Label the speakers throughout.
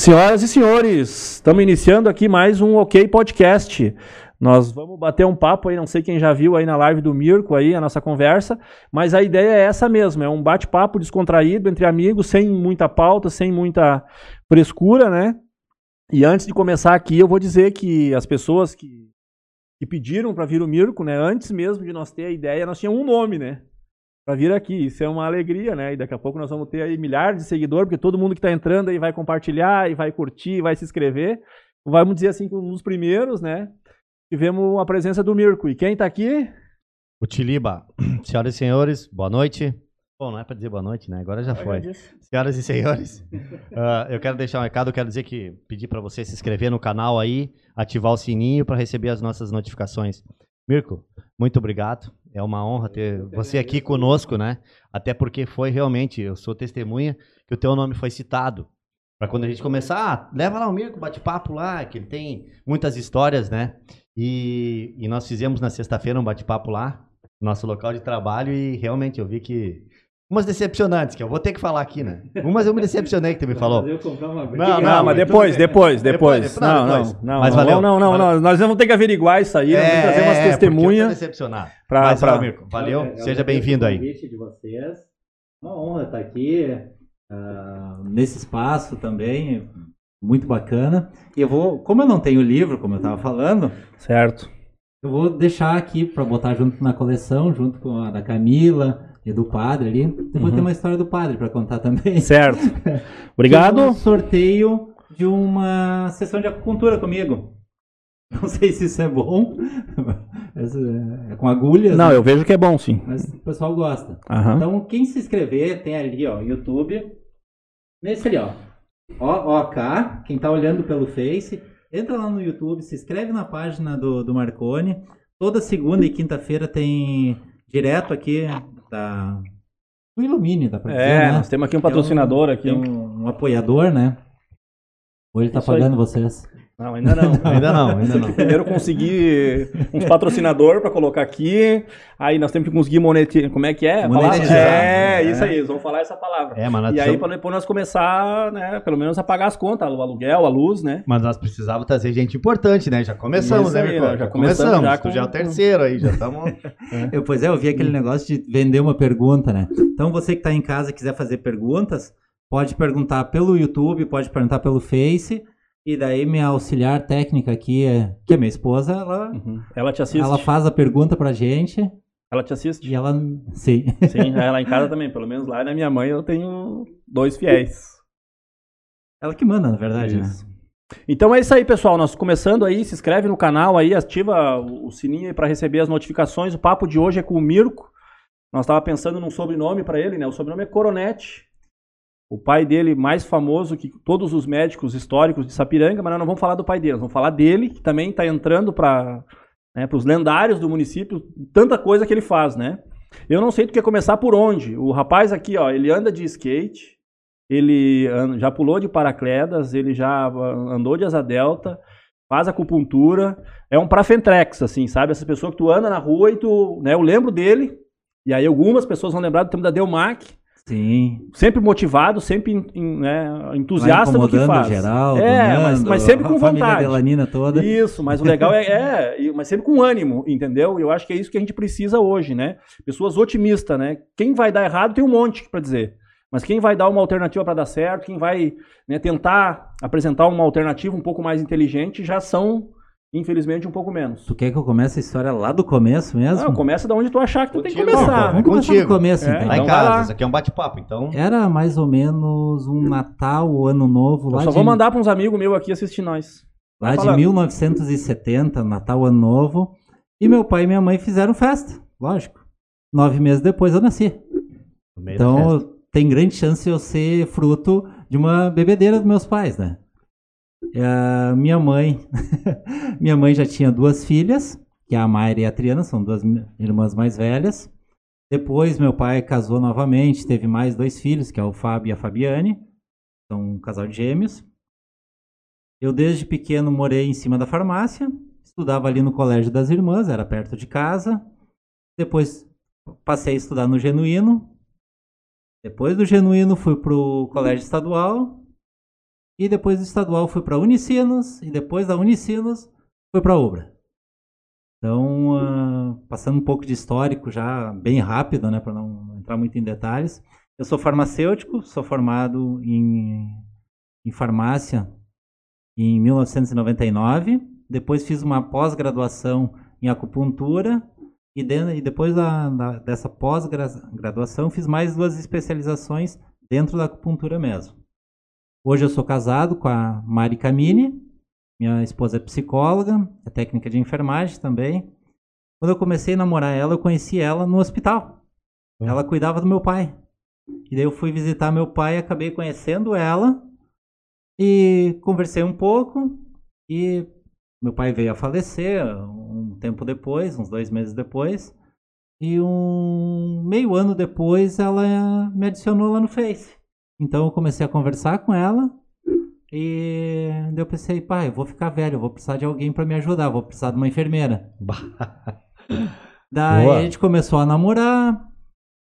Speaker 1: Senhoras e senhores, estamos iniciando aqui mais um OK Podcast. Nós vamos bater um papo aí, não sei quem já viu aí na live do Mirko aí a nossa conversa, mas a ideia é essa mesmo, é um bate-papo descontraído entre amigos, sem muita pauta, sem muita frescura, né? E antes de começar aqui, eu vou dizer que as pessoas que, que pediram para vir o Mirko, né, antes mesmo de nós ter a ideia, nós tínhamos um nome, né? Para vir aqui. Isso é uma alegria, né? E daqui a pouco nós vamos ter aí milhares de seguidores, porque todo mundo que está entrando aí vai compartilhar, e vai curtir, vai se inscrever. Vamos dizer assim, um dos primeiros, né? Tivemos a presença do Mirko. E quem está aqui?
Speaker 2: O Tiliba. Senhoras e senhores, boa noite. Bom, não é para dizer boa noite, né? Agora já foi. Senhoras e senhores, uh, eu quero deixar um recado. Eu quero dizer que pedir para você se inscrever no canal aí, ativar o sininho para receber as nossas notificações. Mirko, muito obrigado. É uma honra ter você aqui conosco, né? Até porque foi realmente, eu sou testemunha que o teu nome foi citado. Para quando a gente começar, ah, leva lá o Mirko, bate-papo lá, que ele tem muitas histórias, né? E, e nós fizemos na sexta-feira um bate-papo lá, nosso local de trabalho, e realmente eu vi que Umas decepcionantes, que eu vou ter que falar aqui, né? Umas eu me decepcionei que tu me falou.
Speaker 1: Não, não, mas depois, depois, depois. Não, não, não. Mas valeu. Não, não, não. Nós vamos ter que averiguar isso aí, vamos trazer umas testemunhas.
Speaker 2: Eu decepcionado. Pra, mas, pra... Mirko, valeu, seja bem-vindo aí.
Speaker 3: de vocês. Uma honra estar aqui uh, nesse espaço também, muito bacana. E eu vou, como eu não tenho livro, como eu estava falando,
Speaker 1: certo?
Speaker 3: Eu vou deixar aqui para botar junto na coleção, junto com a da Camila, e do padre ali. Depois uhum. tem uma história do padre para contar também.
Speaker 1: Certo. Obrigado.
Speaker 3: um sorteio de uma sessão de acupuntura comigo. Não sei se isso é bom. É com agulhas.
Speaker 1: Não, né? eu vejo que é bom, sim.
Speaker 3: Mas o pessoal gosta.
Speaker 1: Uhum.
Speaker 3: Então, quem se inscrever, tem ali, ó, YouTube. Nesse ali, ó. OK, quem tá olhando pelo Face, entra lá no YouTube, se inscreve na página do, do Marconi. Toda segunda e quinta-feira tem direto aqui da o Ilumine, dá pra dizer,
Speaker 1: É,
Speaker 3: né?
Speaker 1: nós temos aqui um patrocinador
Speaker 3: um,
Speaker 1: aqui.
Speaker 3: Um, um, apoiador, né? Ou ele tá Isso pagando aí. vocês?
Speaker 1: Não, ainda não.
Speaker 2: ainda não, ainda não.
Speaker 1: Primeiro conseguir uns patrocinador para colocar aqui. Aí nós temos que conseguir monetizar. Como é que é?
Speaker 2: Monetizar.
Speaker 1: É, é, isso aí, vamos falar essa palavra.
Speaker 2: É, mas
Speaker 1: e aí, para depois nós começar, né, pelo menos a pagar as contas, o aluguel, a luz, né?
Speaker 2: Mas nós precisávamos trazer gente importante, né? Já começamos, né, aí, né? Já, começamos. começamos. Já, com... já é o terceiro aí, já estamos.
Speaker 3: é. Eu, pois é, eu vi aquele negócio de vender uma pergunta, né? Então você que está em casa e quiser fazer perguntas, pode perguntar pelo YouTube, pode perguntar pelo Face. E daí minha auxiliar técnica aqui, é, que é minha esposa, ela,
Speaker 1: uhum. ela te assiste.
Speaker 3: Ela faz a pergunta pra gente.
Speaker 1: Ela te assiste?
Speaker 3: E ela, sim.
Speaker 1: Sim, ela em casa também, pelo menos lá na minha mãe eu tenho dois fiéis.
Speaker 3: Ela que manda, na verdade, né? né?
Speaker 1: Então é isso aí, pessoal. Nós começando aí, se inscreve no canal aí, ativa o sininho aí para receber as notificações. O papo de hoje é com o Mirko. Nós estava pensando num sobrenome para ele, né? O sobrenome é Coronete. O pai dele mais famoso que todos os médicos históricos de Sapiranga, mas nós não vamos falar do pai dele, vamos falar dele, que também está entrando para né, os lendários do município, tanta coisa que ele faz, né? Eu não sei do que começar por onde. O rapaz aqui, ó, ele anda de skate, ele já pulou de paraquedas, ele já andou de asa delta, faz acupuntura, é um prafentrex, assim, sabe? Essa pessoa que tu anda na rua e tu, né, eu lembro dele, e aí algumas pessoas vão lembrar do tempo da Delmac,
Speaker 3: Sim.
Speaker 1: Sempre motivado, sempre né, entusiasta do que faz.
Speaker 3: geral,
Speaker 1: é, mas, mas, sempre com vontade.
Speaker 3: Delanina toda.
Speaker 1: Isso, mas o legal é, é, mas sempre com ânimo, entendeu? Eu acho que é isso que a gente precisa hoje, né? Pessoas otimistas, né? Quem vai dar errado tem um monte para dizer. Mas quem vai dar uma alternativa para dar certo, quem vai né, tentar apresentar uma alternativa um pouco mais inteligente, já são Infelizmente, um pouco menos.
Speaker 3: Tu quer que eu comece a história lá do começo mesmo?
Speaker 1: Não, começa da onde tu achar que tu Contigo, tem que começar.
Speaker 3: Não, vamos começar do começo, é, então.
Speaker 2: Lá em então casa, isso aqui é um bate-papo, então...
Speaker 3: Era mais ou menos um Natal, Ano Novo
Speaker 1: eu
Speaker 3: lá
Speaker 1: só de... vou mandar para uns amigos meus aqui assistir nós.
Speaker 3: Lá de 1970, Natal, Ano Novo. E meu pai e minha mãe fizeram festa, lógico. Nove meses depois eu nasci. Então, tem grande chance de eu ser fruto de uma bebedeira dos meus pais, né? Uh, minha mãe, minha mãe já tinha duas filhas, que é a Mayra e a Triana, são duas irmãs mais velhas. Depois meu pai casou novamente, teve mais dois filhos, que é o Fábio e a Fabiane, são um casal de gêmeos. Eu desde pequeno morei em cima da farmácia, estudava ali no colégio das irmãs, era perto de casa. Depois passei a estudar no Genuíno. Depois do Genuíno fui para o colégio estadual E depois do estadual fui para Unicinos. E depois da Unicinos fui para Ubra. Então, uh, passando um pouco de histórico já bem rápido, né, para não entrar muito em detalhes. Eu sou farmacêutico, sou formado em, em farmácia em 1999. Depois fiz uma pós-graduação em acupuntura e, de, e depois da, da, dessa pós-graduação fiz mais duas especializações dentro da acupuntura mesmo. Hoje eu sou casado com a Mari Camini, minha esposa é psicóloga, é técnica de enfermagem também. Quando eu comecei a namorar ela, eu conheci ela no hospital. Hum. Ela cuidava do meu pai. E daí eu fui visitar meu pai, acabei conhecendo ela e conversei um pouco e meu pai veio a falecer um tempo depois, uns dois meses depois. E um meio ano depois ela me adicionou lá no Face. Então eu comecei a conversar com ela. E eu pensei, pai, eu vou ficar velho, eu vou precisar de alguém para me ajudar, vou precisar de uma enfermeira. Daí Boa. a gente começou a namorar.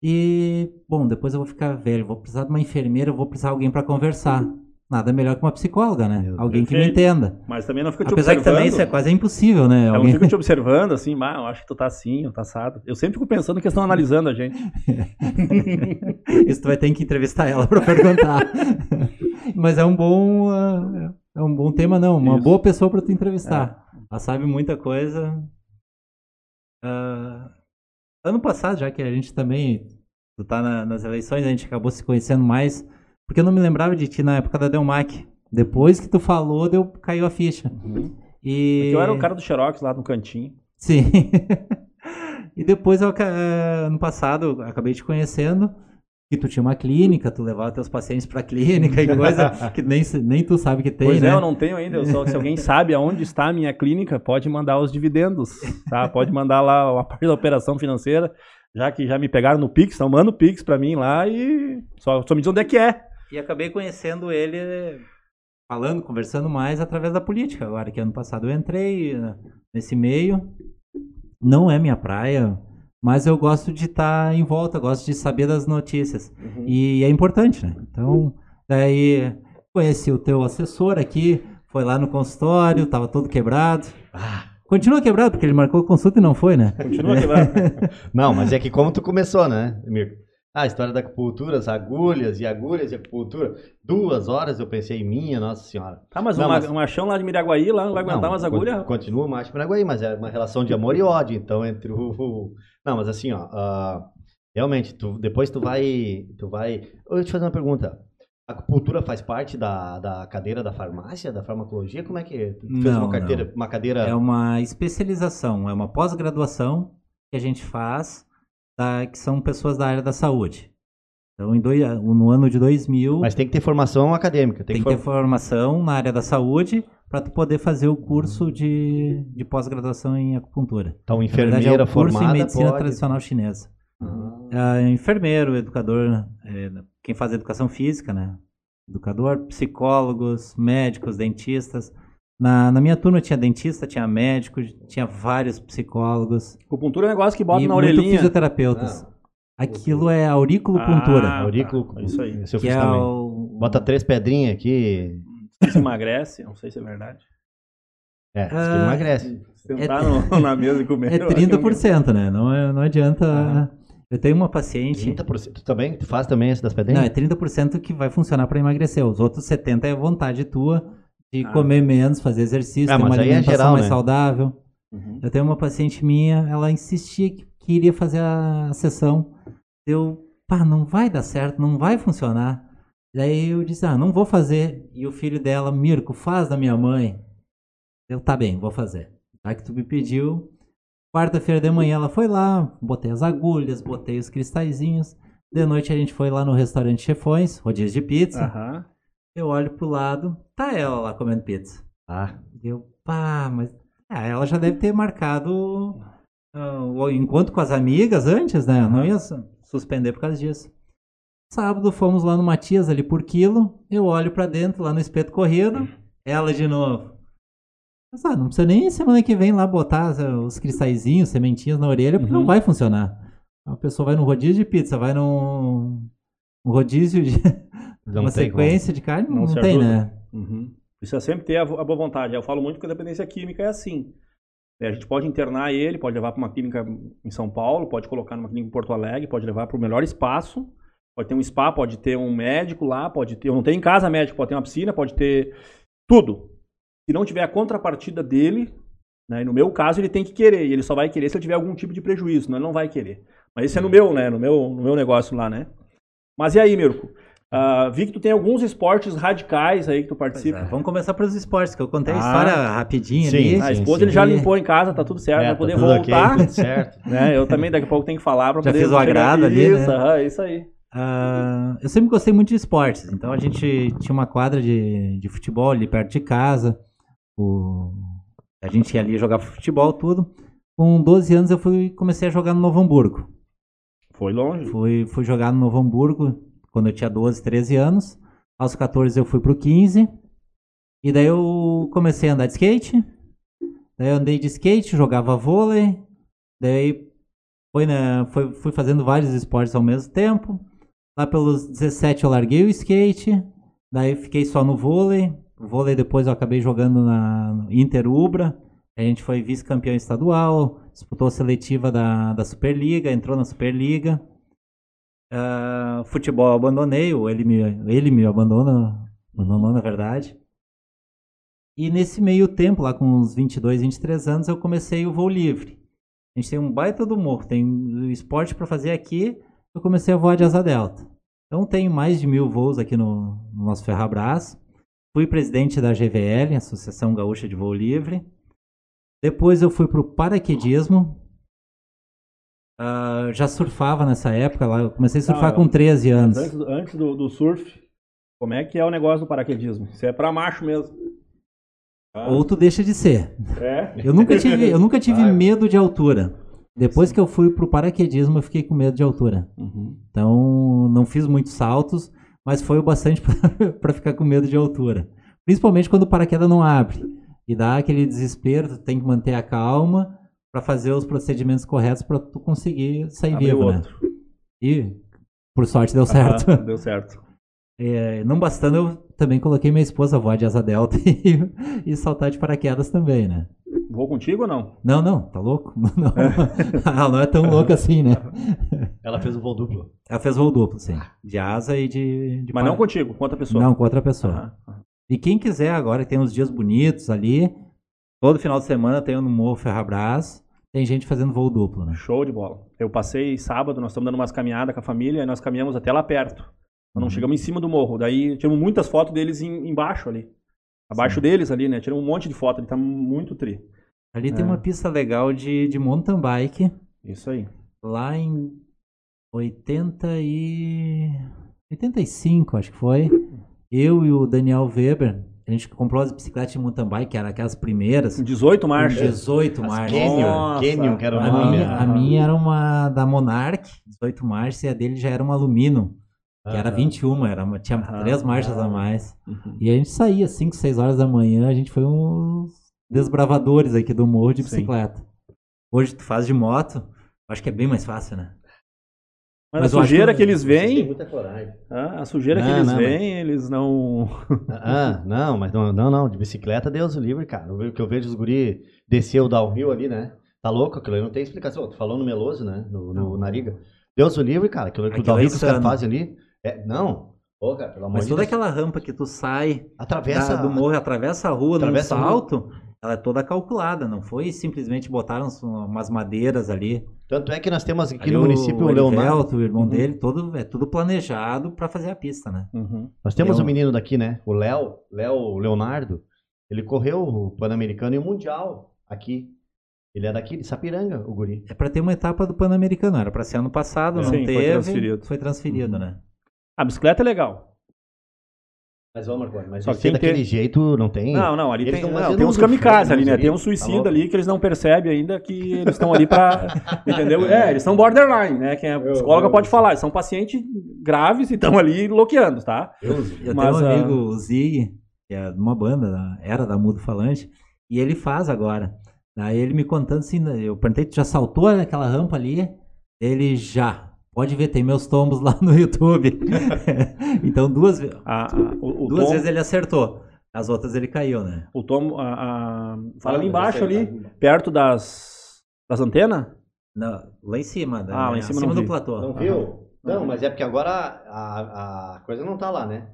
Speaker 3: E, bom, depois eu vou ficar velho, vou precisar de uma enfermeira, eu vou precisar de alguém para conversar. Nada melhor que uma psicóloga, né? Meu Alguém Perfeito. que me entenda.
Speaker 1: Mas também não fica te
Speaker 3: Apesar observando. Apesar que também isso é quase impossível, né?
Speaker 1: Eu Alguém... não fica te observando assim, mas eu acho que tu tá assim, ou tá assado. Eu sempre fico pensando que eles estão analisando a gente.
Speaker 3: isso tu vai ter que entrevistar ela para perguntar. mas é um bom uh, é um bom tema não, uma isso. boa pessoa para tu entrevistar. É. Ela sabe muita coisa. Uh, ano passado, já que a gente também tu tá na, nas eleições, a gente acabou se conhecendo mais porque eu não me lembrava de ti na época da Delmac. Depois que tu falou, deu, caiu a ficha.
Speaker 1: Uhum. E... Porque eu era o cara do Xerox lá no cantinho.
Speaker 3: Sim. e depois, eu, eh, ano passado, acabei te conhecendo. Que tu tinha uma clínica, tu levava teus pacientes pra clínica e coisa que nem, nem tu sabe que tem,
Speaker 1: pois
Speaker 3: é,
Speaker 1: né? é, eu não tenho ainda. Só, se alguém sabe aonde está a minha clínica, pode mandar os dividendos, tá? Pode mandar lá a parte da operação financeira, já que já me pegaram no Pix, então manda o Pix pra mim lá e só, só me diz onde é que é.
Speaker 3: E acabei conhecendo ele, falando, conversando mais através da política. Agora que ano passado eu entrei nesse meio. Não é minha praia, mas eu gosto de estar tá em volta, gosto de saber das notícias. Uhum. E é importante, né? Então, daí conheci o teu assessor aqui, foi lá no consultório, tava todo quebrado. Ah. Continua quebrado, porque ele marcou consulta e não foi, né?
Speaker 1: Continua quebrado.
Speaker 2: não, mas é que como tu começou, né, Mirko? Ah, a história da acupuntura, as agulhas e agulhas e acupuntura. Duas horas eu pensei, minha Nossa Senhora.
Speaker 1: Ah, mas, não, uma, mas... um machão lá de Miraguaí, lá não vai aguentar não, umas agulhas?
Speaker 2: Continua o macho Miraguaí, mas é uma relação de amor e ódio, então, entre o... Não, mas assim, ó, uh, realmente, tu, depois tu vai, tu vai... Eu vou te fazer uma pergunta. A acupuntura faz parte da, da cadeira da farmácia, da farmacologia? Como é que tu fez não, uma, carteira, uma cadeira...
Speaker 3: É uma especialização, é uma pós-graduação que a gente faz da, que são pessoas da área da saúde. Então, em dois, no ano de 2000...
Speaker 2: Mas tem que ter formação acadêmica.
Speaker 3: Tem, tem que, ter formação na área da saúde para tu poder fazer o curso de, de pós-graduação em acupuntura.
Speaker 2: Então, enfermeira verdade, é o curso formada
Speaker 3: em medicina
Speaker 2: pode...
Speaker 3: tradicional chinesa. Ah. É, enfermeiro, educador, é, quem faz educação física, né? Educador, psicólogos, médicos, dentistas. Na, na minha turma tinha dentista, tinha médico, tinha vários psicólogos.
Speaker 1: Acupuntura é um negócio que bota na orelhinha.
Speaker 3: fisioterapeutas. Ah. Aquilo é auriculopuntura.
Speaker 1: Ah, Aurículo, tá. isso aí.
Speaker 2: Esse eu fiz é também. O... Bota três pedrinhas aqui.
Speaker 1: Não se emagrece, não sei se é verdade.
Speaker 2: É, ah, que emagrece.
Speaker 1: Sentar é, no, na mesa e comer.
Speaker 3: É 30%, né? Não, é, não adianta. Ah. Eu tenho uma paciente.
Speaker 2: 30%? Tu também? Tu faz também esse das pedrinhas?
Speaker 3: Não, é 30% que vai funcionar para emagrecer. Os outros 70% é vontade tua de ah. comer menos, fazer exercício, ah, ter uma é alimentação é geral, mais né? saudável. Uhum. Eu tenho uma paciente minha, ela insistia que queria fazer a sessão. Eu, pá, não vai dar certo, não vai funcionar. Daí eu disse, ah, não vou fazer. E o filho dela, Mirko, faz da minha mãe. Eu, tá bem, vou fazer. Já que tu me pediu. Quarta-feira de manhã ela foi lá, botei as agulhas, botei os cristalzinhos. De noite a gente foi lá no restaurante Chefões, rodízio de pizza.
Speaker 1: Uhum.
Speaker 3: Eu olho pro lado, tá ela lá comendo pizza.
Speaker 2: Ah.
Speaker 3: Eu, pá, mas. Ah, ela já deve ter marcado uh, o encontro com as amigas antes, né? Eu não ia suspender por causa disso. Sábado fomos lá no Matias ali por quilo. Eu olho para dentro lá no espeto corrido. Ela de novo. Mas, ah, não precisa nem semana que vem lá botar os cristalzinhos, sementinhas na orelha, porque uhum. não vai funcionar. A pessoa vai no rodízio de pizza, vai no, no rodízio de, não uma sequência como. de carne, não, não tem, né?
Speaker 1: Uhum. Precisa sempre ter a, a, boa vontade. Eu falo muito que a dependência química é assim. É, a gente pode internar ele, pode levar para uma clínica em São Paulo, pode colocar numa clínica em Porto Alegre, pode levar para o melhor espaço. Pode ter um spa, pode ter um médico lá, pode ter. Eu não tenho em casa médico, pode ter uma piscina, pode ter tudo. Se não tiver a contrapartida dele, né, no meu caso, ele tem que querer. E ele só vai querer se ele tiver algum tipo de prejuízo, senão ele não vai querer. Mas isso é no meu, né? No meu, no meu negócio lá, né? Mas e aí, Mirko? Uh, vi que tu tem alguns esportes radicais aí que tu participa. É.
Speaker 3: Vamos começar pelos esportes, que eu contei a ah, história rapidinho sim, ali.
Speaker 1: A esposa sim, ele já limpou em casa, tá tudo certo, é, vai poder tá voltar. Okay, certo. Né? Eu também daqui a pouco tenho que falar para
Speaker 3: poder. Já fiz o agrado ali,
Speaker 1: isso,
Speaker 3: né?
Speaker 1: uh, isso aí.
Speaker 3: Uh, eu sempre gostei muito de esportes, então a gente tinha uma quadra de, de futebol ali perto de casa. O, a gente ia ali jogar futebol, tudo. Com 12 anos eu fui comecei a jogar no Novo Hamburgo.
Speaker 1: Foi longe?
Speaker 3: Fui, fui jogar no Novo Hamburgo quando eu tinha 12, 13 anos. Aos 14 eu fui pro 15. E daí eu comecei a andar de skate. Daí eu andei de skate, jogava vôlei. Daí foi, né, foi, fui fazendo vários esportes ao mesmo tempo. Lá pelos 17 eu larguei o skate. Daí fiquei só no vôlei. O vôlei depois eu acabei jogando na Inter Ubra. A gente foi vice-campeão estadual, disputou a seletiva da, da Superliga, entrou na Superliga. Uh, futebol abandonei, ou ele me, ele me abandona, abandonou na verdade. E nesse meio tempo, lá com uns 22, 23 anos, eu comecei o voo livre. A gente tem um baita do morro, tem esporte para fazer aqui, eu comecei a voar de asa delta. Então tenho mais de mil voos aqui no, no nosso Ferrabras. Fui presidente da GVL, Associação Gaúcha de Voo Livre. Depois eu fui para o paraquedismo, Uh, já surfava nessa época lá. Eu comecei a surfar ah, com 13 anos.
Speaker 1: Antes, antes do, do, surf, como é que é o negócio do paraquedismo? Isso é pra macho mesmo.
Speaker 3: Ah. Ou tu deixa de ser. É? Eu nunca tive, eu nunca tive medo de altura. Depois Sim. que eu fui pro paraquedismo, eu fiquei com medo de altura. Uhum. Então, não fiz muitos saltos, mas foi o bastante para ficar com medo de altura. Principalmente quando o paraquedas não abre. E dá aquele desespero, tu tem que manter a calma para fazer os procedimentos corretos para tu conseguir sair Abriu vivo, né? outro. né? E por sorte deu certo.
Speaker 1: Ah, deu certo.
Speaker 3: É, não bastando, eu também coloquei minha esposa voar de asa delta e, e saltar de paraquedas também, né?
Speaker 1: Vou contigo ou não?
Speaker 3: Não, não, tá louco? Não. Ela não é tão louca assim, né?
Speaker 2: Ela fez o voo duplo.
Speaker 3: Ela fez o voo duplo, sim. De asa e de. de
Speaker 1: Mas não contigo, com outra pessoa.
Speaker 3: Não, com outra pessoa. E quem quiser agora, tem uns dias bonitos ali. Todo final de semana tem no Morro Ferrabras. Tem gente fazendo voo duplo, né?
Speaker 1: Show de bola. Eu passei sábado, nós estamos dando umas caminhadas com a família, e nós caminhamos até lá perto. Nós não uhum. chegamos em cima do morro. Daí tiramos muitas fotos deles em, embaixo ali. Abaixo Sim. deles ali, né? Tiramos um monte de foto, ele tá muito tri.
Speaker 3: Ali é. tem uma pista legal de, de mountain bike.
Speaker 1: Isso aí.
Speaker 3: Lá em 80 e... 85, acho que foi. Eu e o Daniel Weber, a gente comprou as bicicletas de mountain bike, que eram aquelas primeiras.
Speaker 1: 18 marchas.
Speaker 3: 18 marchas.
Speaker 2: Canyon, Canyon, que era o
Speaker 3: a
Speaker 2: nome.
Speaker 3: Minha, a minha era uma da Monarch, 18 marchas, e a dele já era uma Alumino, que era 21, era uma, tinha ah, três marchas a mais. Uhum. E a gente saía 5, 6 horas da manhã, a gente foi uns desbravadores aqui do morro de bicicleta. Sim. Hoje tu faz de moto, acho que é bem mais fácil, né?
Speaker 1: Mas, Mas a sujeira que, que eles veem. Ah, a sujeira não, que eles não, veem, mas... eles não.
Speaker 2: ah, não, mas não, não, não. De bicicleta, Deus o livre, cara. O que eu vejo os guri descer o downhill ali, né? Tá louco aquilo aí, não tem explicação. Tu falou no Meloso, né? No, no Nariga. Deus o livre, cara. Aquilo, aquilo downhill é que os caras fazem ali. É, não.
Speaker 3: Pô, cara, pelo amor Mas toda Deus. aquela rampa que tu sai
Speaker 2: atravessa,
Speaker 3: da, do morro, atravessa a rua atravessa num salto, ela é toda calculada, não foi simplesmente botaram umas madeiras ali.
Speaker 2: Tanto é que nós temos aqui ali no município o, o Leonardo.
Speaker 3: O irmão uhum. dele, todo, é tudo planejado para fazer a pista, né?
Speaker 2: Uhum. Nós temos um menino daqui, né? O Léo, Léo Leonardo. Ele correu o Pan-Americano e o Mundial aqui. Ele é daqui, de Sapiranga, o guri.
Speaker 3: É para ter uma etapa do Pan-Americano. Era para ser ano passado, é. não Sim, teve. Foi transferido. Foi transferido, uhum. né?
Speaker 1: A bicicleta é legal.
Speaker 2: Mas, ô Marconi, mas Só que daquele ter... jeito não tem.
Speaker 1: Não, não, ali tem, não, tem uns kamikazes ali, né? Tem um suicida tá ali que eles não percebem ainda que eles estão ali pra. entendeu? É, eles são borderline, né? Quem é psicóloga eu, pode eu, falar. Eles são pacientes graves e estão ali bloqueando, tá?
Speaker 3: Eu, eu mas, tenho um amigo, uh... o Zig, que é de uma banda, era da Mudo Falante, e ele faz agora. Aí ele me contando assim, eu perguntei, tu já saltou aquela rampa ali? Ele já. Pode ver, tem meus tombos lá no YouTube. então, duas, a, a, o, o duas tom... vezes ele acertou. As outras ele caiu, né?
Speaker 1: O Tom, a, a... fala ali embaixo, ali, perto das, das antenas?
Speaker 3: Não, lá em cima. Né?
Speaker 1: Ah, lá em cima,
Speaker 3: acima
Speaker 1: do
Speaker 3: platô.
Speaker 2: Não viu? Não, mas é porque agora a, a coisa não tá lá, né?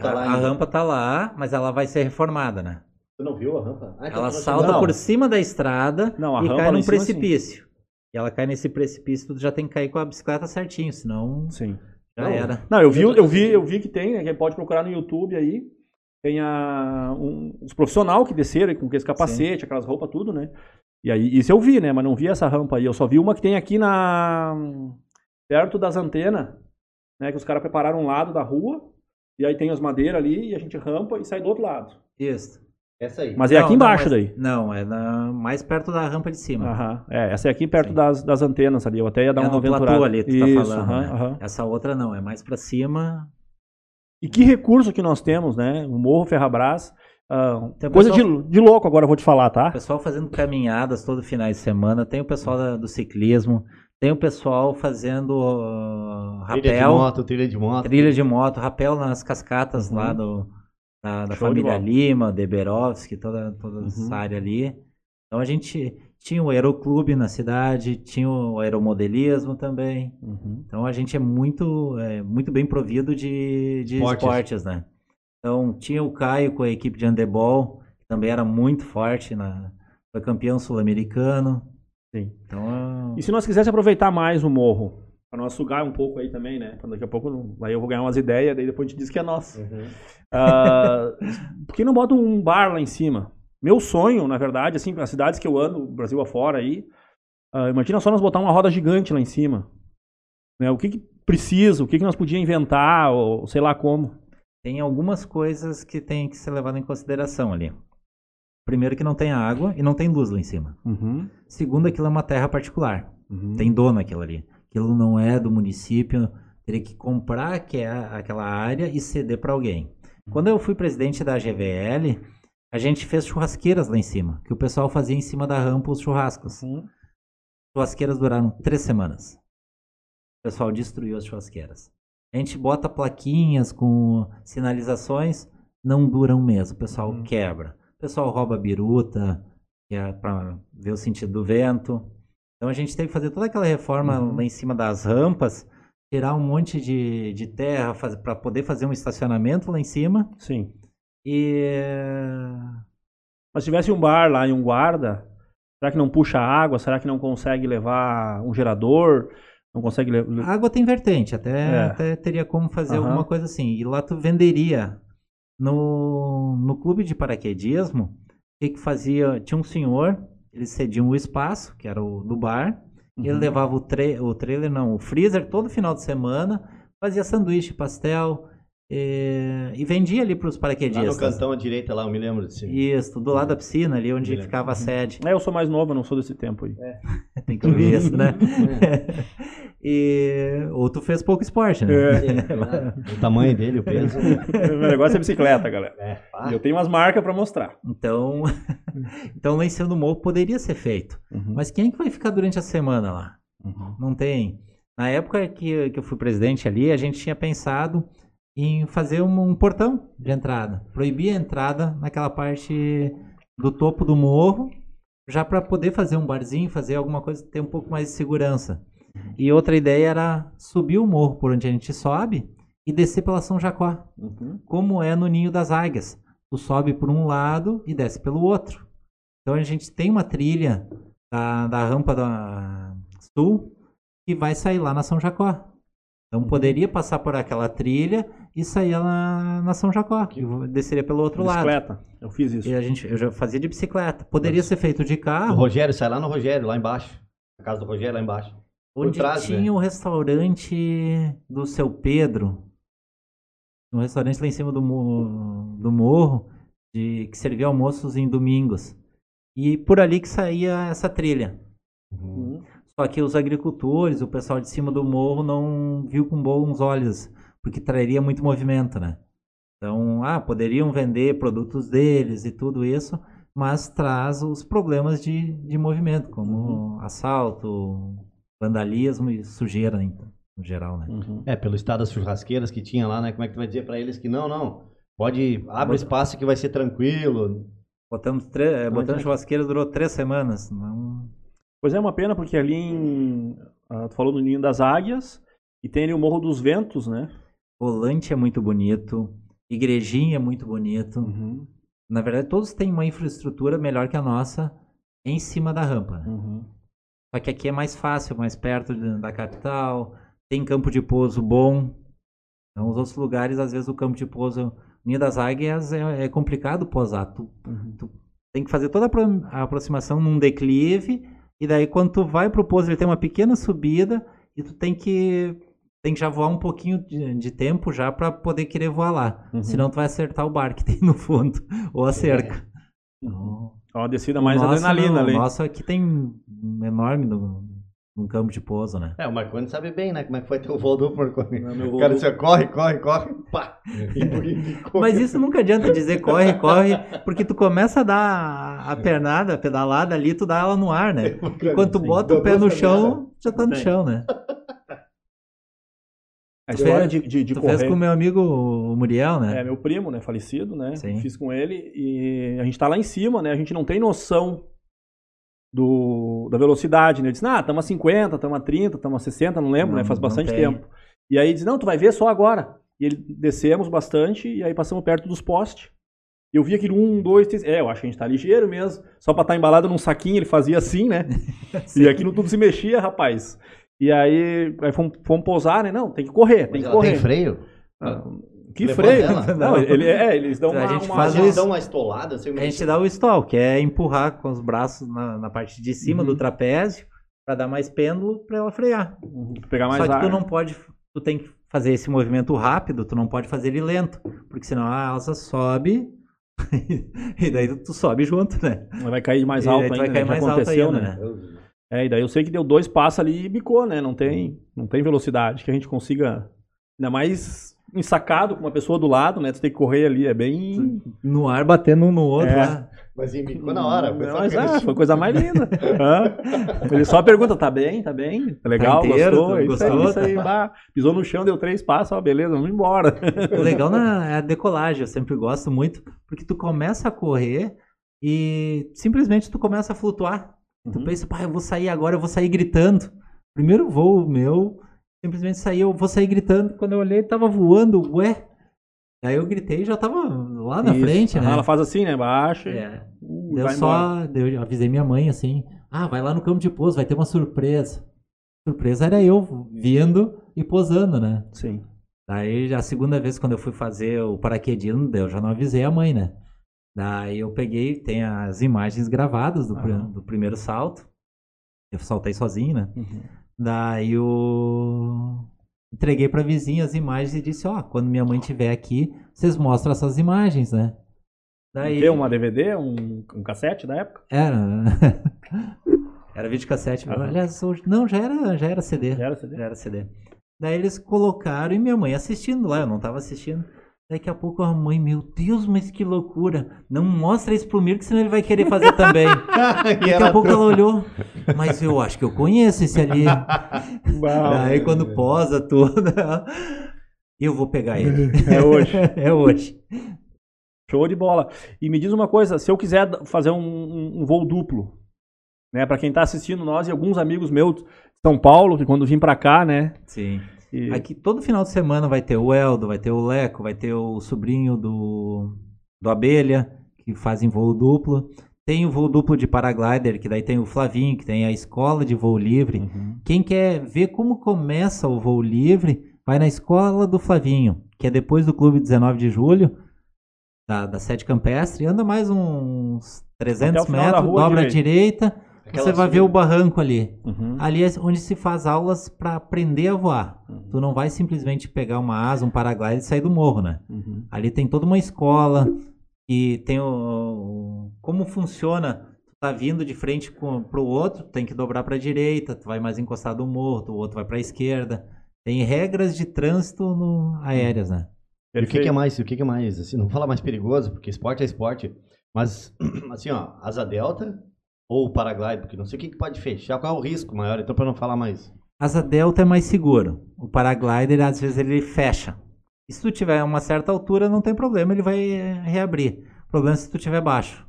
Speaker 3: Tá a, a rampa tá lá, mas ela vai ser reformada, né?
Speaker 2: Você não viu a rampa?
Speaker 3: Ah, então ela salta por cima da estrada não, e cai num precipício. E ela cai nesse precipício, tu já tem que cair com a bicicleta certinho, senão
Speaker 1: sim.
Speaker 3: já
Speaker 1: não.
Speaker 3: era.
Speaker 1: Não, eu vi, eu vi, eu vi que tem, né, que pode procurar no YouTube aí. Tem a, um, os profissionais que desceram com aqueles capacete, sim. aquelas roupas, tudo, né? E aí, isso eu vi, né? Mas não vi essa rampa aí. Eu só vi uma que tem aqui na. perto das antenas, né? Que os caras prepararam um lado da rua e aí tem as madeiras ali e a gente rampa e sai do outro lado.
Speaker 3: Isso.
Speaker 1: Essa aí. Mas é não, aqui embaixo
Speaker 3: não,
Speaker 1: mas, daí.
Speaker 3: Não, é na, mais perto da rampa de cima.
Speaker 1: Aham. É, essa é aqui perto das, das antenas ali. Eu até ia dar é uma aventurada. Platô
Speaker 3: ali, tu tá Isso, tá falando. Aham, né? aham. Essa outra não, é mais para cima.
Speaker 1: E que recurso que nós temos, né? O Morro Ferrabras. Uh, coisa pessoal, de, de louco agora eu vou te falar, tá?
Speaker 3: O pessoal fazendo caminhadas todo final de semana. Tem o pessoal da, do ciclismo. Tem o pessoal fazendo uh, rapel. Trilha de
Speaker 2: moto, trilha de moto.
Speaker 3: Trilha de moto, rapel nas cascatas uhum. lá do, da, da família de Lima, Deberovski, toda, toda uhum. essa área ali. Então a gente tinha o aeroclube na cidade, tinha o aeromodelismo também. Uhum. Então a gente é muito, é, muito bem provido de, de esportes. esportes, né? Então tinha o Caio com a equipe de handebol, que também era muito forte, na, foi campeão sul-americano.
Speaker 1: Sim. Então, E se nós quiséssemos aproveitar mais o morro, para nós sugar um pouco aí também, né? Pra daqui a pouco aí eu vou ganhar umas ideias, daí depois a gente diz que é nosso. Uhum. Uh, por que não bota um bar lá em cima? Meu sonho, na verdade, assim, as cidades que eu ando, Brasil afora aí, uh, imagina só nós botar uma roda gigante lá em cima. Né? O que, que precisa, o que, que nós podíamos inventar, ou sei lá como.
Speaker 3: Tem algumas coisas que tem que ser levado em consideração ali. Primeiro que não tem água e não tem luz lá em cima. Uhum. Segundo, aquilo é uma terra particular. Uhum. Tem dono aquilo ali. Aquilo não é do município. Teria que comprar aquela área e ceder para alguém. Quando eu fui presidente da GVL, a gente fez churrasqueiras lá em cima. Que o pessoal fazia em cima da rampa os churrascos. Uhum. Churrasqueiras duraram três semanas. O pessoal destruiu as churrasqueiras. A gente bota plaquinhas com sinalizações, não duram mesmo. O pessoal uhum. quebra. O pessoal rouba biruta, que é para ver o sentido do vento. Então a gente teve que fazer toda aquela reforma uhum. lá em cima das rampas, tirar um monte de, de terra para poder fazer um estacionamento lá em cima.
Speaker 1: Sim.
Speaker 3: E.
Speaker 1: Mas se tivesse um bar lá e um guarda, será que não puxa água? Será que não consegue levar um gerador? Não consegue levar.
Speaker 3: A água tem vertente, até, é. até teria como fazer uhum. alguma coisa assim. E lá tu venderia no, no clube de paraquedismo, o que, que fazia? Tinha um senhor, ele cedia um espaço, que era o do bar, uhum. ele levava o, tra o trailer, não, o freezer todo final de semana, fazia sanduíche, pastel, e, e vendia ali para os paraquedistas.
Speaker 2: Lá no cantão à direita, lá, eu me lembro disso.
Speaker 3: Isso, do lado da piscina, ali onde ficava a sede.
Speaker 1: É, eu sou mais novo, não sou desse tempo aí.
Speaker 3: É. Tem que ouvir isso, né? É. e... Ou tu fez pouco esporte, né?
Speaker 2: É. o tamanho dele, o peso.
Speaker 1: o negócio é bicicleta, galera. É. Eu tenho umas marcas para mostrar.
Speaker 3: Então, então lá em cima do morro poderia ser feito. Uhum. Mas quem é que vai ficar durante a semana lá? Uhum. Não tem. Na época que, que eu fui presidente ali, a gente tinha pensado em fazer um, um portão de entrada. Proibir a entrada naquela parte do topo do morro, já para poder fazer um barzinho, fazer alguma coisa, ter um pouco mais de segurança. E outra ideia era subir o morro por onde a gente sobe e descer pela São Jacó, uhum. como é no Ninho das Águias. Tu sobe por um lado e desce pelo outro. Então a gente tem uma trilha da, da rampa da sul que vai sair lá na São Jacó. Então poderia passar por aquela trilha e sair na, na São Jacó. E desceria pelo outro
Speaker 1: bicicleta.
Speaker 3: lado.
Speaker 1: Bicicleta, eu fiz isso.
Speaker 3: E a gente, eu já fazia de bicicleta. Poderia Mas... ser feito de carro.
Speaker 2: O Rogério, sai lá no Rogério, lá embaixo. A casa do Rogério, lá embaixo.
Speaker 3: Onde trás, tinha né? o restaurante do seu Pedro. Um restaurante lá em cima do, morro, do morro, de, que servia almoços em domingos. E por ali que saía essa trilha. Uhum. Só que os agricultores, o pessoal de cima do morro não viu com bons olhos, porque traria muito movimento, né? Então, ah, poderiam vender produtos deles e tudo isso, mas traz os problemas de, de movimento, como uhum. assalto, vandalismo e sujeira no geral, né?
Speaker 2: Uhum. É, pelo estado das churrasqueiras que tinha lá, né? Como é que tu vai dizer para eles que não, não, Pode, abre espaço que vai ser tranquilo.
Speaker 3: Botamos, tre... botamos churrasqueira, durou três semanas. Não...
Speaker 1: Pois é, uma pena, porque ali em. Uh, tu falou no Ninho das Águias, e tem ali o Morro dos Ventos, né?
Speaker 3: Volante é muito bonito, Igrejinha é muito bonito. Uhum. Na verdade, todos têm uma infraestrutura melhor que a nossa em cima da rampa. Né? Uhum. Só que aqui é mais fácil, mais perto da capital, tem campo de pouso bom. Então, os outros lugares, às vezes, o campo de pouso, Ninho das Águias, é, é complicado posar. Tu, uhum. tu, tem que fazer toda a aproximação num declive, e daí, quando tu vai pro pouso, ele tem uma pequena subida, e tu tem que tem que já voar um pouquinho de, de tempo já para poder querer voar lá. Uhum. Senão tu vai acertar o bar que tem no fundo, ou a cerca. É.
Speaker 1: Então, é uma descida mais nosso, adrenalina não, ali.
Speaker 3: Nossa, aqui tem um enorme no, no campo de pouso, né?
Speaker 2: É, o Marconi sabe bem, né? Como é que foi teu voo do Marconi. o cara disse, corre, corre, corre, pá.
Speaker 3: Mas isso nunca adianta dizer corre, corre, porque tu começa a dar a pernada, a pedalada ali, tu dá ela no ar, né? E quando tu bota o pé no chão, já tá no chão, né?
Speaker 1: A história de, de, de
Speaker 3: tu correr. fez com o meu amigo Muriel, né?
Speaker 1: É, meu primo, né? Falecido, né? Sim. Fiz com ele e a gente tá lá em cima, né? A gente não tem noção do, da velocidade, né? Ele disse, ah, estamos a 50, estamos a 30, estamos a 60, não lembro, não, né? Faz bastante tempo. E aí diz, não, tu vai ver só agora. E ele descemos bastante e aí passamos perto dos postes. Eu vi aquele um, dois, três. É, eu acho que a gente tá ligeiro mesmo. Só pra estar tá embalado num saquinho, ele fazia assim, né? e aquilo tudo se mexia, rapaz. E aí, aí fomos, fomos pousar, né? Não, tem que correr, tem que correr.
Speaker 2: Tem freio?
Speaker 1: Ah, que freio? Não, ele, é, eles dão
Speaker 3: uma,
Speaker 1: a
Speaker 3: gente uma, faz eles
Speaker 2: dão uma estolada. Assim,
Speaker 3: a gente dá o stall, que é empurrar com os braços na, na parte de cima uhum. do trapézio para dar mais pêndulo para ela frear.
Speaker 1: Uhum. Pegar mais
Speaker 3: Só que
Speaker 1: ar.
Speaker 3: tu não pode, tu tem que fazer esse movimento rápido, tu não pode fazer ele lento, porque senão a asa sobe e daí tu sobe junto, né?
Speaker 1: Vai cair mais alto ainda,
Speaker 3: vai cair
Speaker 1: mais
Speaker 3: alto ainda, né?
Speaker 1: né? É, e daí eu sei que deu dois passos ali e bicou, né? Não tem, não tem velocidade que a gente consiga. Ainda mais ensacado com uma pessoa do lado, né? Tu tem que correr ali, é bem.
Speaker 3: No ar batendo um no outro. É.
Speaker 2: Mas embicou na hora.
Speaker 1: Foi, mas, ah, foi coisa mais linda. Ele só pergunta: tá bem? Tá bem? Tá legal? Tá inteiro, gostou? Tá, gostou? Isso aí, isso aí pisou no chão, deu três passos, ó, beleza, vamos embora.
Speaker 3: O legal é a decolagem, eu sempre gosto muito, porque tu começa a correr e simplesmente tu começa a flutuar. Uhum. Tu pensa, pai, eu vou sair agora, eu vou sair gritando. Primeiro voo meu, simplesmente saí, eu vou sair gritando. Quando eu olhei, tava voando, ué. Aí eu gritei e já tava lá na Isso. frente, né?
Speaker 1: Ela faz assim, né? Baixa. É.
Speaker 3: Uh, eu só eu avisei minha mãe assim: ah, vai lá no campo de pouso, vai ter uma surpresa. surpresa era eu vindo e posando, né?
Speaker 1: Sim.
Speaker 3: Daí a segunda vez quando eu fui fazer o paraquedismo, eu já não avisei a mãe, né? Daí eu peguei, tem as imagens gravadas do, uhum. do primeiro salto. Eu saltei sozinho, né? Uhum. Daí eu entreguei pra vizinha as imagens e disse, ó, oh, quando minha mãe estiver aqui, vocês mostram essas imagens, né?
Speaker 1: Daí... Tem uma DVD, um, um cassete da época?
Speaker 3: Era. era videocassete. Uhum. Aliás, hoje... não, já era, já era CD.
Speaker 1: Já era CD?
Speaker 3: Já era CD. Daí eles colocaram e minha mãe assistindo lá, eu não tava assistindo. Daqui a pouco a mãe, meu Deus, mas que loucura. Não mostra isso pro Mirko, senão ele vai querer fazer também. Daqui a pouco ela olhou, mas eu acho que eu conheço esse ali. Aí quando posa toda, eu vou pegar ele.
Speaker 1: É hoje.
Speaker 3: é hoje.
Speaker 1: Show de bola. E me diz uma coisa, se eu quiser fazer um, um, um voo duplo, né, para quem tá assistindo nós e alguns amigos meus de São Paulo, que quando vim para cá, né?
Speaker 3: Sim. E... Aqui todo final de semana vai ter o Eldo, vai ter o Leco, vai ter o sobrinho do, do Abelha, que fazem voo duplo. Tem o voo duplo de paraglider, que daí tem o Flavinho, que tem a escola de voo livre. Uhum. Quem quer ver como começa o voo livre, vai na escola do Flavinho, que é depois do Clube 19 de Julho, da, da sede campestre. Anda mais uns 300 metros, dobra à direita Aquela você vai subida. ver o barranco ali. Uhum. Ali é onde se faz aulas para aprender a voar. Uhum. Tu não vai simplesmente pegar uma asa, um paraglide e sair do morro, né? Uhum. Ali tem toda uma escola e tem o, como funciona. Tu tá vindo de frente com, pro outro, tem que dobrar para a direita, tu vai mais encostado no morro, o outro vai para a esquerda. Tem regras de trânsito no, aéreas, né?
Speaker 2: E o que, que, é mais? O que, que é mais? Assim, não vou falar mais perigoso, porque esporte é esporte. Mas assim, ó, asa delta ou o paraglide, porque não sei o que, que pode fechar, qual é o risco maior, então para não falar mais.
Speaker 3: Asa delta é mais seguro. O paraglider, às vezes, ele fecha. E se tu tiver uma certa altura, não tem problema, ele vai reabrir. O problema é se tu tiver baixo.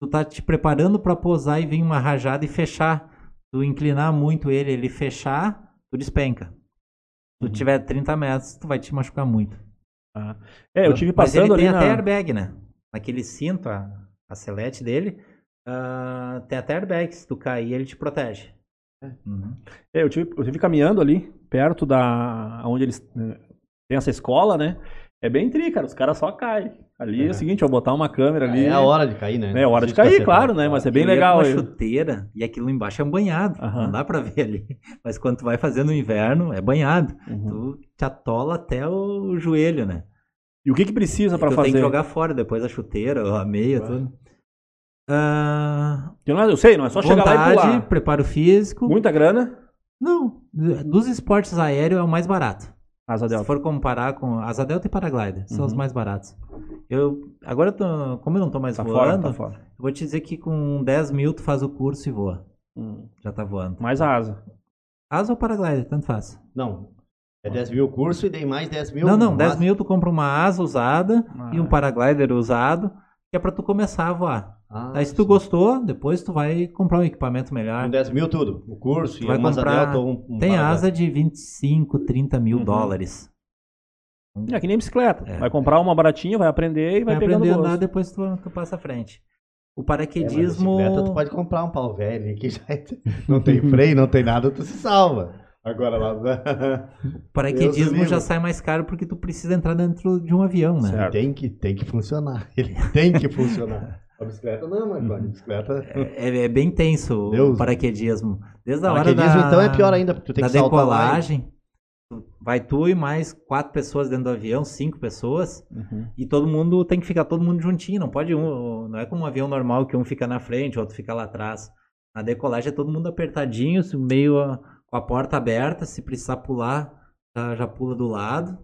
Speaker 3: Tu tá te preparando para posar e vir uma rajada e fechar. Tu inclinar muito ele, ele fechar, tu despenca. Se tu uhum. tiver 30 metros, tu vai te machucar muito.
Speaker 1: Ah. É, eu tive passando Mas
Speaker 3: ele tem
Speaker 1: na...
Speaker 3: até airbag, né? Naquele cinto, a, a selete dele, uh, tem até airbag. Se tu cair, ele te protege.
Speaker 1: É. Uhum. É, eu, tive, eu tive caminhando ali, perto da onde eles né, tem essa escola, né? É bem tri, cara. Os caras só caem. Ali é. é o seguinte, eu botar uma câmera ali.
Speaker 2: É a hora de cair, né?
Speaker 1: É a hora de cair, claro, né? Mas é bem legal.
Speaker 3: Uma chuteira e aquilo embaixo é banhado. Uhum. Não dá pra ver ali. Mas quando tu vai fazer no inverno, é banhado. Uhum. Tu te atola até o joelho, né?
Speaker 1: E o que que precisa para fazer?
Speaker 3: Tem que jogar fora depois a chuteira, a meia, Ué. tudo.
Speaker 1: Uh, eu, não, eu sei, não é só vontade, chegar lá e pular.
Speaker 3: preparo físico.
Speaker 1: Muita grana?
Speaker 3: Não, dos esportes aéreos é o mais barato.
Speaker 1: Asa Delta.
Speaker 3: Se for comparar com Asa Delta e Paraglider, uhum. são os uhum. mais baratos. Eu, agora, tô, como eu não tô mais tá voando, fora, tá fora. eu vou te dizer que com 10 mil tu faz o curso e voa. Hum. Já tá voando.
Speaker 1: Mais a asa.
Speaker 3: Asa ou Paraglider, tanto faz.
Speaker 2: Não, é 10 mil o curso e tem mais 10 mil.
Speaker 3: Não, não, 10 asa. mil tu compra uma asa usada ah, e um paraglider usado, que é pra tu começar a voar. Ah, Aí se tu sim. gostou, depois tu vai comprar um equipamento melhor.
Speaker 2: Com 10 mil tudo, o curso tu
Speaker 3: e vai comprar... Delta, um, um Tem asa de 25, 30 mil uhum. dólares.
Speaker 1: É que nem bicicleta. É. Vai comprar uma baratinha, vai aprender e vai, vai pegando aprender a andar,
Speaker 3: depois tu, tu passa à frente. O paraquedismo...
Speaker 2: É, tu pode comprar um pau velho que já é- não tem freio, não tem nada, tu se salva. Agora lá.
Speaker 3: o paraquedismo já sai mais caro porque tu precisa entrar dentro de um avião, né?
Speaker 2: Tem que, tem que funcionar. Ele tem que funcionar. A bicicleta não, mas a bicicleta.
Speaker 3: É, é, é bem tenso Deus. o paraquedismo. Desde a hora da.
Speaker 2: então é pior ainda, porque tu tem
Speaker 3: da
Speaker 2: que saltar
Speaker 3: decolagem. Vai tu e mais quatro pessoas dentro do avião, cinco pessoas, uhum. e todo mundo tem que ficar todo mundo juntinho. Não pode um, não é como um avião normal que um fica na frente, o outro fica lá atrás. Na decolagem é todo mundo apertadinho, meio com a porta aberta, se precisar pular, já, já pula do lado.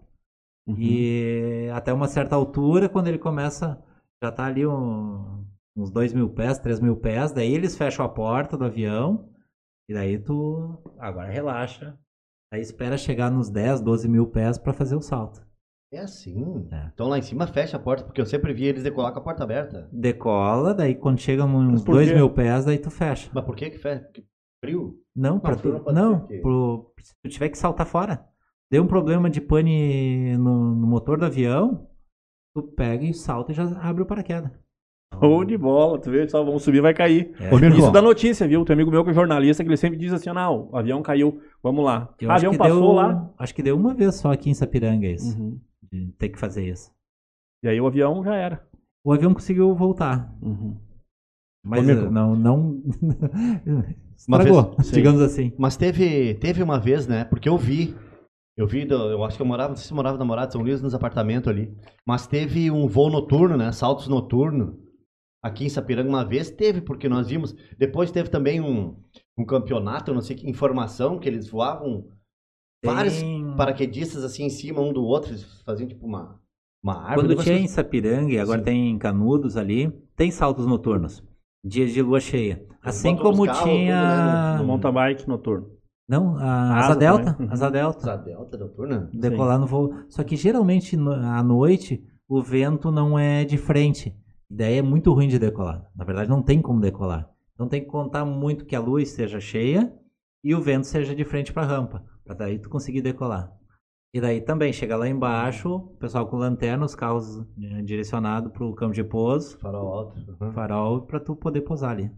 Speaker 3: Uhum. E até uma certa altura, quando ele começa, já tá ali um, uns dois mil pés, três mil pés, daí eles fecham a porta do avião, e daí tu agora relaxa. Aí espera chegar nos 10, 12 mil pés para fazer o salto.
Speaker 2: É assim? É. Então lá em cima fecha a porta, porque eu sempre vi eles decolar com a porta aberta.
Speaker 3: Decola, daí quando chega uns 2 mil pés, daí tu fecha.
Speaker 2: Mas por que que fecha? Frio?
Speaker 3: Não, não, tu, não, não pro, se tu tiver que saltar fora. Deu um problema de pane no, no motor do avião, tu pega e salta e já abre o paraquedas.
Speaker 1: Show de bola, tu vê, só vamos subir, vai cair. É. Isso dá notícia, viu? Tem amigo meu que é jornalista que ele sempre diz assim: não, o avião caiu, vamos lá.
Speaker 3: o avião passou deu, lá. Acho que deu uma vez só aqui em Sapiranga isso. Uhum. De ter que fazer isso.
Speaker 1: E aí o avião já era.
Speaker 3: O avião conseguiu voltar. Uhum. Mas Ô, não, não. Estragou, vez, digamos assim.
Speaker 2: Mas teve, teve uma vez, né? Porque eu vi. Eu vi, eu acho que eu morava, não sei se eu morava na Morada São Luís, nos apartamentos ali. Mas teve um voo noturno, né? Saltos noturno. Aqui em Sapiranga uma vez teve, porque nós vimos. Depois teve também um, um campeonato, eu não sei que informação, que eles voavam Tem... vários paraquedistas assim em cima um do outro, eles faziam tipo uma, uma árvore.
Speaker 3: Quando tinha em Sapiranga e agora Sim. tem em Canudos ali, tem saltos noturnos. Dias de lua cheia. Assim como tinha.
Speaker 1: No, no mountain bike noturno.
Speaker 3: Não, a asa, asa delta. Também. Asa delta.
Speaker 2: Asa delta noturna?
Speaker 3: Decolar Sim. no voo. Só que geralmente à noite o vento não é de frente. Daí é muito ruim de decolar. Na verdade, não tem como decolar. Então tem que contar muito que a luz seja cheia e o vento seja de frente para a rampa. Para daí tu conseguir decolar. E daí também, chega lá embaixo, o pessoal com lanterna, os carros né, direcionados para o campo de pouso.
Speaker 2: Farol alto.
Speaker 3: Uhum. Farol para tu poder pousar ali.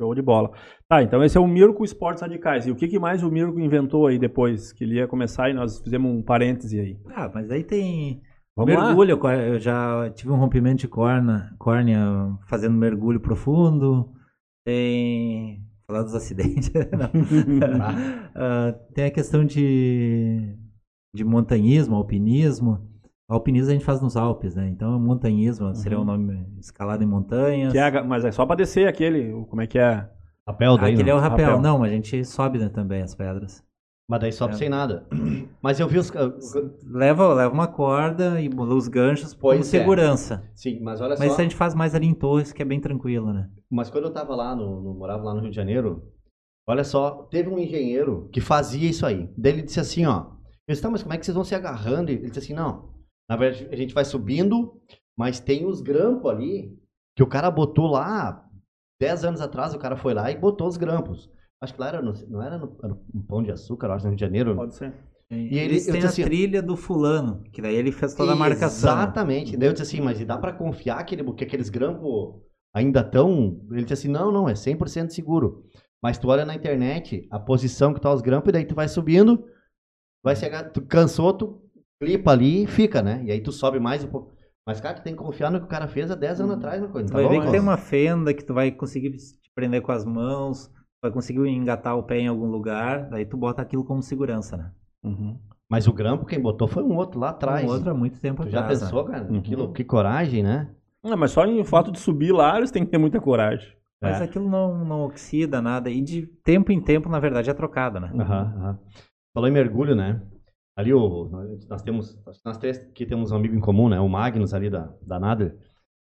Speaker 1: Show de bola. Tá, então esse é o Mirko Esportes Radicais. E o que, que mais o Mirko inventou aí depois? Que ele ia começar e nós fizemos um parêntese aí.
Speaker 3: Ah, mas aí tem Vamos mergulho. Lá. Eu já tive um rompimento de córnea, córnea fazendo mergulho profundo. Tem. Falar dos acidentes. uh, tem a questão de de montanhismo, alpinismo. Alpinismo a gente faz nos Alpes, né? Então montanhismo uhum. seria o um nome escalada em montanhas.
Speaker 1: É, mas é só para descer aquele, como é que é?
Speaker 2: Rapel daí?
Speaker 3: Aquele é o rapel. rapel. Não, mas a gente sobe né, também as pedras.
Speaker 2: Mas daí sobe é. sem nada. Mas eu vi os.
Speaker 3: Leva, leva uma corda e os ganchos pois como é. segurança.
Speaker 2: Sim, mas olha
Speaker 3: mas
Speaker 2: só.
Speaker 3: Mas a gente faz mais ali em Torres, que é bem tranquilo, né?
Speaker 2: Mas quando eu tava lá, no, no, morava lá no Rio de Janeiro, olha só, teve um engenheiro que fazia isso aí. Daí ele disse assim, ó. Eu disse, tá, mas como é que vocês vão se agarrando? Ele disse assim, não. Na verdade, a gente vai subindo, mas tem os grampos ali que o cara botou lá. Dez anos atrás, o cara foi lá e botou os grampos. Acho que lá era no, não era no, era no Pão de Açúcar, acho, no Rio de Janeiro.
Speaker 1: Pode ser.
Speaker 3: E ele tem a assim, trilha do fulano, que daí ele fez toda a marcação.
Speaker 2: Exatamente. Daí eu disse assim, mas dá para confiar que, ele, que aqueles grampos ainda estão... Ele disse assim, não, não, é 100% seguro. Mas tu olha na internet a posição que tá os grampos e daí tu vai subindo, vai chegar, tu cansou, tu clipa ali e fica, né? E aí tu sobe mais um pouco. Mas, cara, tu tem que confiar no que o cara fez há 10 anos atrás,
Speaker 3: uma
Speaker 2: coisa.
Speaker 3: Tá vai ver que tem uma fenda que tu vai conseguir te prender com as mãos, vai conseguir engatar o pé em algum lugar, daí tu bota aquilo como segurança, né?
Speaker 2: Uhum. Mas o grampo quem botou foi um outro lá atrás.
Speaker 3: Um outro há muito tempo tu
Speaker 2: atrás. Já pensou, né? cara? Uhum. Que, que coragem, né?
Speaker 1: Não, mas só em fato de subir lá, eles têm que ter muita coragem.
Speaker 3: Mas é. aquilo não, não oxida nada. E de tempo em tempo, na verdade, é trocado, né?
Speaker 2: Uhum, uhum. Falou em mergulho, né? Ali o, nós temos, nós três que temos um amigo em comum, né? O Magnus ali da, da Nader.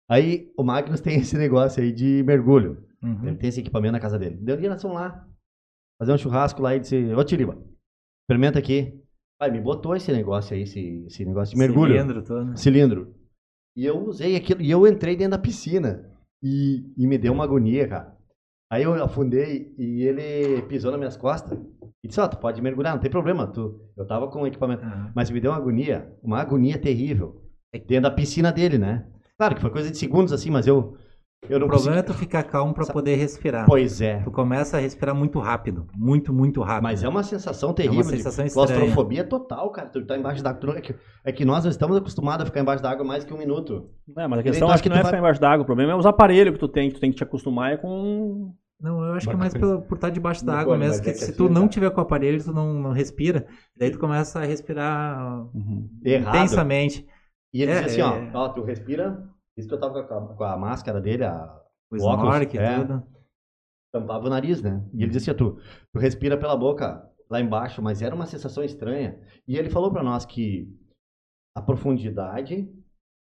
Speaker 2: Aí o Magnus tem esse negócio aí de mergulho. Uhum. Ele tem esse equipamento na casa dele. Deu dia nós fomos lá, fazer um churrasco lá e disse, ô Tiriba, experimenta aqui. Aí me botou esse negócio aí, esse, esse negócio de mergulho.
Speaker 3: Cilindro todo.
Speaker 2: Cilindro. E eu usei aquilo, e eu entrei dentro da piscina. E, e me deu uma agonia, cara. Aí eu afundei e ele pisou nas minhas costas. E disse, ó, oh, tu pode mergulhar, não tem problema. Tu, eu tava com o equipamento. Uhum. Mas me deu uma agonia, uma agonia terrível. Dentro da piscina dele, né? Claro que foi coisa de segundos assim, mas eu,
Speaker 3: eu não o problema consegui... é tu ficar calmo para poder respirar.
Speaker 2: Pois é.
Speaker 3: Tu começa a respirar muito rápido. Muito, muito rápido.
Speaker 2: Mas é uma sensação terrível. É uma sensação de claustrofobia total, cara. Tu tá embaixo d'água. É que, é que nós não estamos acostumados a ficar embaixo d'água mais que um minuto.
Speaker 1: É, mas a questão então, acho que não é vai... ficar embaixo d'água. O problema é os aparelhos que tu tem, que tu tem que te acostumar é com.
Speaker 3: Não, eu acho que é mais por, por estar debaixo d'água mesmo. Que, é que se tu não tiver com o aparelho, tu não, não respira. Daí tu começa a respirar uhum. intensamente.
Speaker 2: E ele é, diz assim, é... ó, ó, tu respira. Isso que eu tava com a, com a máscara dele, a
Speaker 3: o, o óculos, e é, tudo.
Speaker 2: Tampava o nariz, né? E ele dizia, tu, tu respira pela boca lá embaixo, mas era uma sensação estranha. E ele falou para nós que a profundidade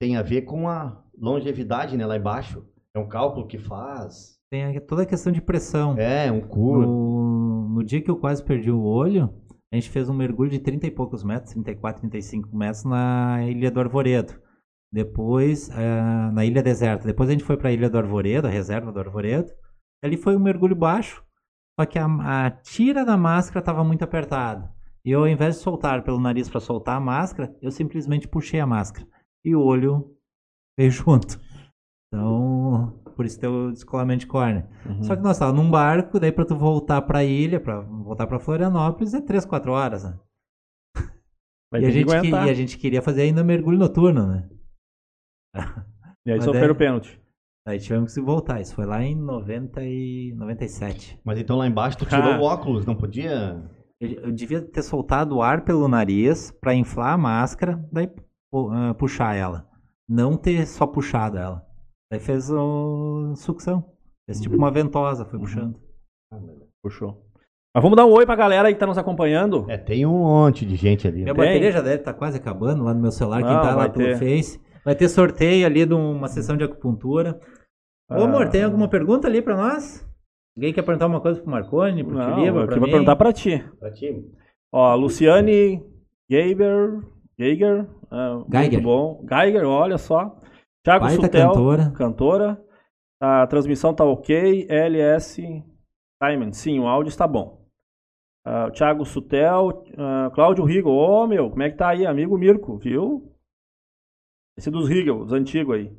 Speaker 2: tem a ver com a longevidade, né, lá embaixo. É um cálculo que faz.
Speaker 3: Tem toda a questão de pressão.
Speaker 2: É, um curso.
Speaker 3: No, no dia que eu quase perdi o olho, a gente fez um mergulho de 30 e poucos metros, 34, 35 metros na Ilha do Arvoredo. Depois, uh, na Ilha Deserta. Depois a gente foi para a Ilha do Arvoredo, a reserva do Arvoredo. Ali foi um mergulho baixo, só que a, a tira da máscara estava muito apertada. E eu, ao invés de soltar pelo nariz para soltar a máscara, eu simplesmente puxei a máscara. E o olho veio junto. Então, por isso tem o descolamento de córnea. Uhum. Só que nós estávamos num barco, daí para tu voltar para a ilha, para voltar para Florianópolis, é 3, 4 horas, né? e, a gente que, e a gente queria fazer ainda mergulho noturno, né?
Speaker 1: E aí Mas sofreram o pênalti.
Speaker 3: Aí tivemos que voltar. Isso foi lá em 90 e 97.
Speaker 2: Mas então lá embaixo tu tirou ah. o óculos, não podia?
Speaker 3: Eu, eu, devia ter soltado o ar pelo nariz para inflar a máscara, daí uh, puxar ela. Não ter só puxado ela. Daí fez o sucção. Fez tipo uma ventosa, foi uhum. puxando.
Speaker 1: Ah, Puxou. Mas vamos dar um oi pra galera aí que tá nos acompanhando.
Speaker 2: É, tem um monte de gente ali.
Speaker 3: Minha bateria já deve estar tá quase acabando lá no meu celular, não, quem tá lá pelo ter. Face. Vai ter sorteio ali de uma sessão de acupuntura. Ô, ah. amor, tem alguma pergunta ali pra nós? Alguém quer perguntar uma coisa pro Marconi, pro Não, Tiliba,
Speaker 1: pra mim? vou perguntar pra ti. Pra ti. Ó, Luciane Geiger, Geiger, uh, Geiger. muito bom. Geiger, olha só. Thiago Baita Sutel, cantora. cantora. A transmissão tá ok. LS Simon, sim, o áudio está bom. Uh, Thiago Sutel, uh, Cláudio Rigo, ô oh, meu, como é que tá aí, amigo Mirko, viu? Esse dos Riegel, os antigos aí.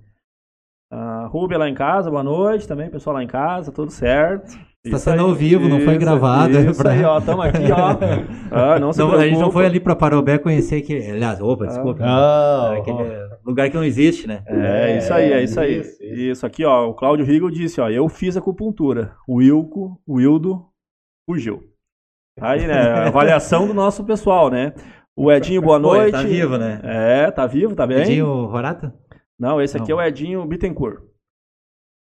Speaker 1: Uh, Rubia lá em casa, boa noite também, pessoal lá em casa, tudo certo.
Speaker 3: Está sendo ao vivo, não foi gravado.
Speaker 1: Isso pra... aí, ó, estamos aqui, ó. Ah, não,
Speaker 3: não a gente não foi ali para Parobé conhecer que, aliás, opa, desculpa. Ah, aquele lugar que não existe, né?
Speaker 1: É, é, isso aí, é isso aí. Isso, isso. isso aqui, ó, o Cláudio Rigo disse, ó, eu fiz acupuntura. O Wilco, o Wildo fugiu. Aí, né, avaliação do nosso pessoal, né? O Edinho, boa Pô, noite. tá
Speaker 3: vivo, né?
Speaker 1: É, tá vivo, tá bem.
Speaker 3: Edinho Rorato?
Speaker 1: Não, esse aqui Não. é o Edinho Bittencourt.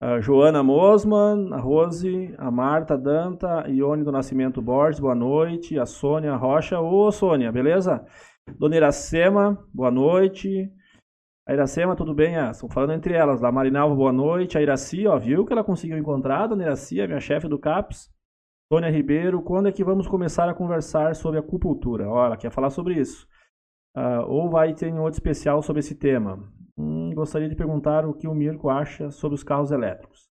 Speaker 1: A Joana Mosman, a Rose, a Marta Danta, Ione do Nascimento Borges, boa noite. A Sônia Rocha, ô Sônia, beleza? Dona Iracema, boa noite. A Iracema, tudo bem? Ah, estão falando entre elas. A Marinalva, boa noite. A Iraci, ó, viu que ela conseguiu encontrar, Dona Iraci, a minha chefe do CAPS. Sônia Ribeiro, quando é que vamos começar a conversar sobre acupuntura? Olha, quer falar sobre isso. Uh, ou vai ter um outro especial sobre esse tema? Gostaria de perguntar o que o Mirko acha sobre os carros elétricos.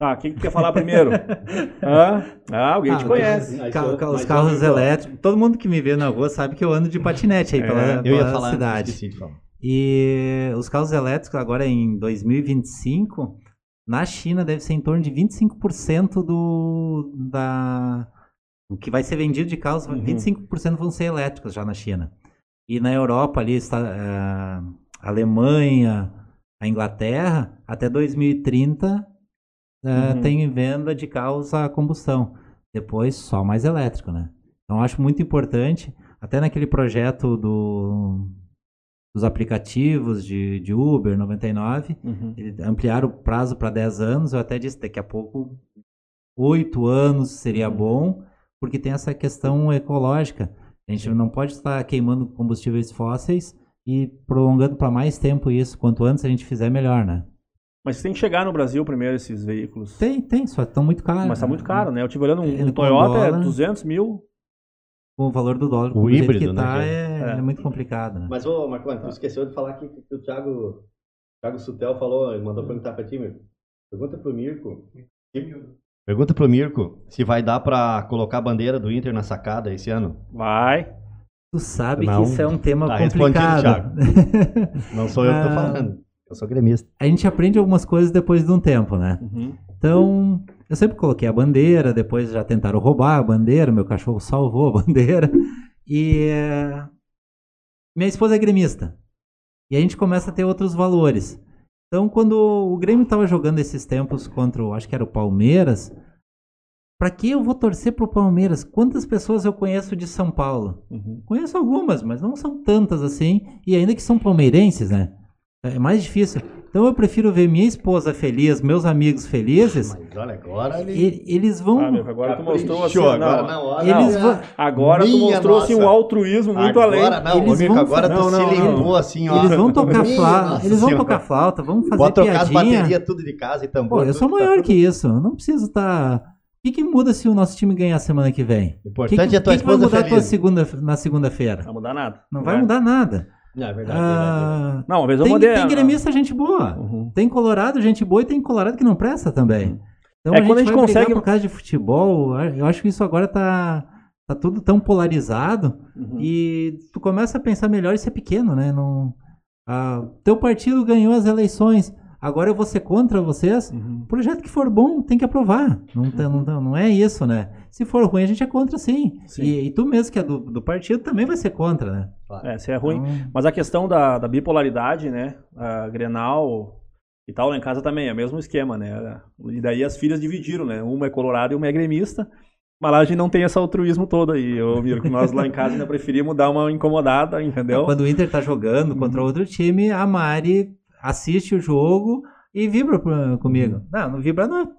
Speaker 1: Tá, quem que quer falar primeiro? ah, ah, alguém ah, te conhece.
Speaker 3: os carros elétricos. Todo mundo que me vê na rua sabe que eu ando de patinete aí é, pela, eu ia falar cidade. E os carros elétricos agora em 2025, na China deve ser em torno de 25% do da o que vai ser vendido de carros, uhum. 25% vão ser elétricos já na China. E na Europa ali está a eh, Alemanha, a Inglaterra, até 2030 eh, uhum. tem venda de carros a combustão. Depois só mais elétrico, né? Então acho muito importante, até naquele projeto do, dos aplicativos de, de Uber 99, uhum. ampliaram o prazo para 10 anos, eu até disse daqui a pouco 8 anos seria uhum. bom, porque tem essa questão ecológica. A gente não pode estar queimando combustíveis fósseis e prolongando para mais tempo isso. Quanto antes a gente fizer, melhor, né?
Speaker 1: Mas tem que chegar no Brasil primeiro esses veículos.
Speaker 3: Tem, tem, só estão muito caros.
Speaker 1: Mas está muito caro, né? Eu tive olhando um, um Toyota, é 200 mil.
Speaker 3: Com o valor do dólar.
Speaker 2: O híbrido, que
Speaker 3: tá, né? É, é. é, muito complicado, né?
Speaker 2: Mas, ô, Marconi, tu esqueceu de falar que, que o Thiago, Thiago Sutel falou, mandou perguntar para ti, Mirko. Pergunta pro Mirko. Pergunta pro Mirko se vai dar para colocar a bandeira do Inter na sacada esse ano.
Speaker 1: Vai.
Speaker 3: Tu sabe não. que isso é um tema tá complicado.
Speaker 2: não sou eu que tô ah, falando. Eu sou gremista.
Speaker 3: A gente aprende algumas coisas depois de um tempo, né? Uhum. Então, eu sempre coloquei a bandeira, depois já tentaram roubar a bandeira, meu cachorro salvou a bandeira. E minha esposa é gremista. E a gente começa a ter outros valores. Então, quando o Grêmio estava jogando esses tempos contra, o, acho que era o Palmeiras, para que eu vou torcer pro Palmeiras? Quantas pessoas eu conheço de São Paulo? Uhum. Conheço algumas, mas não são tantas assim, e ainda que são palmeirenses, né? É mais difícil. Então eu prefiro ver minha esposa feliz, meus amigos felizes. Mas olha, agora ele... eles vão. Ah,
Speaker 1: meu, agora tu mostrou assim. Agora, hora, eles não. Vão... agora tu mostrou assim, um altruísmo muito
Speaker 2: agora,
Speaker 1: além.
Speaker 2: Não, eles amigo, vão... agora não, tu não, se limpou assim, ó.
Speaker 3: Eles vão tocar flauta. Eles vão tocar flauta, vamos fazer trocar piadinha. as baterias
Speaker 2: tudo de casa e tambor.
Speaker 3: Pô, eu sou maior tá que isso. Eu não preciso estar. Tá... O que, que, muda se o nosso time ganhar semana que vem?
Speaker 2: O importante que, é a tua
Speaker 3: que esposa que vai mudar segunda, na segunda-feira?
Speaker 1: Não vai mudar nada.
Speaker 3: Não, não vai mudar nada.
Speaker 2: Não, é verdade. Ah,
Speaker 1: não, uma vez eu
Speaker 3: tem,
Speaker 1: mandei.
Speaker 3: Tem gremista gente boa. Uhum. Tem colorado gente boa e tem colorado que não presta também. Uhum. Então
Speaker 1: é a quando a gente consegue.
Speaker 3: Por causa de futebol, eu acho que isso agora tá, tá tudo tão polarizado uhum. e tu começa a pensar melhor isso é pequeno, né? Não, ah, teu partido ganhou as eleições. Agora eu vou ser contra vocês. Uhum. Projeto que for bom, tem que aprovar. Não, não, não é isso, né? Se for ruim, a gente é contra sim. sim. E, e, tu mesmo que é do, do, partido também vai ser contra, né?
Speaker 1: É, se é ruim. Então... Mas a questão da, da bipolaridade, né? A Grenal e tal, lá em casa também é o mesmo esquema, né? E daí as filhas dividiram, né? Uma é colorada e uma é gremista. Mas lá a gente não tem esse altruísmo todo aí. Eu, Mirko, nós lá em casa ainda preferimos dar uma incomodada, entendeu?
Speaker 3: Quando o Inter tá jogando contra uhum. outro time, a Mari assiste o jogo e vibra pra, comigo. Uhum. Não, não vibra não.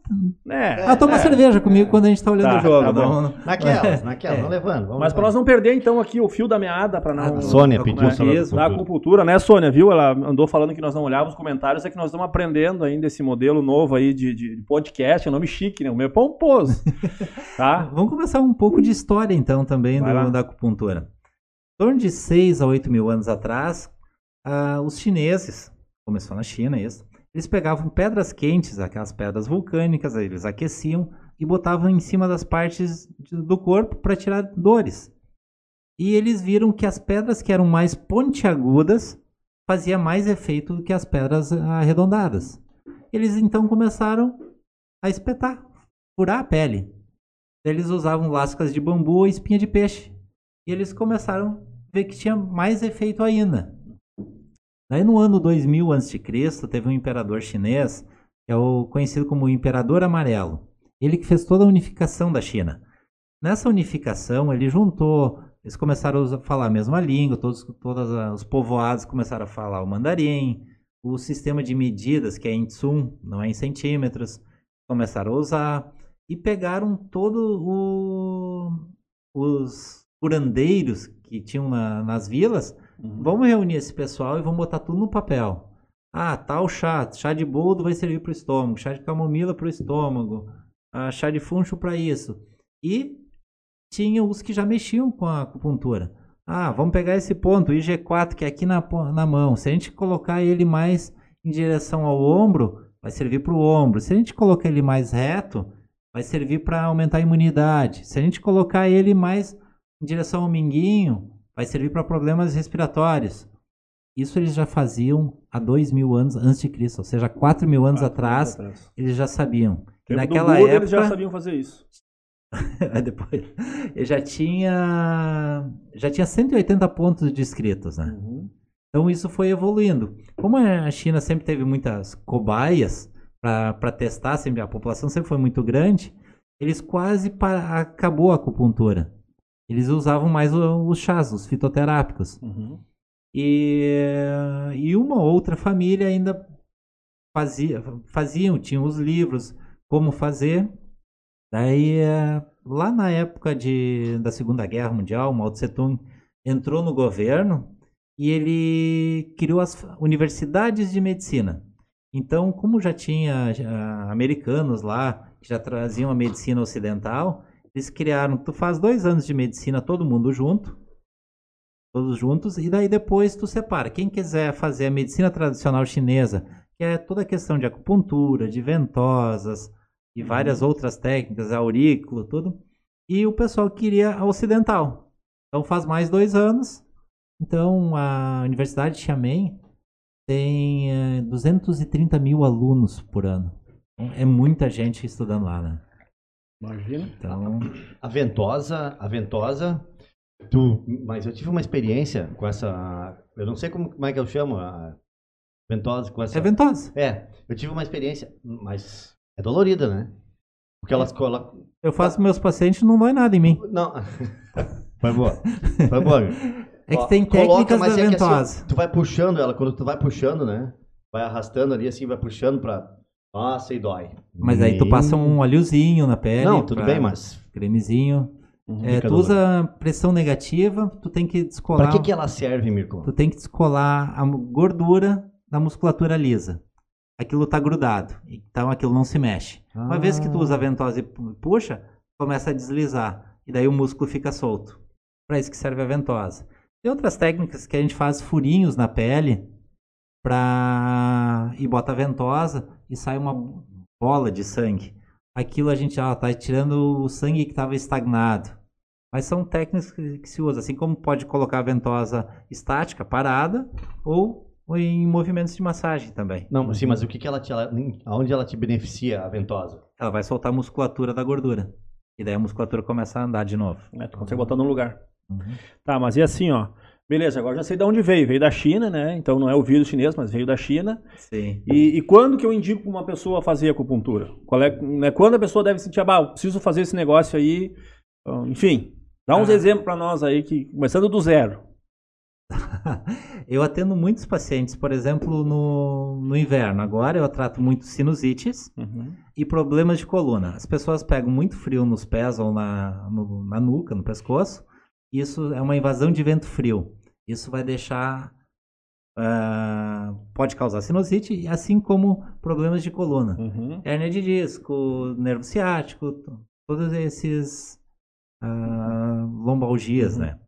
Speaker 3: É, ah, toma é, cerveja comigo quando a gente tá olhando tá, o jogo. Tá
Speaker 2: bom. Não, naquelas, naquelas, é. levando.
Speaker 1: Mas levando. pra nós não perder então aqui o fio da meada, pra não... A
Speaker 2: Sônia não, pediu
Speaker 1: sobre isso, acupuntura, né, Sônia, viu? Ela andou falando que nós não olhávamos os comentários, é que nós estamos aprendendo ainda esse modelo novo aí de, de podcast, é nome chique, né? O meu é pomposo. tá?
Speaker 3: Vamos começar um pouco de história então também do, da acupuntura. Em torno de 6 a 8 mil anos atrás, uh, os chineses começou na China isso. Eles pegavam pedras quentes, aquelas pedras vulcânicas, eles aqueciam e botavam em cima das partes do corpo para tirar dores. E eles viram que as pedras que eram mais pontiagudas fazia mais efeito do que as pedras arredondadas. Eles então começaram a espetar, furar a pele. Eles usavam lascas de bambu ou espinha de peixe. E eles começaram a ver que tinha mais efeito ainda. Daí no ano 2000 a.C., teve um imperador chinês, que é o conhecido como Imperador Amarelo. Ele que fez toda a unificação da China. Nessa unificação, ele juntou, eles começaram a falar a mesma língua, todos, todos os povoados começaram a falar o mandarim, o sistema de medidas, que é em tsum, não é em centímetros, começaram a usar, e pegaram todos os curandeiros que tinham na, nas vilas Uhum. Vamos reunir esse pessoal e vamos botar tudo no papel. Ah, tal chá, chá de boldo vai servir para o estômago, chá de camomila para o estômago, ah, chá de funcho para isso. E tinha os que já mexiam com a acupuntura. Ah, vamos pegar esse ponto, o IG4, que é aqui na, na mão. Se a gente colocar ele mais em direção ao ombro, vai servir para o ombro. Se a gente colocar ele mais reto, vai servir para aumentar a imunidade. Se a gente colocar ele mais em direção ao minguinho, vai servir para problemas respiratórios. Isso eles já faziam há dois mil anos antes de Cristo, ou seja, quatro mil anos, atrás, atrás, eles já sabiam.
Speaker 1: Naquela Buda, época eles já sabiam fazer isso.
Speaker 3: depois, eu já tinha já tinha 180 pontos descritos, né? Uhum. Então isso foi evoluindo. Como a China sempre teve muitas cobaias para testar, sempre a população sempre foi muito grande, eles quase para, acabou a acupuntura. Eles usavam mais os chás, os fitoterápicos. Uhum. E, e uma outra família ainda fazia, faziam, tinham os livros, como fazer. Daí, lá na época de, da Segunda Guerra Mundial, Mao Tse Tung entrou no governo e ele criou as universidades de medicina. Então, como já tinha já, americanos lá que já traziam a medicina ocidental, eles criaram, tu faz dois anos de medicina todo mundo junto, todos juntos, e daí depois tu separa. Quem quiser fazer a medicina tradicional chinesa, que é toda a questão de acupuntura, de ventosas e várias uhum. outras técnicas, aurículo, tudo, e o pessoal queria a ocidental. Então faz mais dois anos, então, a Universidade de Xiamen tem é, eh, 230 mil alunos por ano. Então, é muita gente estudando lá, né?
Speaker 2: Imagina. Então... A Ventosa, a Ventosa, tu, mas eu tive uma experiência com essa, eu não sei como, como é que eu chamo, a Ventosa com essa.
Speaker 3: É Ventosa.
Speaker 2: É, eu tive uma experiência, mas é dolorida, né?
Speaker 3: Porque elas, ela... Eu faço meus pacientes não dói nada em mim.
Speaker 2: Não. Foi boa. Foi boa.
Speaker 3: É que tem técnicas coloca, da ventosa. É assim,
Speaker 2: tu vai puxando ela, quando tu vai puxando, né? Vai arrastando ali assim, vai puxando pra. Nossa, e dói.
Speaker 3: Mas aí tu passa um óleozinho na pele.
Speaker 2: Não, tudo bem, mas.
Speaker 3: Cremezinho. É, tu usa pressão negativa, tu tem que descolar.
Speaker 2: Pra que, que ela serve, Mirko?
Speaker 3: Tu tem que descolar a gordura da musculatura lisa. Aquilo tá grudado, então aquilo não se mexe. Ah. Uma vez que tu usa a ventosa e puxa, começa a deslizar. E daí o músculo fica solto. Para isso que serve a ventosa. Tem outras técnicas que a gente faz furinhos na pele pra... e bota ventosa e sai uma bola de sangue. Aquilo a gente ó, tá tirando o sangue que estava estagnado. Mas são técnicas que, que, se usa, assim como pode colocar a ventosa estática, parada, ou, ou em movimentos de massagem também.
Speaker 2: Não, sim, mas o que, que ela te, ela, aonde ela te beneficia a ventosa?
Speaker 3: Ela vai soltar a musculatura da gordura. E daí a musculatura começa a andar de novo.
Speaker 1: É, tu consegue botar no lugar. Uhum. Tá, mas e assim, ó. Beleza, agora já sei de onde veio. Veio da China, né? Então não é o vírus chinês, mas veio da China.
Speaker 3: Sim.
Speaker 1: E, e quando que eu indico uma pessoa fazer acupuntura? Qual é, né, quando a pessoa deve sentir, ah, preciso fazer esse negócio aí. Enfim, dá uns ah. exemplos para nós aí, que começando do zero.
Speaker 3: eu atendo muitos pacientes, por exemplo, no, no inverno. Agora eu trato muito sinusites uhum. e problemas de coluna. As pessoas pegam muito frio nos pés ou na, no, na nuca, no pescoço isso é uma invasão de vento frio. Isso vai deixar. Uh, pode causar sinusite, assim como problemas de coluna. Uhum. Hérnia de disco, nervo ciático, todos esses uh, lombalgias, uhum. né?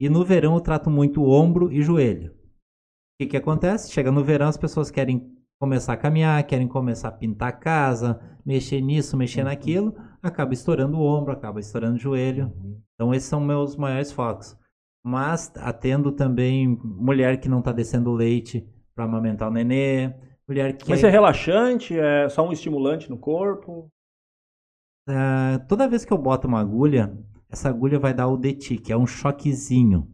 Speaker 3: E no verão eu trato muito ombro e joelho. O que, que acontece? Chega no verão, as pessoas querem começar a caminhar, querem começar a pintar a casa, mexer nisso, mexer uhum. naquilo, acaba estourando o ombro, acaba estourando o joelho. Uhum. Então esses são meus maiores focos. Mas atendo também mulher que não está descendo leite para amamentar o nenê, mulher que
Speaker 1: Mas é... é relaxante, é só um estimulante no corpo?
Speaker 3: Uh, toda vez que eu boto uma agulha, essa agulha vai dar o DETI, que é um choquezinho.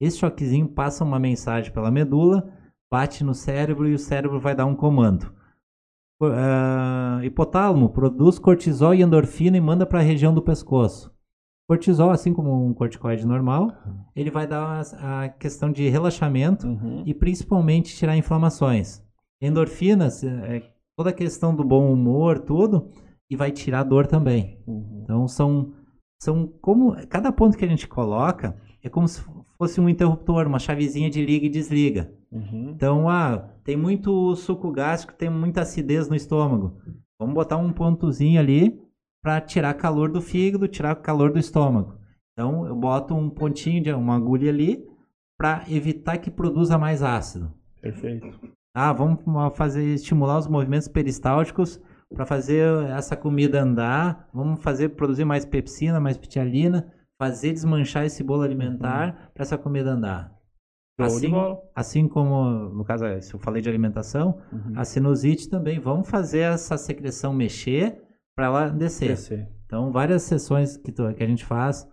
Speaker 3: Esse choquezinho passa uma mensagem pela medula bate no cérebro e o cérebro vai dar um comando. Uh, hipotálamo produz cortisol e endorfina e manda para a região do pescoço. Cortisol, assim como um corticoide normal, ele vai dar a, a questão de relaxamento uhum. e principalmente tirar inflamações. Endorfinas, é toda a questão do bom humor, tudo, e vai tirar dor também. Uhum. Então são, são como cada ponto que a gente coloca é como se fosse um interruptor, uma chavezinha de liga e desliga. Uhum. Então, ah, tem muito suco gástrico, tem muita acidez no estômago. Vamos botar um pontozinho ali para tirar calor do fígado, tirar calor do estômago. Então, eu boto um pontinho de uma agulha ali, para evitar que produza mais ácido.
Speaker 1: Perfeito.
Speaker 3: Ah, vamos fazer estimular os movimentos peristálticos para fazer essa comida andar. Vamos fazer produzir mais pepsina, mais pitialina, fazer desmanchar esse bolo alimentar uhum. para essa comida andar. Assim, assim como, no caso, se eu falei de alimentação, uhum. a sinusite também. Vamos fazer essa secreção mexer para ela descer. descer. Então, várias sessões que, tu, que a gente faz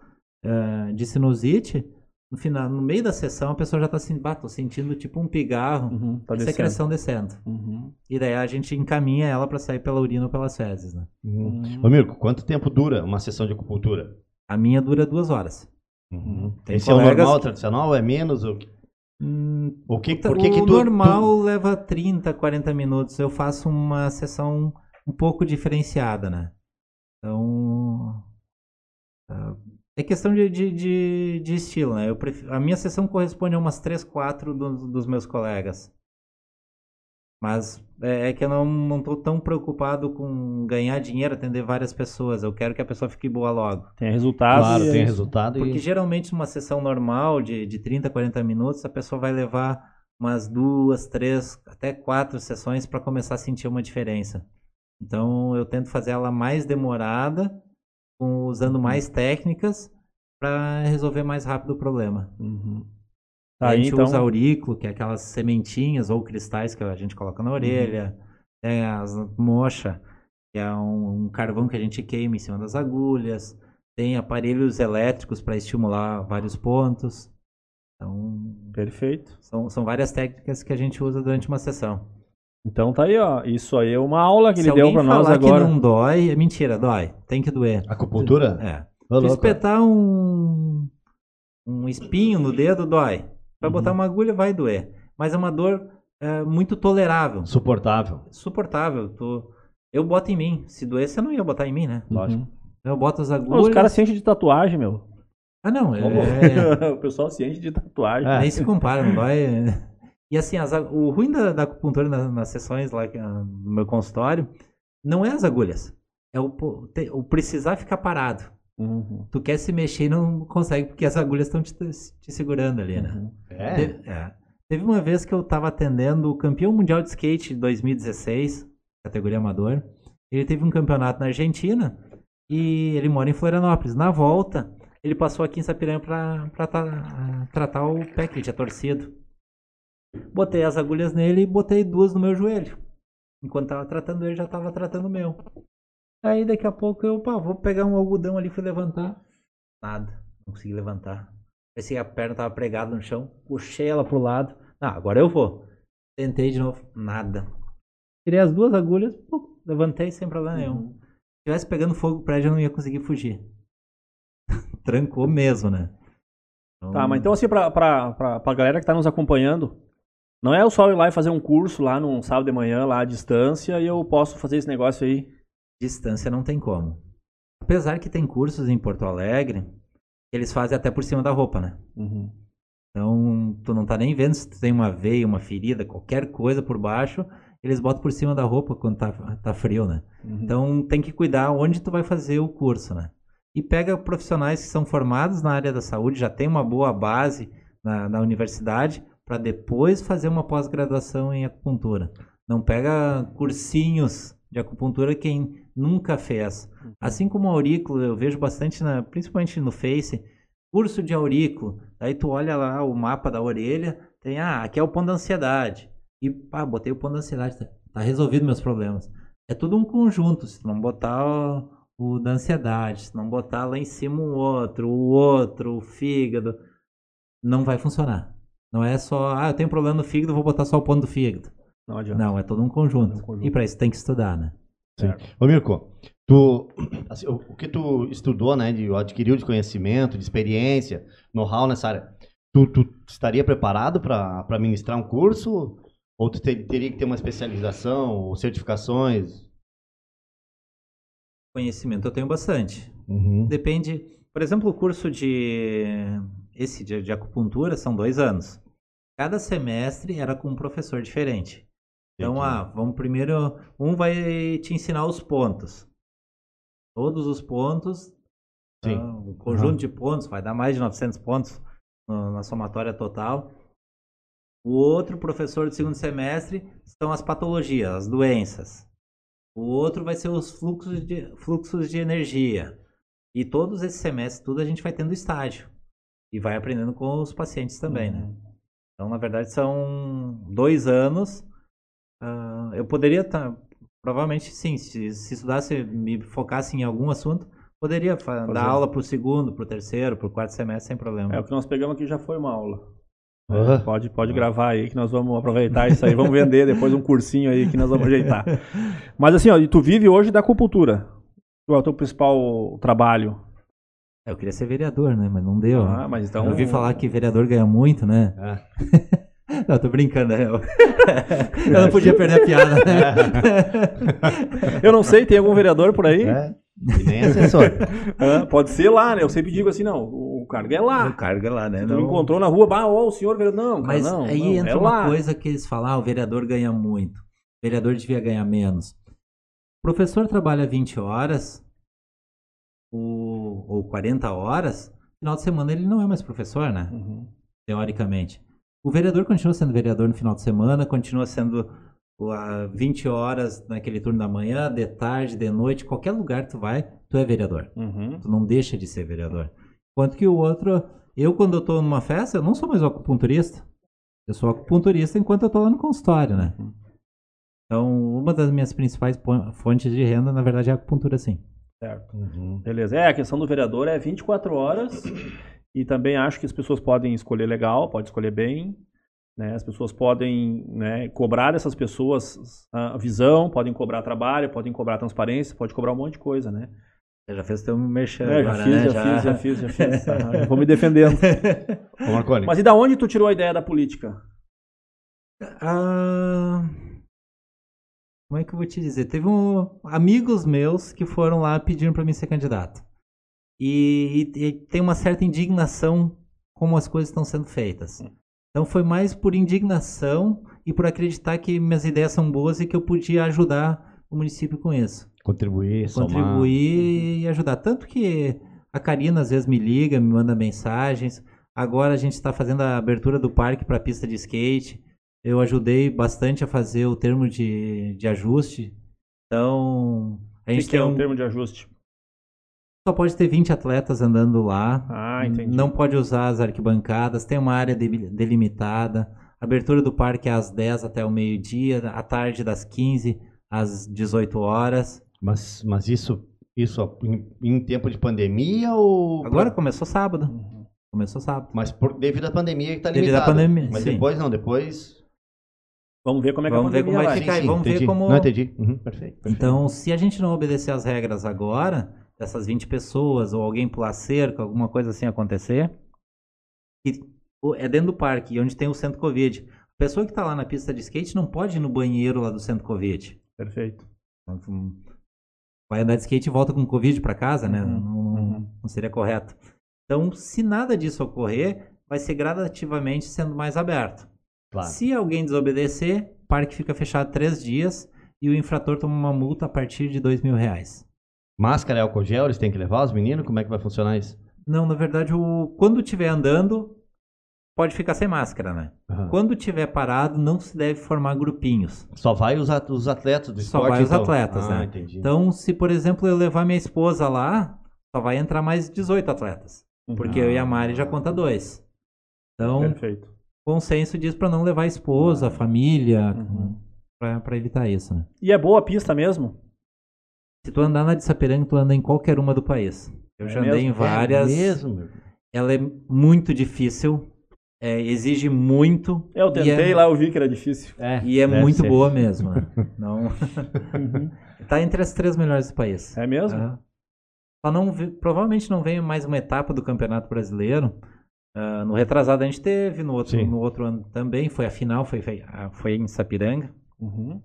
Speaker 3: uh, de sinusite, no final, no meio da sessão, a pessoa já está assim, bah, sentindo tipo um pigarro, uhum, tá secreção descendo. Uhum. E daí a gente encaminha ela para sair pela urina ou pelas fezes, né?
Speaker 2: Uhum. Ô Mirko, quanto tempo dura uma sessão de acupuntura?
Speaker 3: A minha dura duas horas.
Speaker 2: Uhum. Esse é o normal, tradicional, é menos? Ou...
Speaker 3: Hum, o que, por que, que tu, normal tu... leva 30, 40 minutos. Eu faço uma sessão um pouco diferenciada, né? Então, uh, é questão de, de, de, de estilo, né? Prefiro, a minha sessão corresponde a umas 3, 4 do, dos meus colegas. Mas é, é, que eu não, não tô tão preocupado com ganhar dinheiro, atender várias pessoas. Eu quero que a pessoa fique boa logo.
Speaker 1: Tem resultado.
Speaker 2: Claro, tem resultado.
Speaker 3: Porque e... geralmente uma sessão normal de, de 30, 40 minutos, a pessoa vai levar umas duas, três, até quatro sessões para começar a sentir uma diferença. Então eu tento fazer ela mais demorada usando uhum. mais técnicas para resolver mais rápido o problema. Uhum. Tá, a gente então... usa aurículo, que é aquelas sementinhas ou cristais que a gente coloca na orelha. Uhum. Tem as mocha, que é um, um, carvão que a gente queima em cima das agulhas. Tem aparelhos elétricos para estimular vários pontos. Então,
Speaker 1: Perfeito.
Speaker 3: São, são várias técnicas que a gente usa durante uma sessão.
Speaker 1: Então tá aí, ó. Isso aí é uma aula que Se ele deu pra nós agora.
Speaker 3: que não dói, é mentira, dói. Tem que doer.
Speaker 2: Acupuntura?
Speaker 3: É. Se espetar um, um espinho no dedo, dói. Vai uhum. botar uma agulha, vai doer. Mas é uma dor é, muito tolerável.
Speaker 2: Suportável.
Speaker 3: Suportável. Tu... Eu boto em mim. Se doer, você não ia botar em mim, né?
Speaker 2: Lógico.
Speaker 3: Eu boto as agulhas.
Speaker 1: os caras se enchem de tatuagem, meu.
Speaker 3: Ah, não. É...
Speaker 1: o pessoal se enche de tatuagem.
Speaker 3: É. Nem se compara, não vai. E assim, as, o ruim da, da acupuntura nas, nas sessões lá ah, no meu consultório não é as agulhas. É o, o precisar ficar parado. Uhum. Tu quer se mexer e não consegue porque as agulhas estão te, te, segurando ali, né? Uhum.
Speaker 2: É?
Speaker 3: Teve, é. Teve uma vez que eu estava atendendo o campeão mundial de skate de 2016, categoria amador. Ele teve um campeonato na Argentina e ele mora em Florianópolis. Na volta, ele passou aqui em Sapiranga para tra tratar o pé que ele tinha torcido. Botei as agulhas nele e botei duas no meu joelho. Enquanto tava tratando ele, já tava tratando o meu. Aí daqui a pouco eu, pá, vou pegar um algodão ali, fui levantar. Nada, não consegui levantar. Pensei que a perna tava pregada no chão, puxei ela pro lado. Ah, agora eu vou. Tentei de novo, nada. Tirei as duas agulhas, levantei sem problema nenhum. Uhum. Se tivesse pegando fogo o prédio, eu não ia conseguir fugir. Trancou mesmo, né?
Speaker 1: Então... Tá, mas então assim, pra, pra, pra, pra galera que tá nos acompanhando, não é eu só ir lá e fazer um curso lá num sábado de manhã, lá à distância, e eu posso fazer esse negócio aí.
Speaker 3: Distância não tem como. Apesar que tem cursos em Porto Alegre, eles fazem até por cima da roupa, né? Uhum. Então, tu não tá nem vendo se tu tem uma veia, uma ferida, qualquer coisa por baixo, eles botam por cima da roupa quando tá, tá frio, né? Uhum. Então, tem que cuidar onde tu vai fazer o curso, né? E pega profissionais que são formados na área da saúde, já tem uma boa base na, na universidade, para depois fazer uma pós-graduação em acupuntura. Não pega cursinhos de acupuntura quem nunca fez. Assim como aurículo, eu vejo bastante, na, principalmente no Face, curso de aurículo. Aí tu olha lá o mapa da orelha, tem, ah, aqui é o ponto da ansiedade. E, pá, botei o ponto da ansiedade, tá, tá resolvido meus problemas. É tudo um conjunto, se não botar o, o da ansiedade, se não botar lá em cima um outro, o outro, o fígado, não vai funcionar. Não é só, ah, eu tenho problema no fígado, vou botar só o ponto do fígado. Não adianta. Não, é todo um conjunto. É um conjunto. E para isso tem que estudar, né?
Speaker 2: Sim. Ô Mirko, tu, assim, o, o, que tu estudou, né, de, adquiriu de conhecimento, de experiência, know-how nessa área, tu, tu estaria preparado para ministrar um curso? Ou tu ter, teria que ter uma especialização ou certificações?
Speaker 3: Conhecimento eu tenho bastante. Uhum. Depende, por exemplo, o curso de esse de, de acupuntura são dois anos. Cada semestre era com um professor diferente. Então, ah, vamos primeiro. Um vai te ensinar os pontos. Todos os pontos. Sim. Ah, o conjunto uhum. de pontos vai dar mais de 900 pontos. na somatória total. O outro professor do segundo semestre são as patologias, as doenças. O outro vai ser os fluxos de, fluxos de energia. E todos esses semestres, tudo a gente vai tendo estágio. E vai aprendendo com os pacientes também, né? uhum. né? Então, na verdade, são dois anos. Uh, eu poderia estar, tá, provavelmente sim, se, se estudasse, me focasse em algum assunto, poderia dar aula para o segundo, para o terceiro, para o quarto semestre, sem problema.
Speaker 1: É, o que nós pegamos aqui já foi uma aula. Uhum. Pode, pode gravar aí que nós vamos aproveitar isso aí. Vamos vender depois um cursinho aí que nós vamos ajeitar. Mas assim, ó, e tu vive hoje da acupuntura. Qual é o teu principal trabalho?
Speaker 3: É, eu queria ser vereador, né? Mas não deu.
Speaker 1: Ah, mas então...
Speaker 3: Eu ouvi falar que vereador ganha muito, né? Ah. Não, tô brincando, né? Eu, eu não podia perder a piada, né?
Speaker 1: Eu não sei, tem algum vereador por aí?
Speaker 2: É. E nem assessor.
Speaker 1: é, pode ser lá, né? Eu sempre digo assim, não, o cargo é lá.
Speaker 3: O cargo é lá, né?
Speaker 1: Tu não... encontrou na rua, bah, ó, o senhor vereador. Não,
Speaker 3: Mas
Speaker 1: não,
Speaker 3: aí
Speaker 1: não,
Speaker 3: entra é uma lá. coisa que eles falam, ah, o vereador ganha muito. O vereador devia ganhar menos. O professor trabalha 20 horas, ou, ou 40 horas, final de semana ele não é mais professor, né? Uhum. Teoricamente. O vereador continua sendo vereador no final de semana, continua sendo a 20 horas naquele turno da manhã, de tarde, de noite, qualquer lugar que tu vai, tu é vereador. Uhum. Tu não deixa de ser vereador. Enquanto que o outro, eu quando eu tô numa festa, eu não sou mais acupunturista. Eu sou acupunturista enquanto eu tô lá no consultório, né? Uhum. Então, uma das minhas principais fontes de renda, na verdade, é a acupuntura, sim.
Speaker 1: Certo. Uhum. Beleza. É, a questão do vereador é 24 horas. E também acho que as pessoas podem escolher legal, pode escolher bem. Né? As pessoas podem né, cobrar dessas pessoas a visão, podem cobrar trabalho, podem cobrar transparência, pode cobrar um monte de coisa, né?
Speaker 3: Você já fez teu mexer
Speaker 1: é, agora, já fiz, né? já, já, fiz, já fiz, já fiz, já fiz. vou me defendendo. Ô, Marconi. Mas e da onde tu tirou a ideia da política?
Speaker 3: Ah, como é que eu vou te dizer? Teve um, amigos meus que foram lá pedindo para mim ser candidato. E, e, e, tem uma certa indignação como as coisas estão sendo feitas. Então foi mais por indignação e por acreditar que minhas ideias são boas e que eu podia ajudar o município com isso.
Speaker 2: Contribuir,
Speaker 3: Contribuir somar. e ajudar. Tanto que a Karina às vezes me liga, me manda mensagens. Agora a gente está fazendo a abertura do parque para a pista de skate. Eu ajudei bastante a fazer o termo de, de ajuste. Então,
Speaker 1: a gente que tem que é um termo de ajuste?
Speaker 3: Só pode ter 20 atletas andando lá.
Speaker 1: Ah, entendi.
Speaker 3: Não pode usar as arquibancadas. Tem uma área delimitada. Abertura do parque é às 10 até o meio-dia. À tarde, das 15 às 18 horas.
Speaker 2: Mas, mas isso, isso em, em tempo de pandemia ou.
Speaker 3: Agora começou sábado. Uhum. Começou sábado.
Speaker 2: Mas por, devido à pandemia está limitado. Devido à pandemia, Mas sim. depois não, depois.
Speaker 1: Vamos ver como é que
Speaker 3: vamos ver como vai ficar sim, sim, vamos
Speaker 2: entendi.
Speaker 3: ver como.
Speaker 2: Não entendi. Uhum, perfeito,
Speaker 3: perfeito, Então, se a gente não obedecer as regras agora, dessas 20 pessoas, ou alguém pular cerca, alguma coisa assim acontecer, é dentro do parque, onde tem o centro Covid. A pessoa que está lá na pista de skate não pode ir no banheiro lá do centro Covid.
Speaker 1: Perfeito.
Speaker 3: Então, vai andar de skate e volta com Covid para casa, né? Uhum. Não, uhum. não seria correto. Então, se nada disso ocorrer, vai ser gradativamente sendo mais aberto. Claro. Se alguém desobedecer, o parque fica fechado três dias e o infrator toma uma multa a partir de dois mil reais.
Speaker 2: Máscara e álcool gel, eles têm que levar os meninos? Como é que vai funcionar isso?
Speaker 3: Não, na verdade, o... quando estiver andando, pode ficar sem máscara, né? Uhum. Quando estiver parado, não se deve formar grupinhos.
Speaker 2: Só vai os, os atletas do esporte?
Speaker 3: Só vai
Speaker 2: os então?
Speaker 3: atletas, ah, né? Entendi. Então, se, por exemplo, eu levar minha esposa lá, só vai entrar mais 18 atletas. Uhum. Porque eu e a Mari já conta dois. Então,
Speaker 1: Perfeito.
Speaker 3: Consenso diz para não levar a esposa, a família, uhum. para evitar isso, né?
Speaker 1: E é boa a pista mesmo?
Speaker 3: Se tu andar na de Sapiranga, tu anda em qualquer uma do país. Eu é já andei mesmo? em várias. É mesmo? Ela é muito difícil. É, exige muito.
Speaker 1: Eu tentei é... lá, eu vi que era difícil.
Speaker 3: É, e é muito ser. boa mesmo. Né? Não... uhum. Tá entre as três melhores do país.
Speaker 1: É mesmo? Uhum.
Speaker 3: Só não provavelmente não vem mais uma etapa do Campeonato Brasileiro. Uh, no retrasado a gente teve, no outro, no outro ano também. Foi a final, foi, foi, foi em Sapiranga. Uhum.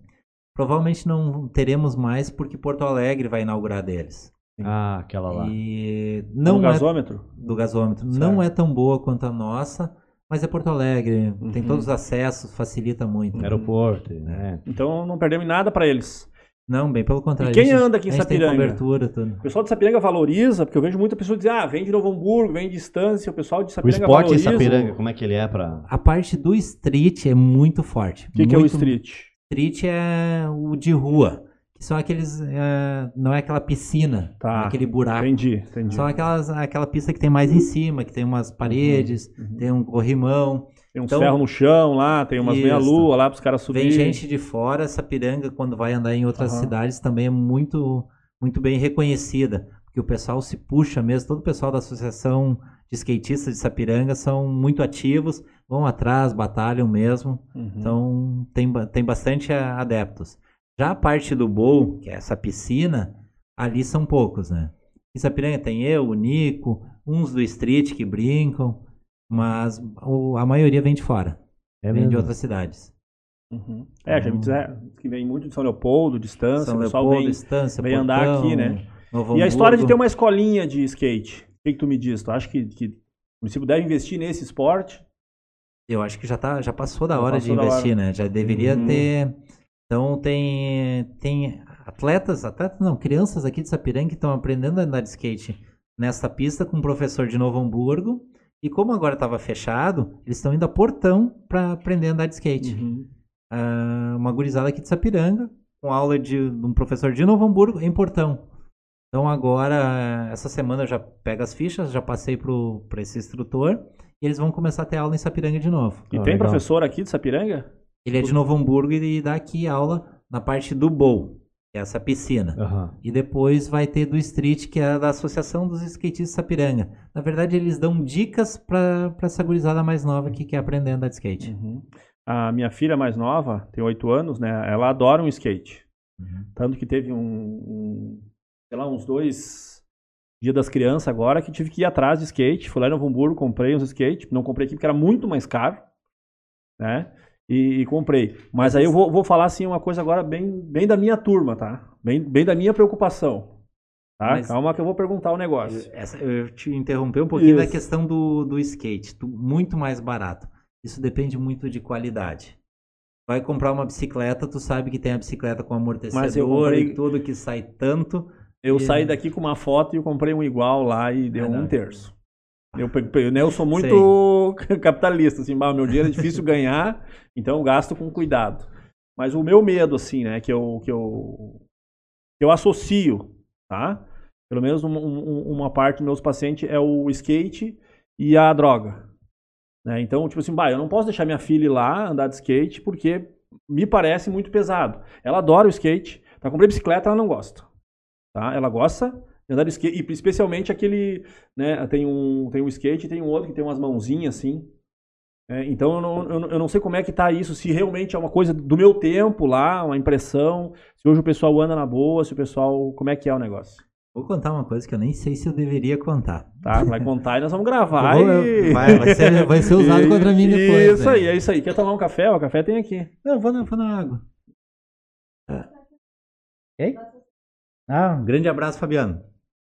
Speaker 3: Provavelmente não teremos mais porque Porto Alegre vai inaugurar deles.
Speaker 2: Ah, aquela lá.
Speaker 3: E não
Speaker 1: do é, gasômetro?
Speaker 3: Do gasômetro. Certo. Não é tão boa quanto a nossa, mas é Porto Alegre. Uhum. Tem todos os acessos, facilita muito.
Speaker 2: Aeroporto, né?
Speaker 1: Então não perdemos nada para eles.
Speaker 3: Não, bem pelo contrário.
Speaker 1: E quem gente, anda aqui em Sapiranga?
Speaker 3: Tem cobertura, tudo.
Speaker 1: O pessoal de Sapiranga valoriza, porque eu vejo muita pessoa dizer, ah, vem de Novo Hamburgo, vem de distância, o pessoal de Sapiranga
Speaker 2: o esporte valoriza. em Sapiranga, como é que ele é para
Speaker 3: A parte do street é muito forte.
Speaker 1: O que, que, é o street?
Speaker 3: Street é o de rua. Que são aqueles. É, não é aquela piscina, tá. É aquele buraco.
Speaker 1: Entendi, entendi.
Speaker 3: São aquelas, aquela pista que tem mais em cima, que tem umas paredes, uhum, uhum. tem um corrimão.
Speaker 1: Tem uns então, ferros no chão lá, tem umas meia-lua lá para os caras subirem.
Speaker 3: Vem gente de fora, essa piranga, quando vai andar em outras uhum. cidades, também é muito, muito bem reconhecida. Porque o pessoal se puxa mesmo, todo o pessoal da Associação de Skatistas de Sapiranga são muito ativos, vão atrás, batalham mesmo. Uhum. Então tem, tem bastante adeptos. Já a parte do bowl, que é essa piscina, ali são poucos, né? Em Sapiranga tem eu, o Nico, uns do street que brincam. Mas o, a maioria vem de fora. É vem mesmo? de outras cidades.
Speaker 1: Uhum. É, já me disseram que vem muito de São Leopoldo, distância, São Leopoldo, vem, distância, vem Portão, andar aqui, né? Novo e a história de ter uma escolinha de skate, o que, que tu me diz? Tu acha que, que o município deve investir nesse esporte?
Speaker 3: Eu acho que já, tá, já passou da já hora passou de investir, hora. né? Já deveria uhum. ter. Então tem, tem atletas, atletas não, crianças aqui de Sapiranga que estão aprendendo a andar de skate nessa pista com um professor de Novo Hamburgo e como agora estava fechado, eles estão indo a Portão para aprender a andar de skate. Uhum. Uh, uma gurizada aqui de Sapiranga, com aula de, de, um professor de Novo Hamburgo em Portão. Então agora, essa semana eu já pego as fichas, já passei para esse instrutor, e eles vão começar a ter aula em Sapiranga de novo.
Speaker 1: E oh, tem legal. professor aqui de Sapiranga?
Speaker 3: Ele é de Novo Hamburgo e dá aqui aula na parte do bowl essa piscina. Uhum. E depois vai ter do Street, que é da Associação dos Skatistas Sapiranga. Na verdade, eles dão dicas para essa gurizada mais nova que quer aprender a andar de skate.
Speaker 1: Uhum. A minha filha mais nova, tem oito anos, né? Ela adora um skate. Uhum. Tanto que teve um, um, sei lá, uns dois Dia das Crianças agora que tive que ir atrás de skate. Fui lá em Novo Hamburgo, comprei uns skate. Não comprei aqui porque era muito mais caro, né? E, e comprei. Mas aí eu vou, vou falar assim uma coisa agora bem, bem da minha turma, tá? Bem, bem da minha preocupação. Tá? Mas, Calma que eu vou perguntar o um negócio.
Speaker 3: Essa, eu te interrompi um pouquinho Isso. da questão do, do skate. muito mais barato. Isso depende muito de qualidade. Vai comprar uma bicicleta, tu sabe que tem a bicicleta com amortecedor comprei... e tudo que sai tanto.
Speaker 1: Eu e... saí daqui com uma foto e eu comprei um igual lá e deu ah, um terço. Eu, eu, né, eu sou muito Sei. capitalista, assim, meu dinheiro é difícil ganhar, então eu gasto com cuidado. Mas o meu medo, assim, né, que eu, que eu, que eu associo, tá? Pelo menos um, um, uma parte dos meus pacientes é o skate e a droga. Né? Então, tipo assim, bah, eu não posso deixar minha filha ir lá andar de skate porque me parece muito pesado. Ela adora o skate, tá? Comprei bicicleta, ela não gosta. Tá? Ela gosta andar de skate, e especialmente aquele, né, tem um, tem um skate e tem um outro que tem umas mãozinhas assim. É, então eu não, eu não sei como é que tá isso, se realmente é uma coisa do meu tempo lá, uma impressão, se hoje o pessoal anda na boa, se o pessoal. Como é que é o negócio?
Speaker 3: Vou contar uma coisa que eu nem sei se eu deveria contar.
Speaker 1: Tá, vai contar e nós vamos gravar. Vou,
Speaker 3: e... vai, vai, ser, vai ser usado contra mim depois.
Speaker 1: Isso né? aí, é isso aí. Quer tomar um café? O café tem aqui.
Speaker 3: Não, vou na, vou na água. Ah. Ei? Ah, um grande abraço, Fabiano.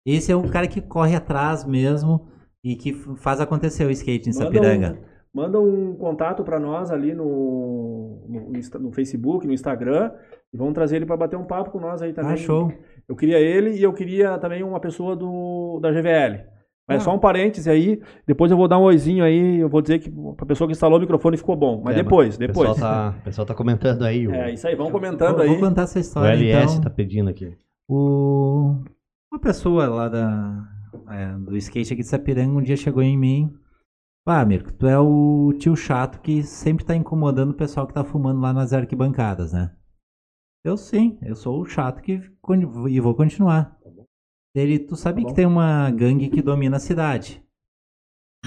Speaker 3: Esse é um cara que corre atrás mesmo e que faz acontecer o skate em manda Sapiranga.
Speaker 1: Um, manda um contato para nós ali no, no, no, Facebook, no Instagram, e vamos trazer ele para bater um papo com nós aí também.
Speaker 3: Ah, show.
Speaker 1: Eu queria ele e eu queria também uma pessoa do, da GVL. Mas ah. só um parêntese aí, depois eu vou dar um oizinho aí, eu vou dizer que a pessoa que instalou o microfone ficou bom. Mas é, depois, depois.
Speaker 2: O pessoal, tá, o pessoal tá comentando aí. O...
Speaker 1: É, isso aí, vamos comentando vou, aí.
Speaker 3: Vou contar essa história.
Speaker 2: O LS então. tá pedindo aqui.
Speaker 3: O... Uma pessoa lá da, é, do skate aqui de Sapiranga um dia chegou em mim. Ah, Mirko, tu é o tio chato que sempre tá incomodando o pessoal que tá fumando lá nas arquibancadas, né? Eu sim, eu sou o chato que e vou continuar. Ele, tu sabe tá que tem uma gangue que domina a cidade?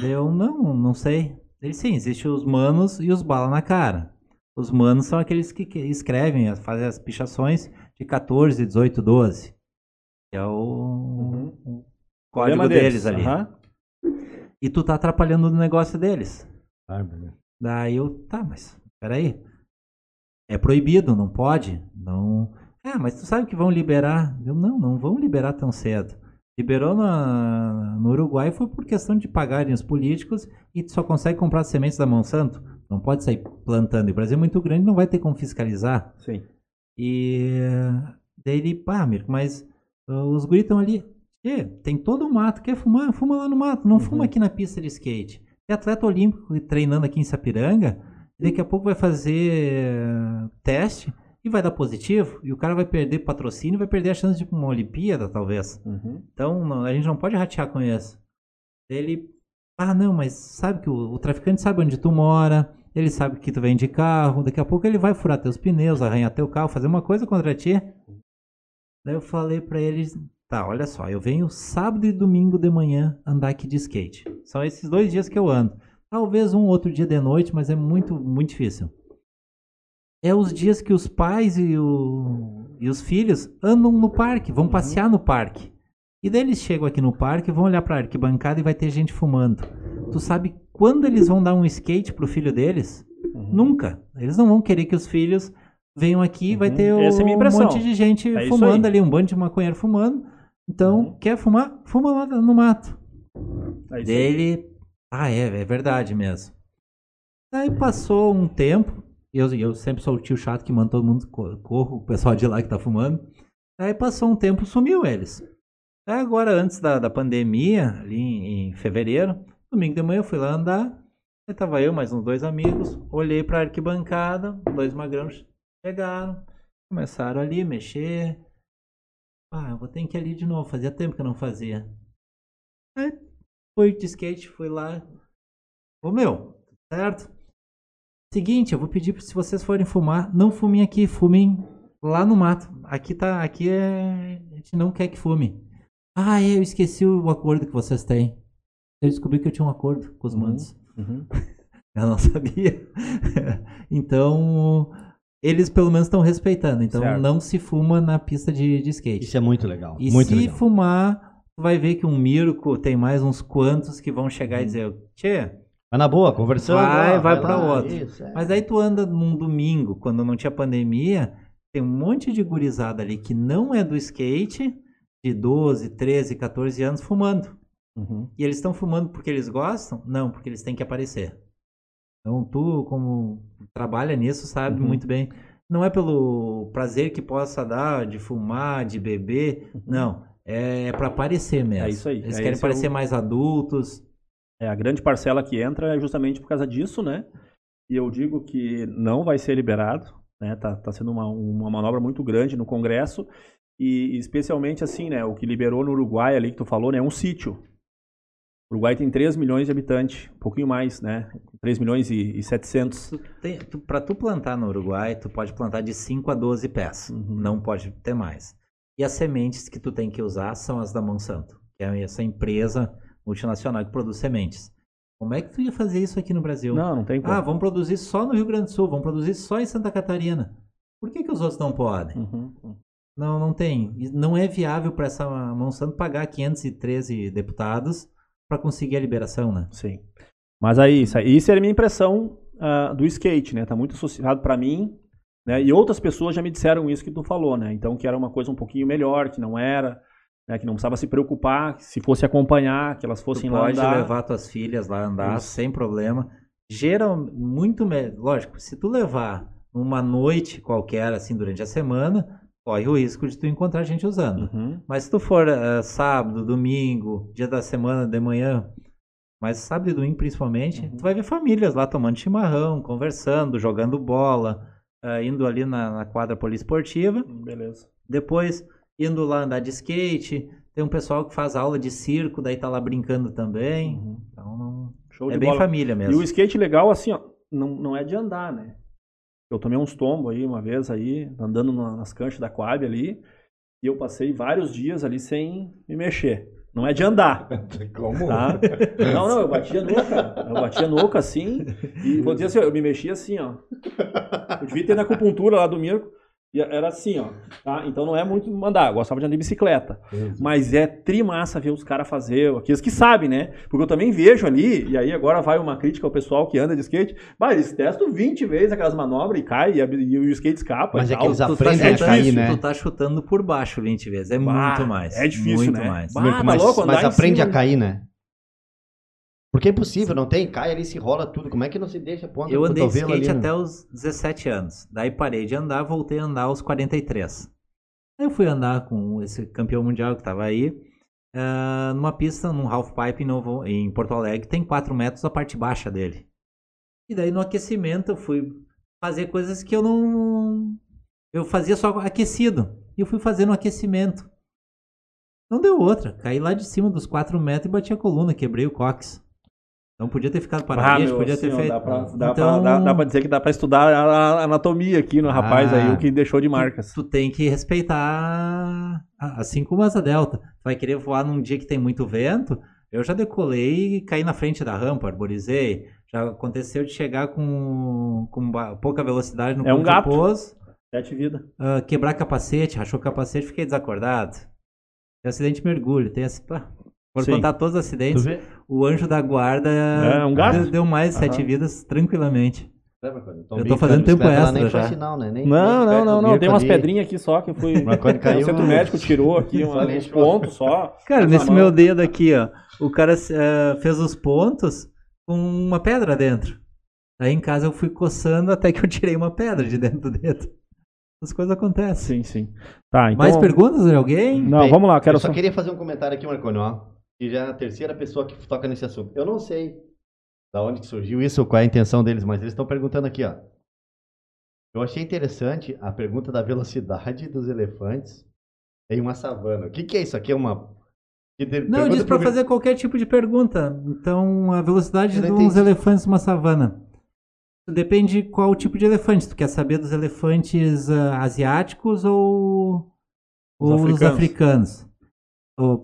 Speaker 3: Eu não, não sei. Ele sim, existe os manos e os bala na cara. Os manos são aqueles que, que escrevem, fazem as pichações de 14, 18, 12 é o, uhum. código deles, deles, ali. Uhum. E tu tá atrapalhando o negócio deles. Ah, Daí eu, tá, mas peraí. É proibido, não pode. Não. É, mas tu sabe que vão liberar? Eu, não, não vão liberar tão cedo. Liberou na, no Uruguai foi por questão de pagarem os políticos e tu só consegue comprar sementes da Monsanto. Não pode sair plantando. E o Brasil é muito grande, não vai ter como fiscalizar.
Speaker 1: Sim.
Speaker 3: E Daí ele, pá, Mirko, mas os guris estão ali. E, tem todo o mato, quer fumar? Fuma lá no mato, não uhum. fuma aqui na pista de skate. Tem atleta olímpico treinando aqui em Sapiranga, daqui a pouco vai fazer uh, teste e vai dar positivo, e o cara vai perder patrocínio, vai perder a chance de ir uma Olimpíada, talvez. Uhum. Então, não, a gente não pode ratear com isso. Ele, ah, não, mas sabe que o, o, traficante sabe onde tu mora, ele sabe que tu vem de carro, daqui a pouco ele vai furar teus pneus, arranhar teu carro, fazer uma coisa contra ti. Daí eu falei para ele, tá, olha só, eu venho sábado e domingo de manhã andar aqui de skate. São esses dois dias que eu ando. Talvez um outro dia de noite, mas é muito, muito difícil é os dias que os pais e, o, e os filhos andam no parque, vão uhum. passear no parque. E daí eles chegam aqui no parque, vão olhar para a arquibancada e vai ter gente fumando. Tu sabe quando eles vão dar um skate pro filho deles? Uhum. Nunca. Eles não vão querer que os filhos venham aqui e vai uhum. ter o, é um monte de gente é fumando ali, um bando de maconheiro fumando. Então, uhum. quer fumar? Fuma lá no mato. É Dele. Ah, é, é verdade mesmo. Aí passou um tempo, eu, eu sempre sou o tio chato que manda todo mundo corro, o pessoal de lá que tá fumando. Aí passou um tempo, sumiu eles. Aí agora, antes da, da pandemia, ali em, em fevereiro, domingo de manhã eu fui lá andar. Aí tava eu, mais uns dois amigos. Olhei pra arquibancada, dois magrãos chegaram, começaram ali mexer. Ah, eu vou ter que ir ali de novo, fazia tempo que eu não fazia. Aí fui de skate, fui lá. Ô meu, certo? Seguinte, eu vou pedir se vocês forem fumar, não fumem aqui, fumem lá no mato. Aqui tá, aqui é, a gente não quer que fume. Ah, é, eu esqueci o acordo que vocês têm. Eu descobri que eu tinha um acordo com os uhum, manos. Uhum. eu não sabia. então, eles pelo menos estão respeitando. Então, certo. não se fuma na pista de, de skate.
Speaker 2: Isso é muito legal.
Speaker 3: E
Speaker 2: muito
Speaker 3: se
Speaker 2: legal.
Speaker 3: fumar, vai ver que um Mirko tem mais uns quantos que vão chegar uhum. e dizer: Tchê,
Speaker 2: Vai na boa, conversando.
Speaker 3: Vai, vai, vai para outro. Isso, é. Mas aí tu anda num domingo, quando não tinha pandemia, tem um monte de gurizada ali que não é do skate, de 12, 13, 14 anos, fumando. Uhum. E eles estão fumando porque eles gostam? Não, porque eles têm que aparecer. Então tu, como trabalha nisso, sabe uhum. muito bem. Não é pelo prazer que possa dar de fumar, de beber. Uhum. Não. É, é para aparecer mesmo. É isso aí. Eles é querem parecer é o... mais adultos.
Speaker 1: É, a grande parcela que entra é justamente por causa disso, né? E eu digo que não vai ser liberado, né? Tá, tá sendo uma, uma manobra muito grande no Congresso e especialmente assim, né? O que liberou no Uruguai ali que tu falou, né? É um sítio. O Uruguai tem 3 milhões de habitantes, um pouquinho mais, né? 3 milhões e, e 700.
Speaker 3: Para tu plantar no Uruguai, tu pode plantar de 5 a 12 pés, uhum. não pode ter mais. E as sementes que tu tem que usar são as da Monsanto, que é essa empresa multinacional que produz sementes. Como é que tu ia fazer isso aqui no Brasil?
Speaker 1: Não, não tem como.
Speaker 3: Ah, vamos produzir só no Rio Grande do Sul, vamos produzir só em Santa Catarina. Por que, que os outros não podem? Uhum. Não, não tem. Não é viável para essa Monsanto pagar 513 deputados para conseguir a liberação, né?
Speaker 1: Sim. Mas aí, isso, isso era a minha impressão uh, do skate, né? Tá muito associado para mim, né? E outras pessoas já me disseram isso que tu falou, né? Então que era uma coisa um pouquinho melhor, que não era né, que não precisava se preocupar, se fosse acompanhar, que elas fossem tu lá
Speaker 3: pode andar. levar tuas filhas lá andar Isso. sem problema. Geral, muito, lógico, se tu levar uma noite qualquer, assim, durante a semana, corre o risco de tu encontrar gente usando. Uhum. Mas se tu for uh, sábado, domingo, dia da semana, de manhã, mas sábado e domingo principalmente, uhum. tu vai ver famílias lá tomando chimarrão, conversando, jogando bola, uh, indo ali na, na quadra poliesportiva.
Speaker 1: Beleza.
Speaker 3: Depois indo lá andar de skate. Tem um pessoal que faz aula de circo, daí tá lá brincando também. Uhum. Então não... Show é bem bola. família mesmo.
Speaker 1: E o skate legal, assim, ó, não, não é de andar, né? Eu tomei uns tombos aí uma vez aí, andando nas canchas da Coab ali, e eu passei vários dias ali sem me mexer. Não é de andar.
Speaker 2: Como?
Speaker 1: Tá? Não, não, eu batia nuca. Eu batia nuca assim, e vou dizer assim, eu me mexia assim, ó. Eu devia ter na acupuntura lá do Mirko. E era assim, ó. Tá? Então não é muito mandar. Eu gostava de andar de bicicleta. Mas é trimassa ver os caras fazer, aqueles que sabem, né? Porque eu também vejo ali, e aí agora vai uma crítica ao pessoal que anda de skate. Mas eles testam 20 vezes aquelas manobras e cai, e, e o skate escapa.
Speaker 2: Mas
Speaker 1: é
Speaker 2: que eles aprendem tá a cair, né?
Speaker 3: Tu tá chutando por baixo 20 vezes. É bah, muito mais.
Speaker 1: É difícil,
Speaker 3: muito
Speaker 1: né?
Speaker 3: mais.
Speaker 2: Bah, mas, mas, mas aprende a cair, né? Porque é impossível, não tem, cai ali, se rola tudo. Como é que não se deixa ponta
Speaker 3: Eu andei de skate ali, até os 17 anos. Daí parei de andar, voltei a andar aos 43. Aí eu fui andar com esse campeão mundial que estava aí, uh, numa pista, num half pipe em, Novo, em Porto Alegre, tem 4 metros a parte baixa dele. E daí no aquecimento eu fui fazer coisas que eu não. Eu fazia só aquecido. E eu fui fazendo aquecimento. Não deu outra. Caí lá de cima dos 4 metros e bati a coluna, quebrei o cox. Então podia ter ficado paralítico, ah, podia ter feito.
Speaker 1: Dá pra, dá, então... pra, dá, dá pra dizer que dá pra estudar a anatomia aqui no ah, rapaz aí, o que deixou de marcas.
Speaker 3: Tu, tu, tem que respeitar, assim como asa delta. Tu vai querer voar num dia que tem muito vento. Eu já decolei e caí na frente da rampa, arborizei. Já aconteceu de chegar com, com pouca velocidade no
Speaker 1: é um gato.
Speaker 3: pouso.
Speaker 1: Sete vida.
Speaker 3: Uh, quebrar capacete, rachou capacete, fiquei desacordado. Tem acidente de mergulho, tem assim, por Sim. contar todos os acidentes, o anjo da guarda
Speaker 1: é um gato?
Speaker 3: Deu, mais de sete vidas tranquilamente. Então, eu tô fazendo tempo extra já.
Speaker 1: Final, né? nem, não, nem não, não, não. Tem umas pedrinhas aqui só que eu fui. caiu, o centro médico tirou aqui uns pontos só.
Speaker 3: Cara, nesse meu dedo aqui, ó. O cara uh, fez os pontos com uma pedra dentro. Aí em casa eu fui coçando até que eu tirei uma pedra de dentro do dedo. As coisas acontecem.
Speaker 1: Sim, sim. Tá,
Speaker 3: então... Mais perguntas de alguém?
Speaker 2: Não, Bem, vamos lá. Quero eu só, só queria fazer um comentário aqui, Marconi, ó e já é a terceira pessoa que toca nesse assunto. Eu não sei da onde surgiu isso, qual é a intenção deles, mas eles estão perguntando aqui, ó. Eu achei interessante a pergunta da velocidade dos elefantes em uma savana. O que, que é isso aqui? É uma.
Speaker 3: Não, diz para fazer qualquer tipo de pergunta. Então, a velocidade dos entendi. elefantes numa savana. Depende qual tipo de elefante. Tu quer saber dos elefantes uh, asiáticos ou os, ou africanos. os africanos?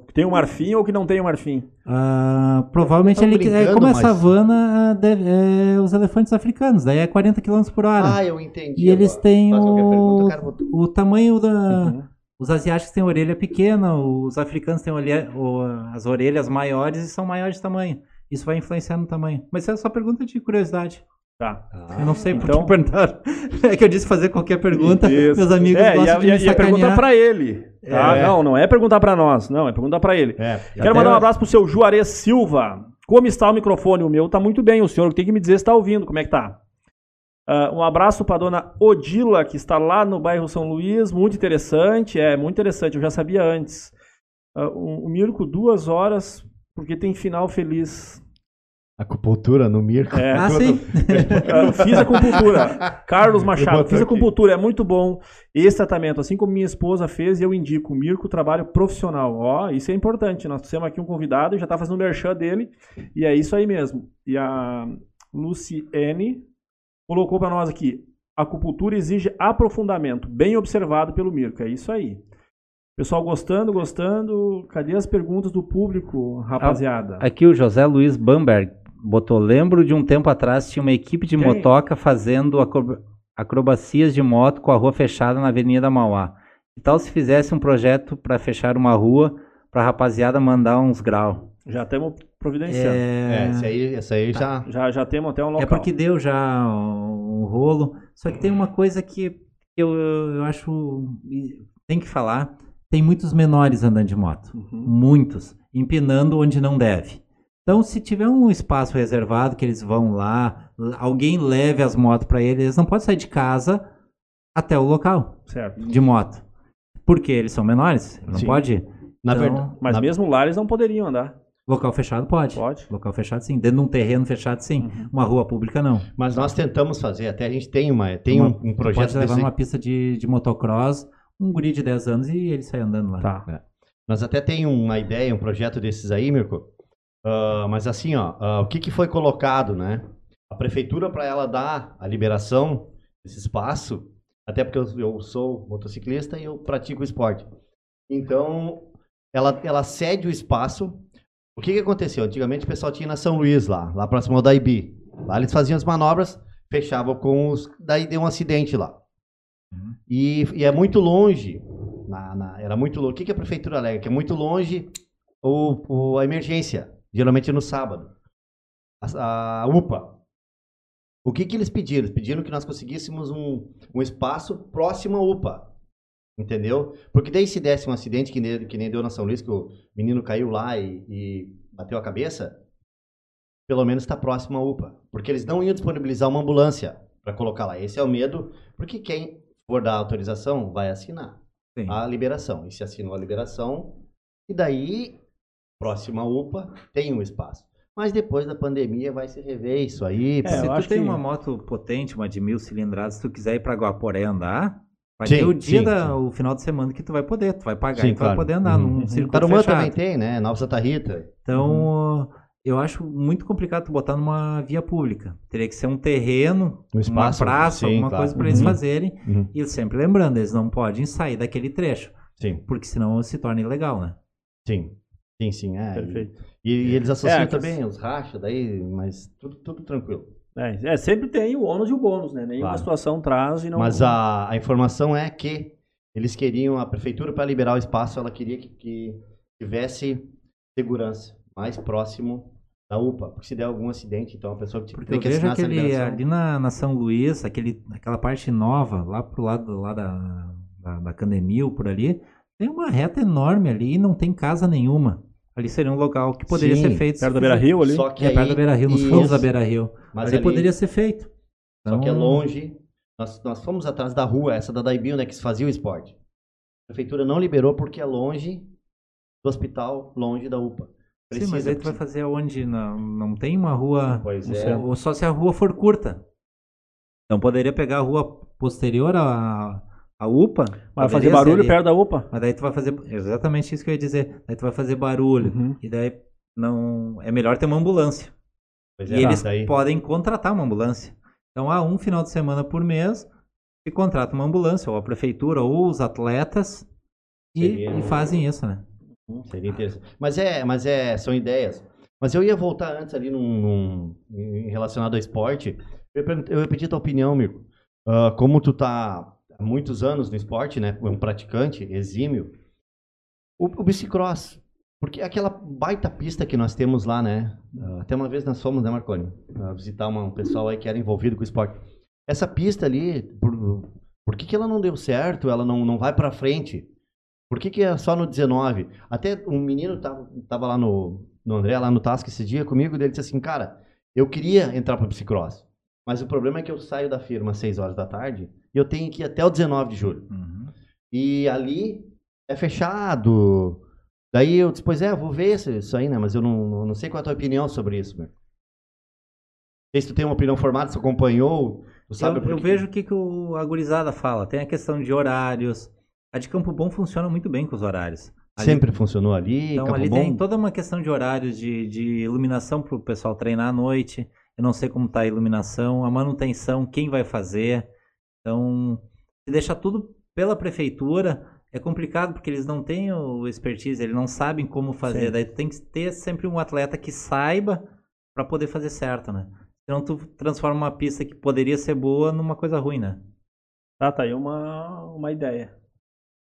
Speaker 1: Que tem um marfim ou que não tem um marfim?
Speaker 3: Uh, provavelmente ele é como é mas... savana, deve, é, os elefantes africanos, daí é 40 km por hora.
Speaker 2: Ah, eu entendi.
Speaker 3: E eles têm o, pergunta, o tamanho da. Uhum. Os asiáticos têm orelha pequena, os africanos têm orelha, as orelhas maiores e são maiores de tamanho. Isso vai influenciar no tamanho. Mas isso é só pergunta de curiosidade.
Speaker 1: Tá.
Speaker 3: Ah, eu não sei por então... que perguntaram. É que eu disse fazer qualquer pergunta. Isso. Meus amigos
Speaker 1: é, gostam e a, de e a pergunta para ele. Tá? É. Não, não é perguntar para nós. Não, é perguntar para ele. É. Quero mandar um abraço pro seu Juarez Silva. Como está o microfone? O meu tá muito bem. O senhor tem que me dizer se está ouvindo. Como é que tá? Uh, um abraço para dona Odila, que está lá no bairro São Luís. Muito interessante. É, muito interessante. Eu já sabia antes. Uh, o, o Mirko, duas horas, porque tem final feliz.
Speaker 2: Acupuntura no Mirko.
Speaker 3: É, ah, sim.
Speaker 1: fiz acupuntura. Carlos Machado, fiz acupuntura, é muito bom. Esse tratamento, assim como minha esposa fez, eu indico. Mirko, trabalho profissional. Ó, isso é importante. Nós temos aqui um convidado e já está fazendo o merchan dele. E é isso aí mesmo. E a Luciene colocou para nós aqui. Acupuntura exige aprofundamento, bem observado pelo Mirko. É isso aí. Pessoal gostando, gostando. Cadê as perguntas do público, rapaziada?
Speaker 3: Aqui o José Luiz Bamberg botou, lembro de um tempo atrás tinha uma equipe de Quem? motoca fazendo acrobacias de moto com a rua fechada na Avenida Mauá. Que tal se fizesse um projeto para fechar uma rua para a rapaziada mandar uns graus?
Speaker 1: Já temos providenciando. É,
Speaker 2: é esse aí, esse aí já...
Speaker 1: já... Já temos até um local.
Speaker 3: É porque deu já um rolo. Só que tem uma coisa que eu, eu acho... Tem que falar. Tem muitos menores andando de moto. Uhum. Muitos. Empinando onde não deve. Então, se tiver um espaço reservado que eles vão lá, alguém leve as motos para eles, eles não podem sair de casa até o local
Speaker 1: certo.
Speaker 3: de moto. Porque eles são menores, não sim. pode.
Speaker 1: Na então, verdade, mas na... mesmo lá eles não poderiam andar.
Speaker 3: Local fechado pode.
Speaker 1: Pode.
Speaker 3: Local fechado sim. Dentro de um terreno fechado sim. Uhum. Uma rua pública não.
Speaker 2: Mas nós tentamos fazer, até a gente tem uma tem uma, um, um projeto
Speaker 3: pode levar desse... numa pista de, de motocross, um guri de 10 anos e ele sai andando lá.
Speaker 2: Tá. É. Nós até tem uma ideia, um projeto desses aí, Mirko, Uh, mas assim, ó, uh, o que, que foi colocado, né? A prefeitura, para ela dar a liberação desse espaço, até porque eu, eu, sou motociclista e eu pratico esporte. Então, ela, ela cede o espaço. O que, que aconteceu? Antigamente o pessoal tinha na São Luís, lá, lá próximo ao Daibi. Lá eles faziam as manobras, fechavam com os. Daí deu um acidente lá. Uhum. E, e, é muito longe. Na, na, era muito longe. O que, que a prefeitura alega? Que é muito longe o, o, a emergência geralmente no sábado. A, a UPA. O que, que eles pediram? Eles pediram que nós conseguíssemos um, um espaço próximo à UPA. Entendeu? Porque daí se desse um acidente que nem, que nem deu na São Luís, que o menino caiu lá e, e bateu a cabeça, pelo menos está próximo à UPA. Porque eles não iam disponibilizar uma ambulância para colocar lá. Esse é o medo, porque quem for dar autorização vai assinar. Sim. a liberação. E se assinou a liberação, e daí, próxima UPA, tem um espaço. Mas depois da pandemia vai se rever isso aí.
Speaker 3: É, se tu tem que... uma moto potente, uma de mil cilindradas, se tu quiser ir para Guaporé andar, vai sim, ter o dia, sim, da, sim. o final de semana que tu vai poder. Tu vai pagar sim, e tu claro. vai poder andar uhum. num uhum. circuito
Speaker 2: Tarumã também tem, né? Nova Santa Rita.
Speaker 3: Então, uhum. eu acho muito complicado tu botar numa via pública. Teria que ser um terreno, um espaço, uma praça, alguma claro. coisa para uhum. eles fazerem. Uhum. E sempre lembrando, eles não podem sair daquele trecho. Sim. Porque senão se torna ilegal, né?
Speaker 2: Sim. Sim, sim, é. Perfeito. E, e eles associam é, também os rachas daí, mas tudo, tudo tranquilo.
Speaker 1: É, é, sempre tem o ônus e o bônus, né? Nenhuma claro. situação traz e não.
Speaker 2: Mas a, a informação é que eles queriam, a prefeitura, para liberar o espaço, ela queria que, que tivesse segurança mais próximo da UPA, porque se der algum acidente, então a pessoa que
Speaker 3: porque tem que assinar aquele, essa ali na, na São Luís, aquele, aquela parte nova, lá pro lado lá da, da, da Candemil, por ali, tem uma reta enorme ali e não tem casa nenhuma. Ali seria um local que poderia Sim, ser feito.
Speaker 1: Perto da Beira Rio ali?
Speaker 3: Só que é, aí, perto da Beira Rio, nos fundos da Beira Rio. Mas ali, ali, poderia ser feito.
Speaker 2: Então... Só que é então, longe. Nós, nós fomos atrás da rua, essa da Daibio, né, que se fazia o esporte. A prefeitura não liberou porque é longe do hospital, longe da UPA.
Speaker 3: Precisa, Sim, mas aí tu vai fazer aonde? Não, não tem uma rua. Pois é. Ou só se a rua for curta. Então poderia pegar a rua posterior a, a UPA.
Speaker 1: Vai fazer barulho ali. perto da UPA.
Speaker 3: Mas daí tu vai fazer. Exatamente isso que eu ia dizer. Daí tu vai fazer barulho. Uhum. E daí não. É melhor ter uma ambulância. Pois e é, eles daí... podem contratar uma ambulância. Então há um final de semana por mês que contrata uma ambulância, ou a prefeitura, ou os atletas, e, e fazem isso, né?
Speaker 2: Hum, seria interessante. Mas é, mas é, são ideias. Mas eu ia voltar antes ali num, num relacionado ao esporte. Eu, ia pedir tua opinião, Mirko. Uh, como tu tá há muitos anos no esporte, né? Um praticante exímio. O, o bicicross, porque aquela baita pista que nós temos lá, né? Uh, até uma vez nós fomos, né, Marconi? Uh, visitar uma, um pessoal aí que era envolvido com o esporte. Essa pista ali, por, por que, que ela não deu certo? Ela não, não vai para frente? Por que, que é só no 19? Até um menino tava, tava lá no, no André, lá no Tasco esse dia comigo, ele disse assim, cara, eu queria entrar para bicicross, mas o problema é que eu saio da firma às 6 horas da tarde e eu tenho que ir até o 19 de julho. Uhum. E ali é fechado. Daí eu disse, pois é, vou ver isso aí, né? Mas eu não, não sei qual é a tua opinião sobre isso, meu. Se tu tem uma opinião formada, se acompanhou, tu sabe
Speaker 3: Eu, eu vejo o que, que o, a gurizada fala. Tem a questão de horários. A de Campo Bom funciona muito bem com os horários.
Speaker 2: Ali, Sempre funcionou ali.
Speaker 3: Então Campo ali Bom... tem toda uma questão de horários, de, de iluminação para o pessoal treinar à noite. Eu não sei como está a iluminação, a manutenção, quem vai fazer. Então, se deixar tudo pela prefeitura, é complicado porque eles não têm o expertise, eles não sabem como fazer. Sim. Daí tem que ter sempre um atleta que saiba para poder fazer certo, né? Senão tu transforma uma pista que poderia ser boa numa coisa ruim, né?
Speaker 1: Tá, tá aí uma, uma ideia.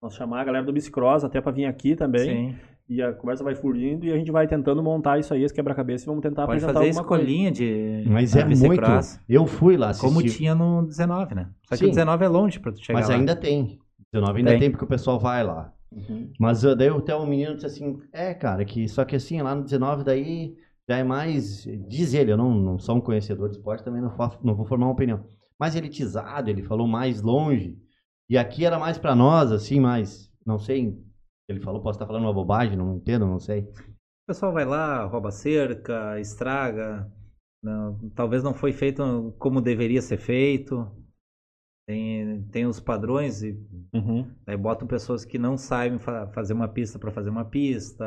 Speaker 1: Nós chamar a galera do Bicicross até para vir aqui também. Sim. E a conversa vai fluindo e a gente vai tentando montar isso aí, esse quebra-cabeça, e vamos tentar
Speaker 3: Pode
Speaker 1: apresentar
Speaker 3: fazer escolinha de.
Speaker 2: Mas é muito. Eu fui lá assistir.
Speaker 3: Como tinha no 19, né? Só que Sim. o 19 é longe pra tu chegar.
Speaker 2: Mas
Speaker 3: lá.
Speaker 2: ainda tem. 19 ainda tem, tem porque o pessoal vai lá. Uhum. Mas uh, daí até um menino disse assim: é, cara, que só que assim, lá no 19 daí já é mais. Diz ele, eu não, não sou um conhecedor de esporte, também não, faço, não vou formar uma opinião. Mais elitizado, ele falou mais longe. E aqui era mais para nós, assim, mais. Não sei, ele falou, posso estar falando uma bobagem, não entendo, não sei.
Speaker 3: O pessoal vai lá, rouba cerca, estraga. Não, talvez não foi feito como deveria ser feito. Tem, tem os padrões e uhum. aí botam pessoas que não sabem fa fazer uma pista para fazer uma pista.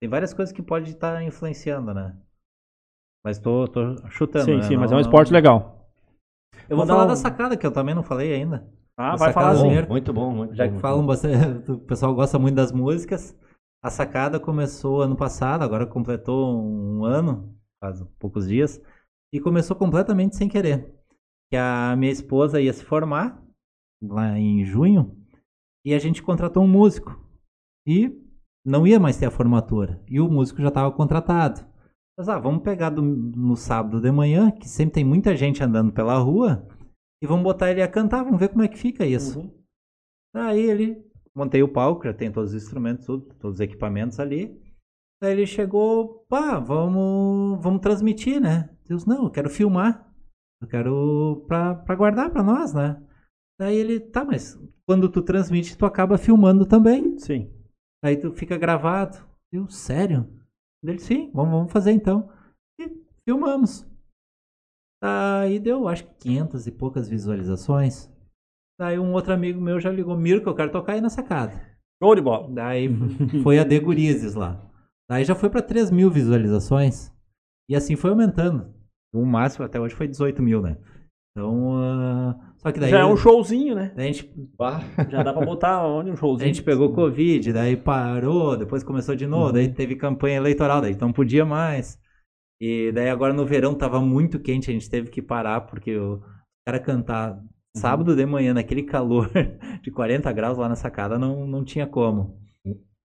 Speaker 3: Tem várias coisas que pode estar influenciando, né? Mas tô, tô chutando.
Speaker 1: Sim,
Speaker 3: né?
Speaker 1: sim, não, mas é um esporte não... legal.
Speaker 3: Eu vou, vou falar um... da sacada que eu também não falei ainda.
Speaker 1: Ah, vai falar assim.
Speaker 2: Muito bom, muito
Speaker 3: Já
Speaker 2: bom,
Speaker 3: que falam bastante, o pessoal gosta muito das músicas. A sacada começou ano passado, agora completou um ano, faz poucos dias, e começou completamente sem querer. Que a minha esposa ia se formar lá em junho e a gente contratou um músico. E não ia mais ter a formatura. E o músico já estava contratado. Mas ah, vamos pegar do, no sábado de manhã, que sempre tem muita gente andando pela rua, e vamos botar ele a cantar, vamos ver como é que fica isso. Uhum. Aí ele, montei o palco, já tem todos os instrumentos, tudo, todos os equipamentos ali. Aí ele chegou, pá, vamos, vamos transmitir, né? Deus, não, eu quero filmar. Eu quero pra, pra guardar pra nós, né? Daí ele, tá, mas quando tu transmite, tu acaba filmando também.
Speaker 1: Sim.
Speaker 3: Aí tu fica gravado. Eu, sério? Ele, sim, vamos, vamos fazer então. E filmamos. Aí deu, acho que 500 e poucas visualizações. Daí um outro amigo meu já ligou, Mirko, eu quero tocar aí na sacada.
Speaker 1: Show de bola.
Speaker 3: Daí foi a De Gurizes lá. Daí já foi para 3 mil visualizações. E assim foi aumentando. O máximo até hoje foi 18 mil, né? Então, uh, só que daí...
Speaker 1: Já é um showzinho, né?
Speaker 3: Daí a gente...
Speaker 1: Já dá pra botar onde um showzinho.
Speaker 3: A gente pegou Covid, daí parou, depois começou de novo, uhum. daí teve campanha eleitoral, daí não podia mais. E daí agora no verão tava muito quente, a gente teve que parar, porque o cara cantar uhum. sábado de manhã naquele calor de 40 graus lá na sacada não, não tinha como.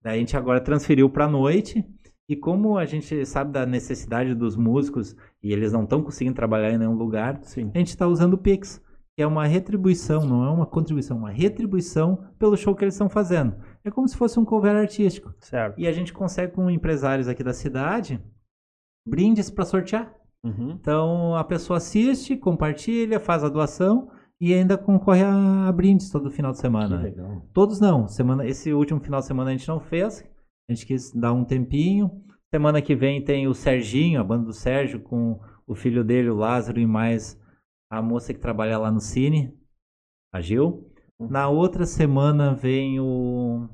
Speaker 3: Daí a gente agora transferiu pra noite, e como a gente sabe da necessidade dos músicos e eles não estão conseguindo trabalhar em nenhum lugar, Sim. a gente está usando o Pix, que é uma retribuição, não é uma contribuição, uma retribuição pelo show que eles estão fazendo. É como se fosse um cover artístico.
Speaker 1: Certo.
Speaker 3: E a gente consegue com empresários aqui da cidade brindes para sortear. Uhum. Então a pessoa assiste, compartilha, faz a doação e ainda concorre a, brindes todo final de semana. Todos não. Semana, esse último final de semana a gente não fez, a gente quis dar um tempinho. Semana que vem tem o Serginho, a banda do Sérgio, com o filho dele, o Lázaro, e mais a moça que trabalha lá no Cine, a Gil. Uhum. Na outra semana vem o.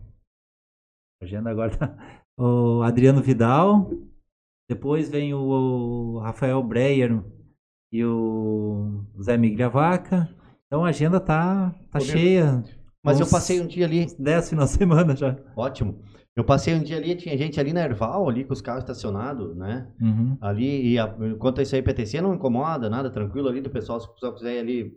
Speaker 3: Agenda agora tá... O Adriano Vidal. Depois vem o Rafael Breyer e o Zé Miguel Vaca. Então a agenda tá, tá cheia.
Speaker 2: Mas eu passei um dia ali.
Speaker 3: Dez final de semana já.
Speaker 2: Ótimo. Eu passei um dia ali, tinha gente ali na Erval, ali com os carros estacionados, né? Uhum. Ali, e a, enquanto isso aí PTC não incomoda, nada, tranquilo ali do pessoal, se o pessoal quiser ir ali.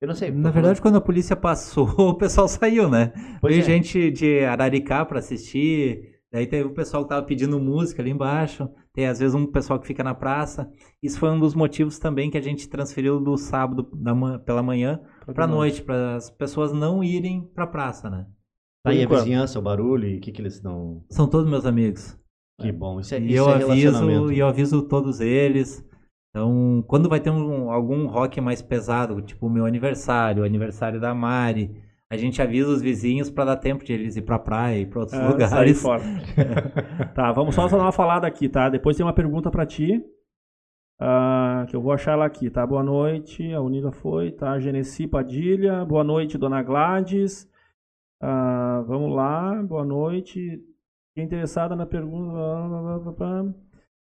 Speaker 2: Eu não sei.
Speaker 3: Na verdade, falando... quando a polícia passou, o pessoal saiu, né? Pois Veio é. gente de Araricá para assistir, daí teve o pessoal que tava pedindo música ali embaixo, tem às vezes um pessoal que fica na praça. Isso foi um dos motivos também que a gente transferiu do sábado da, pela manhã para noite, para as pessoas não irem para praça, né?
Speaker 2: Tá aí a vizinhança, o barulho, e o que, que eles estão.
Speaker 3: São todos meus amigos.
Speaker 2: Que bom. Isso é,
Speaker 3: e
Speaker 2: isso
Speaker 3: eu
Speaker 2: é
Speaker 3: aviso e eu aviso todos eles. Então, quando vai ter um, algum rock mais pesado, tipo o meu aniversário, o aniversário da Mari, a gente avisa os vizinhos para dar tempo de eles ir pra praia e pra outros é, lugares.
Speaker 1: Fora. tá, vamos só dar uma falada aqui, tá? Depois tem uma pergunta para ti. Uh, que eu vou achar ela aqui, tá? Boa noite, a Unida foi, tá? Genesi Padilha, boa noite, Dona Gladys. Ah, vamos lá, boa noite. Quem interessada na pergunta.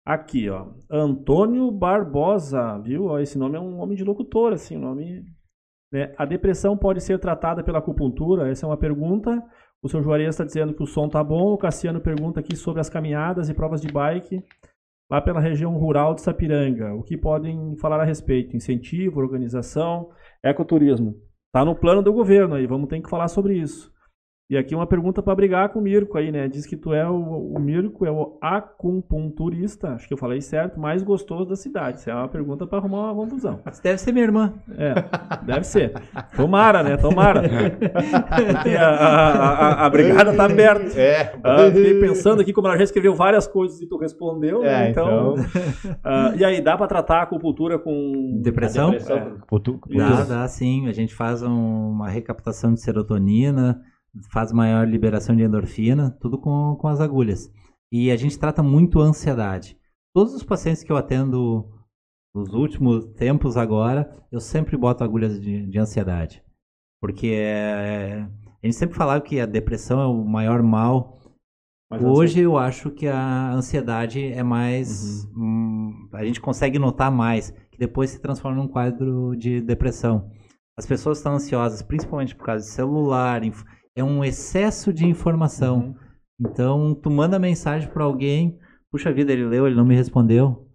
Speaker 1: Aqui, ó. Antônio Barbosa, viu? Esse nome é um nome de locutor, assim, nome. Né? A depressão pode ser tratada pela acupuntura? Essa é uma pergunta. O seu Juarez está dizendo que o som tá bom. O Cassiano pergunta aqui sobre as caminhadas e provas de bike lá pela região rural de Sapiranga. O que podem falar a respeito? Incentivo, organização, ecoturismo. Está no plano do governo aí, vamos ter que falar sobre isso. E aqui uma pergunta para brigar com o Mirko aí, né? Diz que tu é o, o Mirko, é o acupunturista, acho que eu falei certo, mais gostoso da cidade. Isso é uma pergunta para arrumar uma confusão.
Speaker 3: Isso deve ser minha irmã.
Speaker 1: É, deve ser. Tomara, né? Tomara. a, a, a, a, brigada tá aberta.
Speaker 2: É.
Speaker 1: Uh, fiquei pensando aqui, como ela já escreveu várias coisas e tu respondeu, né? é, né? Então. então... Uh, e aí, dá para tratar a acupuntura com.
Speaker 3: Depressão? depressão? É. Dá, dá sim. A gente faz um, uma recaptação de serotonina faz maior liberação de endorfina, tudo com, com as agulhas. E a gente trata muito a ansiedade. Todos os pacientes que eu atendo nos últimos tempos agora, eu sempre boto agulhas de, de ansiedade. Porque é, a gente sempre falava que a depressão é o maior mal. Mas Hoje eu acho que a ansiedade é mais. Uhum. Hum, a gente consegue notar mais, que depois se transforma num quadro de depressão. As pessoas estão ansiosas, principalmente por causa de celular, é um excesso de informação. Uhum. Então, tu manda mensagem para alguém, puxa vida, ele leu, ele não me respondeu. O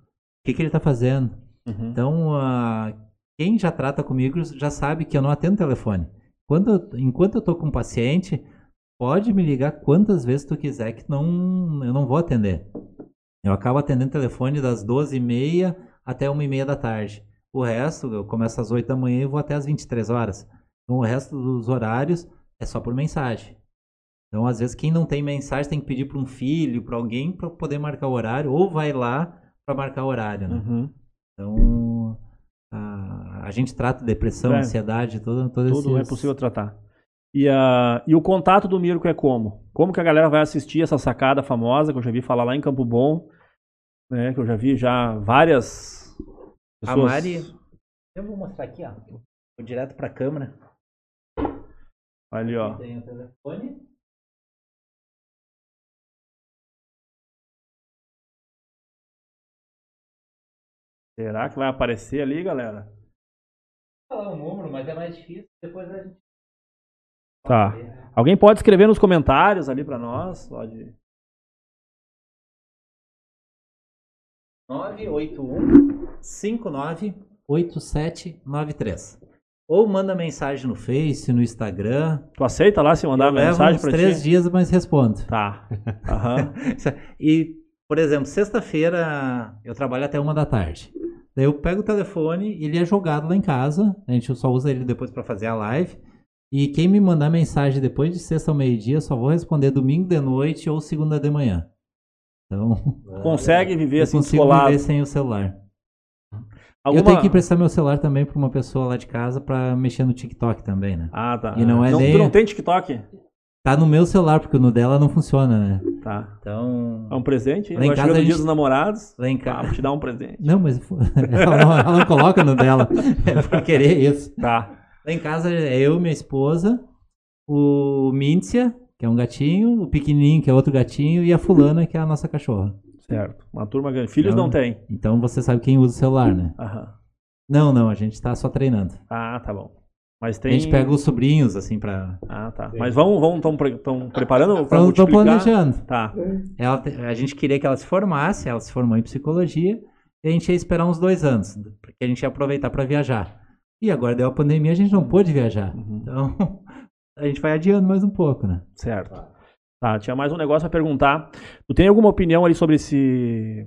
Speaker 3: que, que ele está fazendo? Uhum. Então, uh, quem já trata comigo já sabe que eu não atendo telefone. Quando, enquanto eu estou com um paciente, pode me ligar quantas vezes tu quiser que não, eu não vou atender. Eu acabo atendendo telefone das 12h30 até 1h30 da tarde. O resto, eu começo às 8 da manhã e vou até às 23 horas. Então, o resto dos horários é só por mensagem. Então, às vezes, quem não tem mensagem tem que pedir para um filho, para alguém, para poder marcar o horário, ou vai lá para marcar o horário, né? Uhum. Então, a, a, gente trata depressão, é. ansiedade, todo, todo
Speaker 1: Tudo é possível tratar. E, uh, e o contato do Mirko é como? Como que a galera vai assistir essa sacada famosa que eu já vi falar lá em Campo Bom, né? Que eu já vi já várias
Speaker 3: pessoas... A Mari... Eu vou mostrar aqui, ó. Vou direto pra câmera.
Speaker 1: Ali, ó.
Speaker 3: Tem o telefone.
Speaker 1: Será que vai aparecer ali, galera?
Speaker 3: Vou falar o número, mas é mais difícil. Depois a gente.
Speaker 1: Tá. Alguém pode escrever nos comentários ali para nós? Pode.
Speaker 3: 981 59 8793. Ou manda mensagem no Face, no Instagram.
Speaker 1: Tu aceita lá se mandar eu mensagem para
Speaker 3: ti? três dias, mas respondo.
Speaker 1: Tá. Uhum.
Speaker 3: e, por exemplo, sexta-feira eu trabalho até uma da tarde. Daí eu pego o telefone, ele é jogado lá em casa. A gente só usa ele depois para fazer a live. E quem me mandar mensagem depois de sexta ao meio-dia, só vou responder domingo de noite ou segunda de manhã. Então.
Speaker 1: Consegue viver assim,
Speaker 3: consigo viver sem o celular. Alguma... Eu tenho que emprestar meu celular também para uma pessoa lá de casa para mexer no TikTok também, né?
Speaker 1: Ah, tá.
Speaker 3: E não é
Speaker 1: não,
Speaker 3: nem...
Speaker 1: Tu não tem TikTok?
Speaker 3: Tá no meu celular, porque no dela não funciona, né?
Speaker 1: Tá.
Speaker 3: Então.
Speaker 1: É um presente? Lá em casa. Gente... dia dos namorados.
Speaker 3: Lá em casa. Ah,
Speaker 1: vou te dar um presente.
Speaker 3: Não, mas ela não, ela não coloca no dela. É por querer isso.
Speaker 1: Tá.
Speaker 3: Lá em casa é eu, minha esposa, o Míntia, que é um gatinho, o pequenininho, que é outro gatinho, e a fulana, que é a nossa cachorra.
Speaker 1: Certo. Uma turma grande. Filhos então, não tem.
Speaker 3: Então você sabe quem usa o celular, né?
Speaker 1: Aham.
Speaker 3: Não, não, a gente tá só treinando.
Speaker 1: Ah, tá bom. Mas tem...
Speaker 3: A gente pega os sobrinhos, assim, pra...
Speaker 1: Ah, tá. Sim. Mas vão, vão, estão tão preparando pra Estão
Speaker 3: planejando.
Speaker 1: Tá.
Speaker 3: Ela, a gente queria que ela se formasse, ela se formou em psicologia, e a gente ia esperar uns dois anos, porque a gente ia aproveitar para viajar. E agora deu a pandemia, a gente não pôde viajar. Uhum. Então, a gente vai adiando mais um pouco, né?
Speaker 1: Certo. Tá, tinha mais um negócio a perguntar. Tu tem alguma opinião ali sobre esse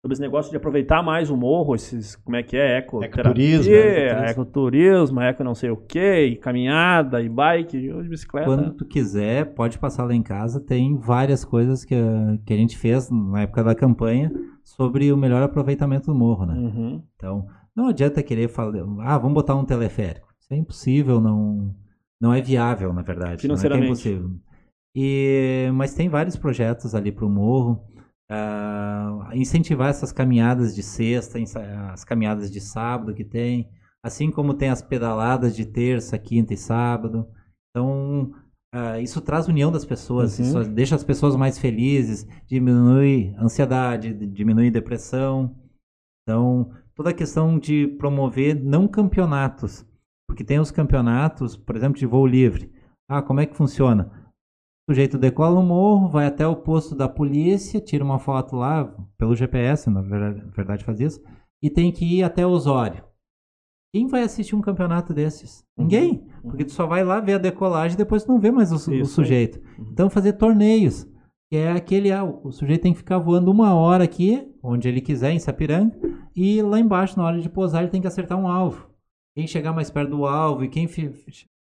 Speaker 1: sobre esse negócio de aproveitar mais o morro, esses, como é que é, eco
Speaker 2: ecoturismo,
Speaker 1: é, ecoturismo, eco não sei o que, caminhada e bike, de bicicleta.
Speaker 3: Quando tu quiser, pode passar lá em casa, tem várias coisas que, que a gente fez na época da campanha sobre o melhor aproveitamento do morro, né?
Speaker 1: Uhum.
Speaker 3: Então, não adianta querer falar, ah, vamos botar um teleférico. Isso é impossível, não, não é viável, na verdade.
Speaker 1: Financeiramente.
Speaker 3: Não é, é impossível. E, mas tem vários projetos ali para o morro. Uh, incentivar essas caminhadas de sexta, as caminhadas de sábado que tem, assim como tem as pedaladas de terça, quinta e sábado. Então, uh, isso traz união das pessoas, uhum. isso deixa as pessoas mais felizes, diminui ansiedade, diminui depressão. Então, toda a questão de promover não campeonatos, porque tem os campeonatos, por exemplo, de voo livre. Ah, como é que funciona? O sujeito decola o morro, vai até o posto da polícia, tira uma foto lá, pelo GPS, na verdade, faz isso, e tem que ir até Osório. Quem vai assistir um campeonato desses? Uhum. Ninguém. Uhum. Porque tu só vai lá ver a decolagem e depois tu não vê mais o, o sujeito. Uhum. Então fazer torneios. Que é aquele, ah, o sujeito tem que ficar voando uma hora aqui, onde ele quiser, em Sapiranga, e lá embaixo, na hora de pousar, ele tem que acertar um alvo. Quem chegar mais perto do alvo e quem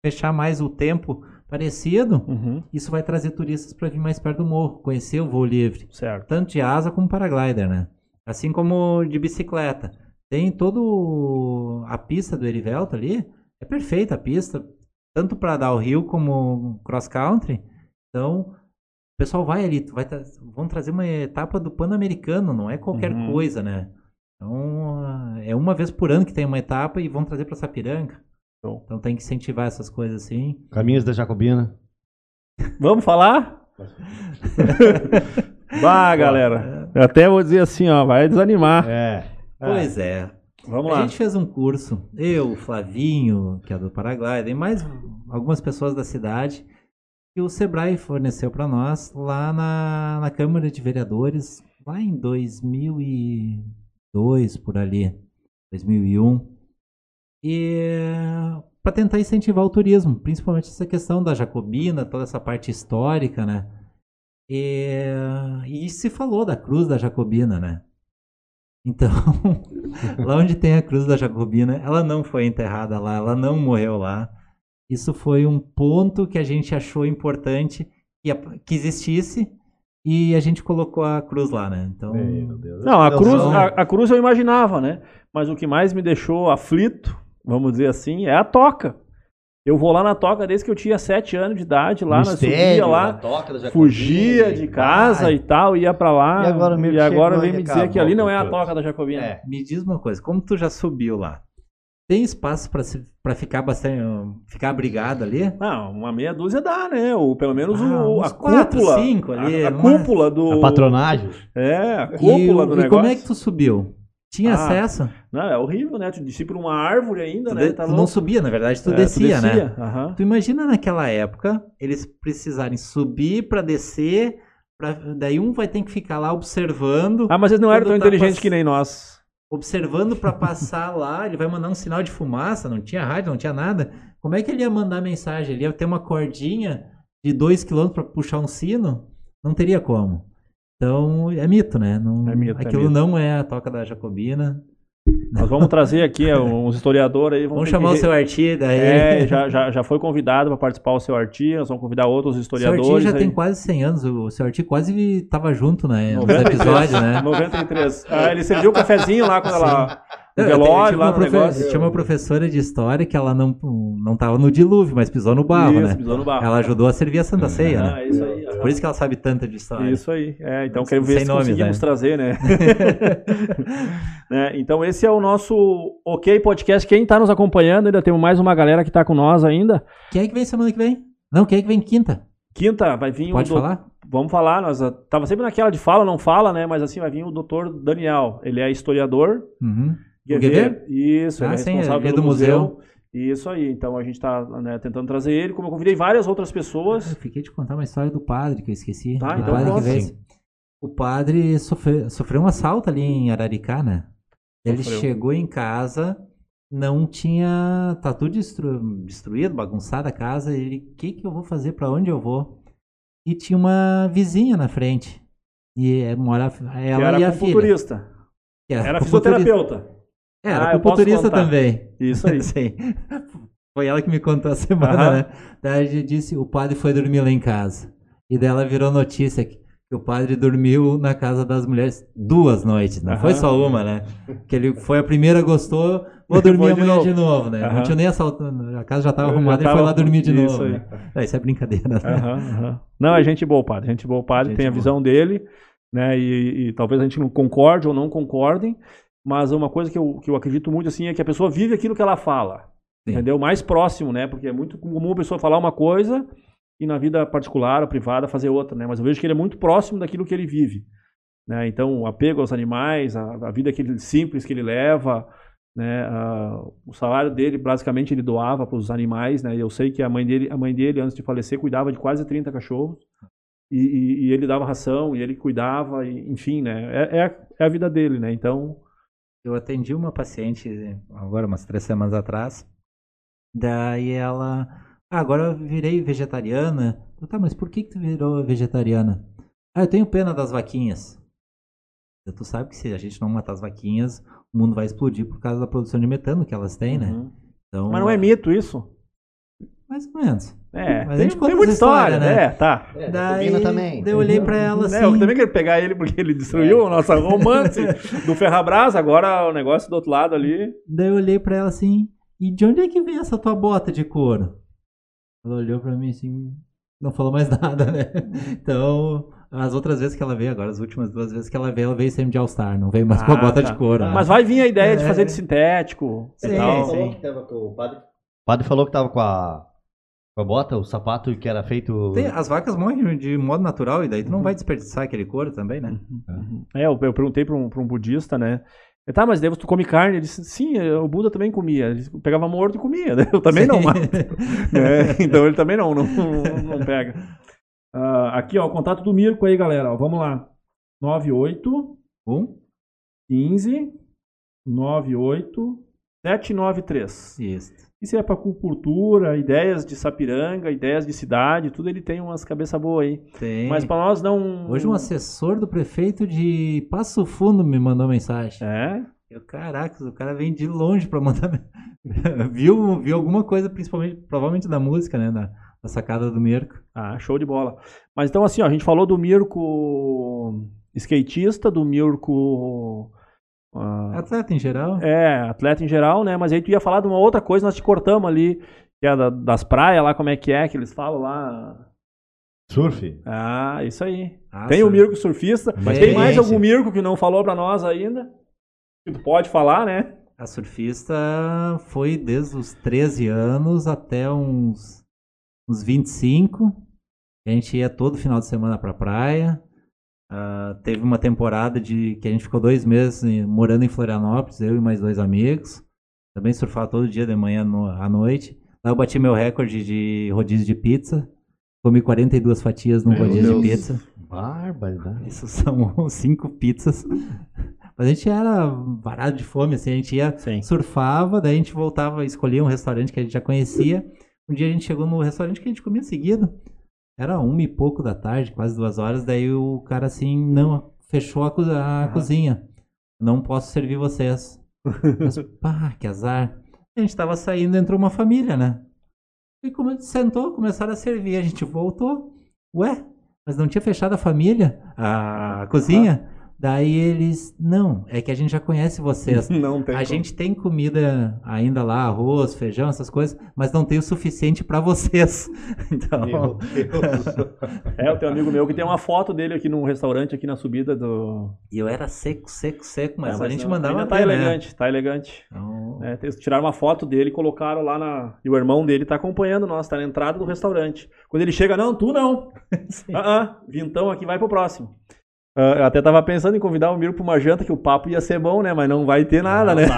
Speaker 3: fechar mais o tempo parecido,
Speaker 1: uhum.
Speaker 3: isso vai trazer turistas para vir mais perto do morro, conhecer o voo livre.
Speaker 1: Certo.
Speaker 3: Tanto de asa como paraglider, né? Assim como de bicicleta. Tem todo a pista do Erivelto ali, é perfeita a pista, tanto para dar o rio como cross country. Então, o pessoal vai ali, vai tra vão trazer uma etapa do Pan-Americano, não é qualquer uhum. coisa, né? Então, é uma vez por ano que tem uma etapa e vão trazer para Sapiranga. Show. Então tem que incentivar essas coisas assim.
Speaker 2: Caminhos da Jacobina.
Speaker 1: Vamos falar? Vá, galera. Eu até vou dizer assim, ó, vai desanimar.
Speaker 3: É. Pois é.
Speaker 1: Vamos
Speaker 3: a
Speaker 1: lá.
Speaker 3: A gente fez um curso, eu, Flavinho, que é do Paraguai, e mais algumas pessoas da cidade, que o Sebrae forneceu para nós lá na, na Câmara de Vereadores, lá em 2002, por ali, 2001 e para tentar incentivar o turismo, principalmente essa questão da Jacobina, toda essa parte histórica, né? E, e se falou da Cruz da Jacobina, né? Então, lá onde tem a Cruz da Jacobina, ela não foi enterrada lá, ela não morreu lá. Isso foi um ponto que a gente achou importante que, que existisse e a gente colocou a cruz lá, né? Então,
Speaker 1: não, a cruz, a, a cruz eu imaginava, né? Mas o que mais me deixou aflito vamos dizer assim, é a toca. Eu vou lá na toca desde que eu tinha sete anos de idade, lá na subia lá, fugia de casa Ai. e tal, ia para lá. E agora, e agora vem me dizer que ali não é a toca da Jacobina. É.
Speaker 3: Me diz uma coisa, como tu já subiu lá? Tem espaço para ficar bastante. ficar abrigado ali?
Speaker 1: Não, uma meia dúzia dá, né? Ou pelo menos ah, o, a quatro, cúpula. Cinco ali, a, a cúpula do.
Speaker 2: A patronagem.
Speaker 1: É, a cúpula
Speaker 3: e,
Speaker 1: do e negócio. E
Speaker 3: como é que tu subiu? Tinha ah, acesso?
Speaker 1: Não, é horrível, né? Tu descia por uma árvore ainda,
Speaker 3: tu
Speaker 1: né?
Speaker 3: De, tá tu não subia, na verdade, tu, é, descia, tu descia, né? Uhum. Tu imagina naquela época eles precisarem subir para descer, pra, daí um vai ter que ficar lá observando.
Speaker 1: Ah, mas eles não eram tão tá inteligentes pass... que nem nós.
Speaker 3: Observando para passar lá, ele vai mandar um sinal de fumaça, não tinha rádio, não tinha nada. Como é que ele ia mandar mensagem? Ele ia ter uma cordinha de 2 km para puxar um sino? Não teria como. Então, é mito, né? Não, é mito, é aquilo é mito. não é a toca da Jacobina.
Speaker 1: Nós vamos trazer aqui é, uns historiadores aí.
Speaker 3: Vamos, vamos chamar que... o seu Arti daí.
Speaker 1: É, já, já, já foi convidado para participar o seu Arti, nós vamos convidar outros historiadores. O seu
Speaker 3: Arti já aí. tem quase 100 anos, o seu Arti quase estava junto né, nos episódios, né?
Speaker 1: 93. Ah, ele serviu o um cafezinho lá quando Sim. ela velório lá no negócio.
Speaker 3: Tinha uma professora de história que ela não, não tava no dilúvio, mas pisou no barro, isso, né? Pisou no barro. Ela ajudou a servir a Santa Ceia, né? ah, né? Isso aí. Por isso que ela sabe tanto de história.
Speaker 1: Isso aí. É, então quero ver Sem se nomes, conseguimos né? trazer, né? né? Então esse é o nosso OK Podcast. Quem está nos acompanhando, ainda temos mais uma galera que está com nós ainda.
Speaker 3: Quem é que vem semana que vem? Não, quem é que vem quinta?
Speaker 1: Quinta vai vir
Speaker 3: Pode
Speaker 1: um
Speaker 3: falar? Do...
Speaker 1: Vamos falar, nós ah, tava sempre naquela de fala, não fala, né? Mas assim vai vir o doutor Daniel. Ele é historiador.
Speaker 3: Uhum.
Speaker 1: Guever? Isso, ah, ele é sim, responsável é pelo museu. museu. Isso aí, então a gente está né, tentando trazer ele, como eu convidei várias outras pessoas.
Speaker 3: Eu fiquei de contar uma história do padre que eu esqueci.
Speaker 1: Tá,
Speaker 3: o
Speaker 1: então
Speaker 3: padre que veio. O padre sofreu, sofreu um assalto ali em Araricá, né? Ele sofreu. chegou em casa, não tinha. Tá tudo destru, destruído, bagunçada a casa. Ele, o que, que eu vou fazer? Para onde eu vou? E tinha uma vizinha na frente. E é, mora ela
Speaker 1: era
Speaker 3: e a
Speaker 1: filha. Era, era fisioterapeuta.
Speaker 3: É, era ah, acupunturista também.
Speaker 1: Isso aí.
Speaker 3: Sim. Foi ela que me contou a semana, né? Daí disse, o padre foi dormir lá em casa. E dela virou notícia que, o padre dormiu na casa das mulheres duas noites, não foi só uma, né? Que ele foi a primeira, gostou, vou dormir amanhã de novo, de novo né? Não tinha nem assaltando, a casa já estava arrumada, ele foi lá dormir de isso novo. Aí. Né? É, isso é brincadeira,
Speaker 1: né? Não, é gente boa, padre. Gente boa, padre, gente tem a visão dele, né? E, e, talvez a gente não concorde ou não concordem, mas uma coisa que eu, que eu acredito muito assim é que a pessoa vive aquilo que ela fala. Sim. Entendeu? Mais próximo, né? Porque é muito comum a pessoa falar uma coisa e na vida particular ou privada fazer outra, né? Mas eu vejo que ele é muito próximo daquilo que ele vive. Né? Então, o apego aos animais, a, a vida que ele, simples que ele leva, né? A, o salário dele, basicamente, ele doava para os animais, né? E eu sei que a mãe dele, a mãe dele, antes de falecer, cuidava de quase 30 cachorros. E, e, e ele dava ração, e ele cuidava, e, enfim, né? É, é, é a vida dele, né? Então,
Speaker 3: eu atendi uma paciente agora, umas três semanas atrás. Daí ela. Ah, agora eu virei vegetariana. Eu, tá, mas por que, que tu virou vegetariana? Ah, eu tenho pena das vaquinhas. Tu sabe que se a gente não matar as vaquinhas, o mundo vai explodir por causa da produção de metano que elas têm, né?
Speaker 1: Uhum. Então, Mas não é mito isso?
Speaker 3: Mais ou menos.
Speaker 1: É, Mas tem, a gente tem muita história, história, né? É, tá.
Speaker 3: É, daí, também. Daí eu olhei pra ela assim... É,
Speaker 1: eu também quero pegar ele porque ele destruiu é. a nossa romance do Ferrabras, agora o negócio do outro lado ali.
Speaker 3: Daí eu olhei pra ela assim, e de onde é que vem essa tua bota de couro? Ela olhou pra mim assim, não falou mais nada, né? Então, as outras vezes que ela veio, agora as últimas duas vezes que ela veio, ela veio sempre de All-Star, não veio mais ah, com a bota tá. de couro. Né?
Speaker 1: Mas vai vir a ideia é. de fazer de sintético
Speaker 2: sim, e tal. Sim. O padre... o falou que tava com a bota, o sapato que era feito.
Speaker 3: Tem, as vacas morrem de modo natural, e daí tu não uhum. vai desperdiçar aquele couro também, né?
Speaker 1: Uhum. É, eu, eu perguntei para um, pra um budista, né? Tá, mas Deus, tu come carne? Ele disse, sim, o Buda também comia. Ele pegava morto e comia, né? Eu também sim. não mato. é, então ele também não, não, não pega. Uh, aqui, ó, o contato do Mirko aí, galera. Ó, vamos lá. 98 1 15 98 793.
Speaker 3: Isso.
Speaker 1: Isso é para cultura, ideias de Sapiranga, ideias de cidade, tudo ele tem umas cabeça boa aí.
Speaker 3: Tem.
Speaker 1: Mas para nós não.
Speaker 3: Hoje um assessor do prefeito de Passo Fundo me mandou mensagem.
Speaker 1: É?
Speaker 3: Eu, caraca, o cara vem de longe para mandar. viu, viu alguma coisa, principalmente, provavelmente da música, né? Da, da sacada do Mirko.
Speaker 1: Ah, show de bola. Mas então, assim, ó, a gente falou do Mirko skatista, do Mirko
Speaker 3: Uh, atleta em geral?
Speaker 1: É, atleta em geral, né? Mas aí tu ia falar de uma outra coisa, nós te cortamos ali, que é da, das praias lá, como é que é que eles falam lá?
Speaker 2: Surf?
Speaker 1: Ah, isso aí. Ah, tem o Mirko surfista. Mas tem mais algum Mirko que não falou para nós ainda? Que tu pode falar, né?
Speaker 3: A surfista foi desde os 13 anos até uns, uns 25. A gente ia todo final de semana pra praia. Uh, teve uma temporada de que a gente ficou dois meses morando em Florianópolis, eu e mais dois amigos. Também surfava todo dia de manhã no, à noite. Lá eu bati meu recorde de rodízio de pizza. Comi 42 fatias num rodízio de pizza.
Speaker 2: Bárbaro,
Speaker 3: Isso são cinco pizzas. Mas a gente era varado de fome, assim, a gente ia, Sim. surfava, daí a gente voltava, escolhia um restaurante que a gente já conhecia. Um dia a gente chegou no restaurante que a gente comia seguido. Era uma e pouco da tarde, quase duas horas, daí o cara assim, não, fechou a, co a ah. cozinha. Não posso servir vocês. Mas, pá, que azar. A gente tava saindo, entrou uma família, né? E como sentou, começaram a servir, a gente voltou. Ué, mas não tinha fechado a família, a cozinha? Daí eles, não, é que a gente já conhece vocês.
Speaker 1: Não tem.
Speaker 3: A como. gente tem comida ainda lá, arroz, feijão, essas coisas, mas não tem o suficiente para vocês. Então. Meu Deus.
Speaker 1: é, o teu amigo meu que tem uma foto dele aqui num restaurante aqui na subida do.
Speaker 3: E eu era seco, seco, seco, mas, é, mas a gente não, mandava.
Speaker 1: Ainda tá ver, elegante, né? tá elegante. Então... É, tiraram uma foto dele e colocaram lá na. E o irmão dele tá acompanhando nós, tá na entrada do restaurante. Quando ele chega, não, tu não. ah, ah, vintão aqui, vai pro próximo. Uh, eu até tava pensando em convidar o Miro para uma janta, que o papo ia ser bom, né? Mas não vai ter nada, não, né?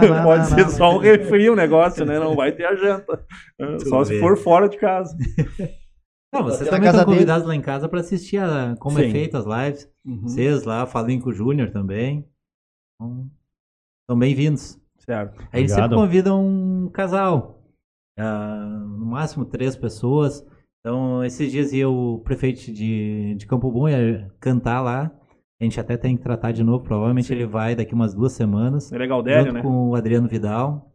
Speaker 1: Não, não, Pode ser só um refri o negócio, né? Não vai ter a janta. Uh, só se for fora de casa.
Speaker 3: Não, vocês também estão convidados dele. lá em casa para assistir a, como é Sim. é feita as lives. Uhum. Vocês lá, falem com o Júnior também. Então, são bem-vindos.
Speaker 1: Certo.
Speaker 3: Aí eles sempre convidam um casal. Uh, no máximo três pessoas. Então, esses dias ia o prefeito de, de Campo Bom ia cantar lá. A gente até tem que tratar de novo. Provavelmente Sim. ele vai daqui umas duas semanas.
Speaker 1: É legal,
Speaker 3: junto né? com o Adriano Vidal.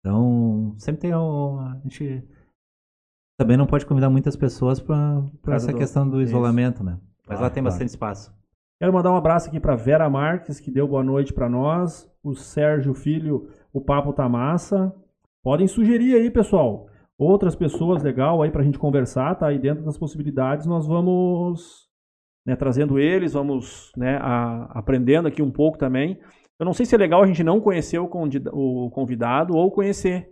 Speaker 3: Então, sempre tem o, a gente também não pode convidar muitas pessoas para essa do... questão do isolamento, Isso. né? Mas ah, lá tem claro. bastante espaço.
Speaker 1: Quero mandar um abraço aqui para Vera Marques, que deu boa noite para nós. O Sérgio Filho, o papo tá massa. Podem sugerir aí, pessoal outras pessoas legal aí para a gente conversar, tá? E dentro das possibilidades nós vamos né, trazendo eles, vamos né, a, aprendendo aqui um pouco também. Eu não sei se é legal a gente não conhecer o, o convidado ou conhecer,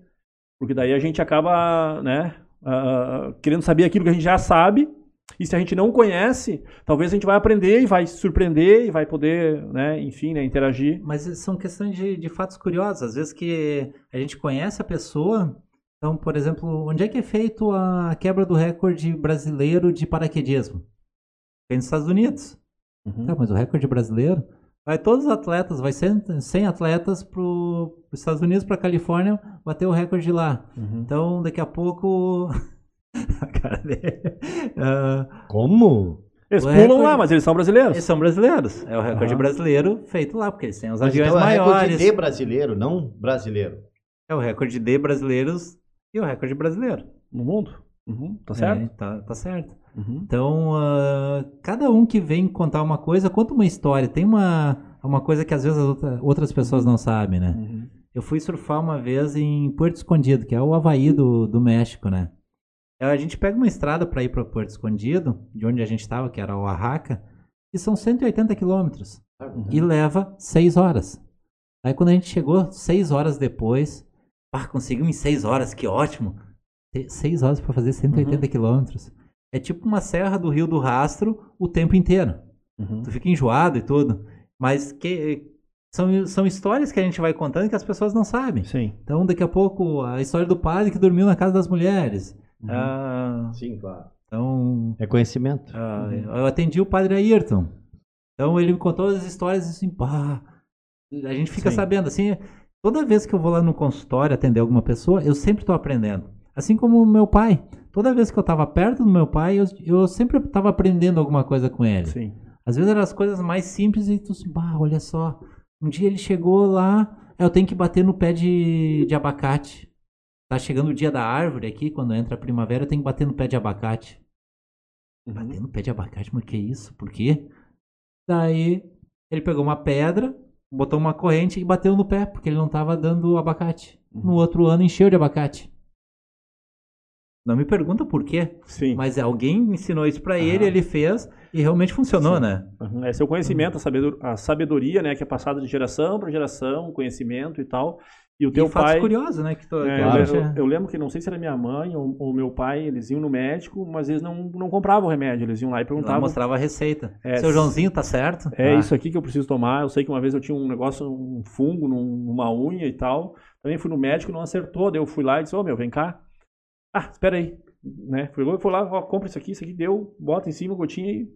Speaker 1: porque daí a gente acaba né, uh, querendo saber aquilo que a gente já sabe. E se a gente não conhece, talvez a gente vai aprender e vai surpreender e vai poder, né, enfim, né, interagir.
Speaker 3: Mas são questões de, de fatos curiosos. Às vezes que a gente conhece a pessoa, então, por exemplo, onde é que é feito a quebra do recorde brasileiro de paraquedismo? É nos Estados Unidos. Uhum. Tá, mas o recorde brasileiro vai todos os atletas, vai 100, 100 atletas para os Estados Unidos, para a Califórnia, bater o recorde lá. Uhum. Então, daqui a pouco.
Speaker 2: uh... Como?
Speaker 1: Eles pulam recorde... lá, mas eles são brasileiros.
Speaker 3: Eles são brasileiros. É o recorde uhum. brasileiro feito lá, porque eles têm os mas aviões então é maiores. É recorde
Speaker 2: de brasileiro, não brasileiro.
Speaker 3: É o recorde de brasileiros e o recorde brasileiro.
Speaker 1: No mundo? Uhum, tá certo? É,
Speaker 3: tá, tá certo. Uhum. Então, uh, cada um que vem contar uma coisa, conta uma história. Tem uma, uma coisa que às vezes outras pessoas não sabem, né? Uhum. Eu fui surfar uma vez em Porto Escondido, que é o Havaí do, do México, né? A gente pega uma estrada para ir para Porto Escondido, de onde a gente estava, que era o Oaxaca, e são 180 quilômetros. Uhum. E leva 6 horas. Aí quando a gente chegou, 6 horas depois, ah, conseguimos em 6 horas, que ótimo. 6 horas para fazer 180 uhum. quilômetros. É tipo uma serra do Rio do Rastro o tempo inteiro. Uhum. Tu fica enjoado e tudo. Mas que, são, são histórias que a gente vai contando que as pessoas não sabem.
Speaker 1: Sim.
Speaker 3: Então, daqui a pouco, a história do padre que dormiu na casa das mulheres.
Speaker 2: Uhum. Ah, Sim, claro.
Speaker 3: Então,
Speaker 2: é conhecimento.
Speaker 3: Ah, uhum. Eu atendi o padre Ayrton. Então, ele me contou as histórias assim, pá. A gente fica Sim. sabendo, assim, Toda vez que eu vou lá no consultório atender alguma pessoa, eu sempre estou aprendendo. Assim como o meu pai. Toda vez que eu estava perto do meu pai, eu, eu sempre estava aprendendo alguma coisa com ele.
Speaker 1: Sim.
Speaker 3: Às vezes eram as coisas mais simples e tu, bah, olha só. Um dia ele chegou lá, eu tenho que bater no pé de, de abacate. Tá chegando o dia da árvore aqui, quando entra a primavera, eu tenho que bater no pé de abacate. Uhum. Bater no pé de abacate, mas que isso? Por quê? Daí ele pegou uma pedra, botou uma corrente e bateu no pé, porque ele não estava dando abacate. Uhum. No outro ano encheu de abacate. Não me pergunta por quê.
Speaker 1: Sim.
Speaker 3: Mas alguém ensinou isso para ele, ele fez e realmente funcionou, Sim. né?
Speaker 1: Uhum. É seu conhecimento, a sabedoria, né, que é passada de geração para geração, conhecimento e tal. E o teu e pai.
Speaker 3: curioso, né? Que
Speaker 1: tu, é, que eu, eu, lembro que não sei se era minha mãe ou, ou, meu pai, eles iam no médico, mas eles não, não compravam o remédio, eles iam lá e perguntavam. Ela
Speaker 3: mostrava a receita. É, Seu Joãozinho, tá certo?
Speaker 1: É ah. isso aqui que eu preciso tomar. Eu sei que uma vez eu tinha um negócio, um fungo numa unha e tal. Também fui no médico, não acertou. Daí eu fui lá e disse: Ô oh, meu, vem cá. Ah, espera aí. Né? Fui, fui lá, ó, compra isso aqui, isso aqui deu, bota em cima, gotinha e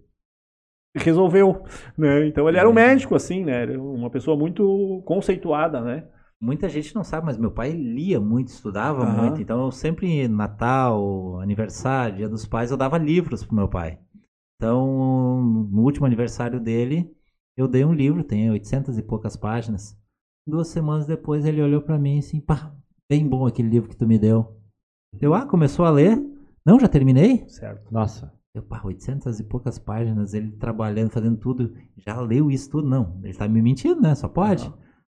Speaker 1: resolveu. Né? Então ele era um uhum. médico, assim, né? Uma pessoa muito conceituada, né?
Speaker 3: Muita gente não sabe, mas meu pai lia muito, estudava uhum. muito. Então, eu sempre, Natal, aniversário, Dia dos Pais, eu dava livros pro meu pai. Então, no último aniversário dele, eu dei um livro, tem 800 e poucas páginas. Duas semanas depois, ele olhou para mim assim, pá, bem bom aquele livro que tu me deu. Eu, ah, começou a ler? Não, já terminei?
Speaker 1: Certo.
Speaker 3: Nossa. Eu, pá, 800 e poucas páginas, ele trabalhando, fazendo tudo. Já leu isso tudo? Não, ele tá me mentindo, né? Só pode.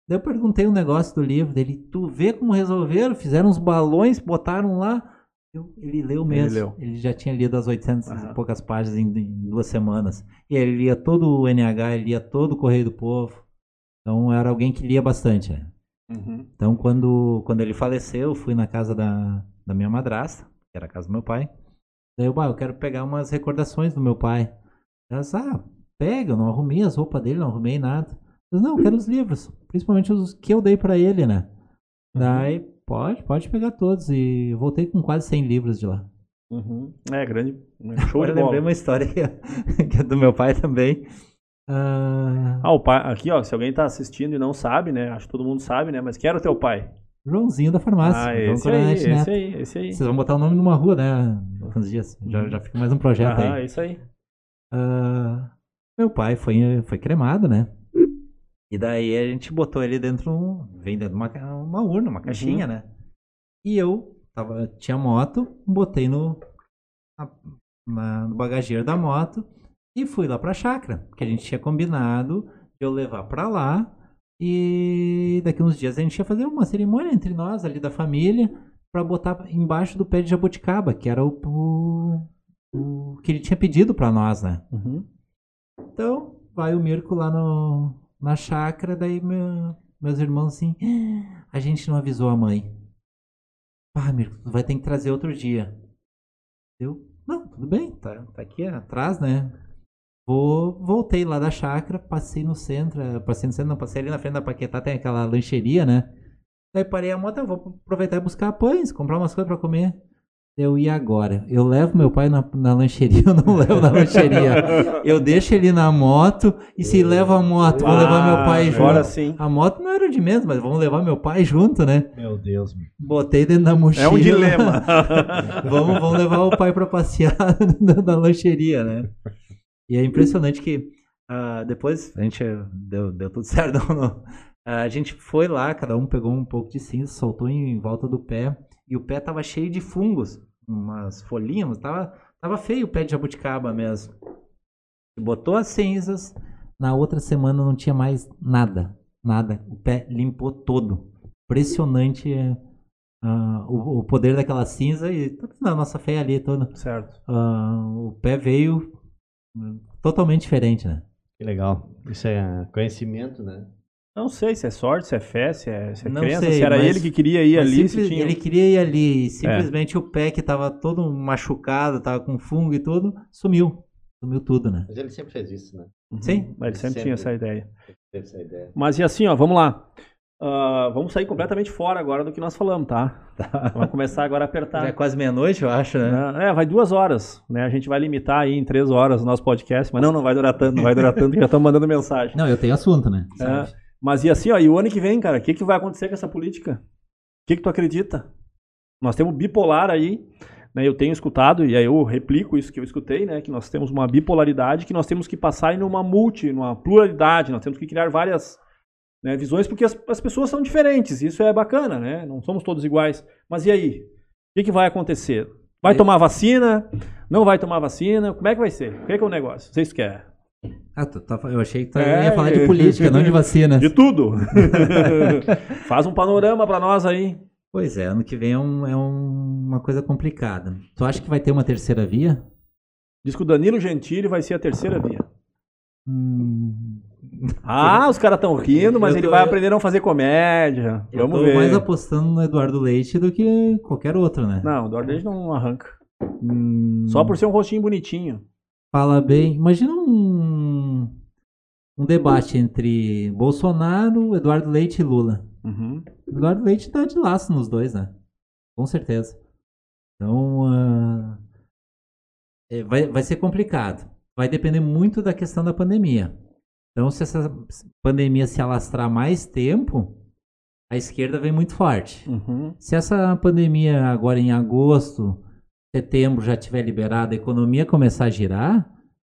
Speaker 3: Daí eu perguntei um negócio do livro dele, tu vê como resolveram? Fizeram uns balões, botaram lá. Eu, ele leu mesmo. Ele, leu. ele, já tinha lido as 800 uhum. e poucas páginas em, em, duas semanas. E ele lia todo o NH, ele lia todo o Correio do Povo. Então era alguém que lia bastante. Né? Uhum. Então quando, quando ele faleceu, eu fui na casa da, da minha madrasta, que era a casa do meu pai. Daí eu, bah, eu quero pegar umas recordações do meu pai. Ela disse, ah, pega, eu não arrumei as roupas dele, não arrumei nada. Eu, não, eu quero os livros. Principalmente os que eu dei para ele, né? Uhum. Daí, pode, pode pegar todos. E voltei com quase 100 livros de lá.
Speaker 1: Uhum. É, grande. Show
Speaker 3: eu lembrei uma história que é, do meu pai também.
Speaker 1: Uh... Ah, o pai, aqui, ó, se alguém tá assistindo e não sabe, né? Acho que todo mundo sabe, né? Mas quem era o teu pai?
Speaker 3: Joãozinho da farmácia.
Speaker 1: Ah, esse aí, esse né? aí, esse aí.
Speaker 3: Vocês vão botar o nome numa rua, né? Alguns dias. Já, já fica mais um projeto ah, aí.
Speaker 1: Ah, isso aí.
Speaker 3: Uh, meu pai foi, foi cremado, né? E daí a gente botou ele dentro, vem dentro de uma, uma urna, uma caixinha, uhum. né? E eu tava, tinha moto, botei no, na, na, no bagageiro da moto e fui lá pra chácara, que a gente tinha combinado de eu levar pra lá e daqui uns dias a gente ia fazer uma cerimônia entre nós ali da família para botar embaixo do pé de jabuticaba, que era o, o, o que ele tinha pedido para nós, né? Uhum. Então, vai o Mirko lá no, na chácara, daí meu, meus irmãos assim, a gente não avisou a mãe. Ah, Mirko, tu vai ter que trazer outro dia. Eu, não, tudo bem, tá, tá aqui atrás, né? Vou, voltei lá da chácara, passei no centro, eh, passei no centro, não, passei ali na frente da Paquetá, tem aquela lancheria, né? Daí parei a moto, vou aproveitar e buscar pães, comprar umas coisas pra comer. Eu ia agora. Eu levo meu pai na, na lancheria, eu não levo na lancheria. Eu deixo ele na moto e se leva a moto, vou levar meu pai junto. Agora
Speaker 1: sim.
Speaker 3: A moto não era de menos, mas vamos levar meu pai junto, né?
Speaker 1: Meu Deus.
Speaker 3: Botei dentro da mochila.
Speaker 1: É um dilema.
Speaker 3: vamos, vamos levar o pai para passear na lancheria, né? E é impressionante que uh, depois a gente deu, deu tudo certo. Não, não. Uh, a gente foi lá, cada um pegou um pouco de cinza, soltou em volta do pé e o pé tava cheio de fungos, umas folhinhas, tava, tava feio o pé de jabuticaba mesmo. Botou as cinzas, na outra semana não tinha mais nada, nada. O pé limpou todo. Impressionante uh, o, o, poder daquela cinza e toda a nossa fé ali toda.
Speaker 1: Certo.
Speaker 3: Uh, o pé veio totalmente diferente, né?
Speaker 2: Que legal. Isso é conhecimento, né?
Speaker 1: Não sei se é sorte, se é fé, se é, se é crença, sei, se era mas, ele que queria ir ali.
Speaker 3: Simples, tinha... Ele queria ir ali e simplesmente é. o pé que estava todo machucado, estava com fungo e tudo, sumiu. Sumiu tudo, né?
Speaker 2: Mas ele sempre fez isso, né?
Speaker 1: Uhum. Sim. Mas ele sempre, sempre, tinha essa ideia. Teve essa ideia. Mas e assim, ó, vamos lá. Uh, vamos sair completamente fora agora do que nós falamos, tá? tá. Vamos começar agora a apertar.
Speaker 3: Já é quase meia-noite, eu acho, né?
Speaker 1: É, vai duas horas, né? A gente vai limitar aí em três horas o nosso podcast, mas não, não vai durar tanto, não vai durar tanto, já estamos mandando mensagem.
Speaker 3: Não, eu tenho assunto, né?
Speaker 1: É, mas e assim, ó, e o ano que vem, cara, o que, que vai acontecer com essa política? O que, que tu acredita? Nós temos bipolar aí, né? Eu tenho escutado, e aí eu replico isso que eu escutei, né? Que nós temos uma bipolaridade que nós temos que passar em uma multi, numa pluralidade, nós temos que criar várias né, visões, porque as, as, pessoas são diferentes, isso é bacana, né? Não somos todos iguais. Mas e aí? O que, que vai acontecer? Vai tomar vacina? Não vai tomar vacina? Como é que vai ser? O que é, que é o negócio? Vocês querem?
Speaker 3: Ah, tu, tá, eu achei que tu é, ia falar de política, não de vacina.
Speaker 1: De tudo. Faz um panorama para nós aí.
Speaker 3: Pois é, ano que vem é, um, é um, uma coisa complicada. Tu acha que vai ter uma terceira via?
Speaker 1: Diz que o Danilo Gentili vai ser a terceira via. Hum... Ah, os caras estão rindo, mas tô, ele vai aprender a não fazer comédia. Eu Vamos tô ver.
Speaker 3: mais apostando no Eduardo Leite do que qualquer outro, né?
Speaker 1: Não, o Eduardo Leite não arranca. Hum... Só por ser um rostinho bonitinho.
Speaker 3: Fala bem. Imagina um, um debate entre Bolsonaro, Eduardo Leite e Lula. Uhum. Eduardo Leite tá de laço nos dois, né? Com certeza. Então, uh, vai, vai ser complicado. Vai depender muito da questão da pandemia. Então, se essa pandemia se alastrar mais tempo, a esquerda vem muito forte. Uhum. Se essa pandemia agora em agosto, setembro já tiver liberada, a economia começar a girar,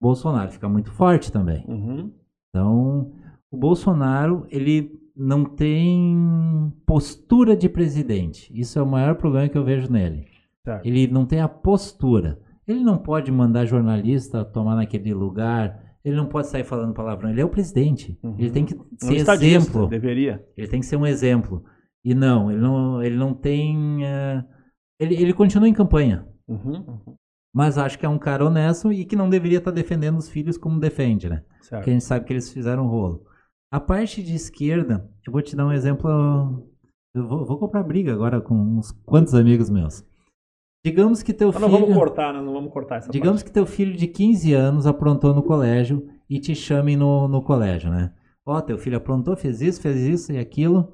Speaker 3: Bolsonaro fica muito forte também. Uhum. Então, o Bolsonaro, ele não tem postura de presidente. Isso é o maior problema que eu vejo nele. Certo. Ele não tem a postura. Ele não pode mandar jornalista tomar naquele lugar. Ele não pode sair falando palavrão. Ele é o presidente. Uhum. Ele tem que ser um exemplo.
Speaker 1: Deveria.
Speaker 3: Ele tem que ser um exemplo. E não, ele não, ele não tem. Uh, ele, ele continua em campanha. Uhum. Mas acho que é um cara honesto e que não deveria estar defendendo os filhos como defende, né? Certo. Porque a gente sabe que eles fizeram rolo. A parte de esquerda, eu vou te dar um exemplo. Eu vou, vou comprar briga agora com uns quantos amigos meus. Digamos que teu filho.
Speaker 1: Não vamos cortar, não vamos cortar essa
Speaker 3: Digamos parte. que teu filho de 15 anos aprontou no colégio e te chamem no, no colégio, né? Ó, oh, teu filho aprontou, fez isso, fez isso e aquilo.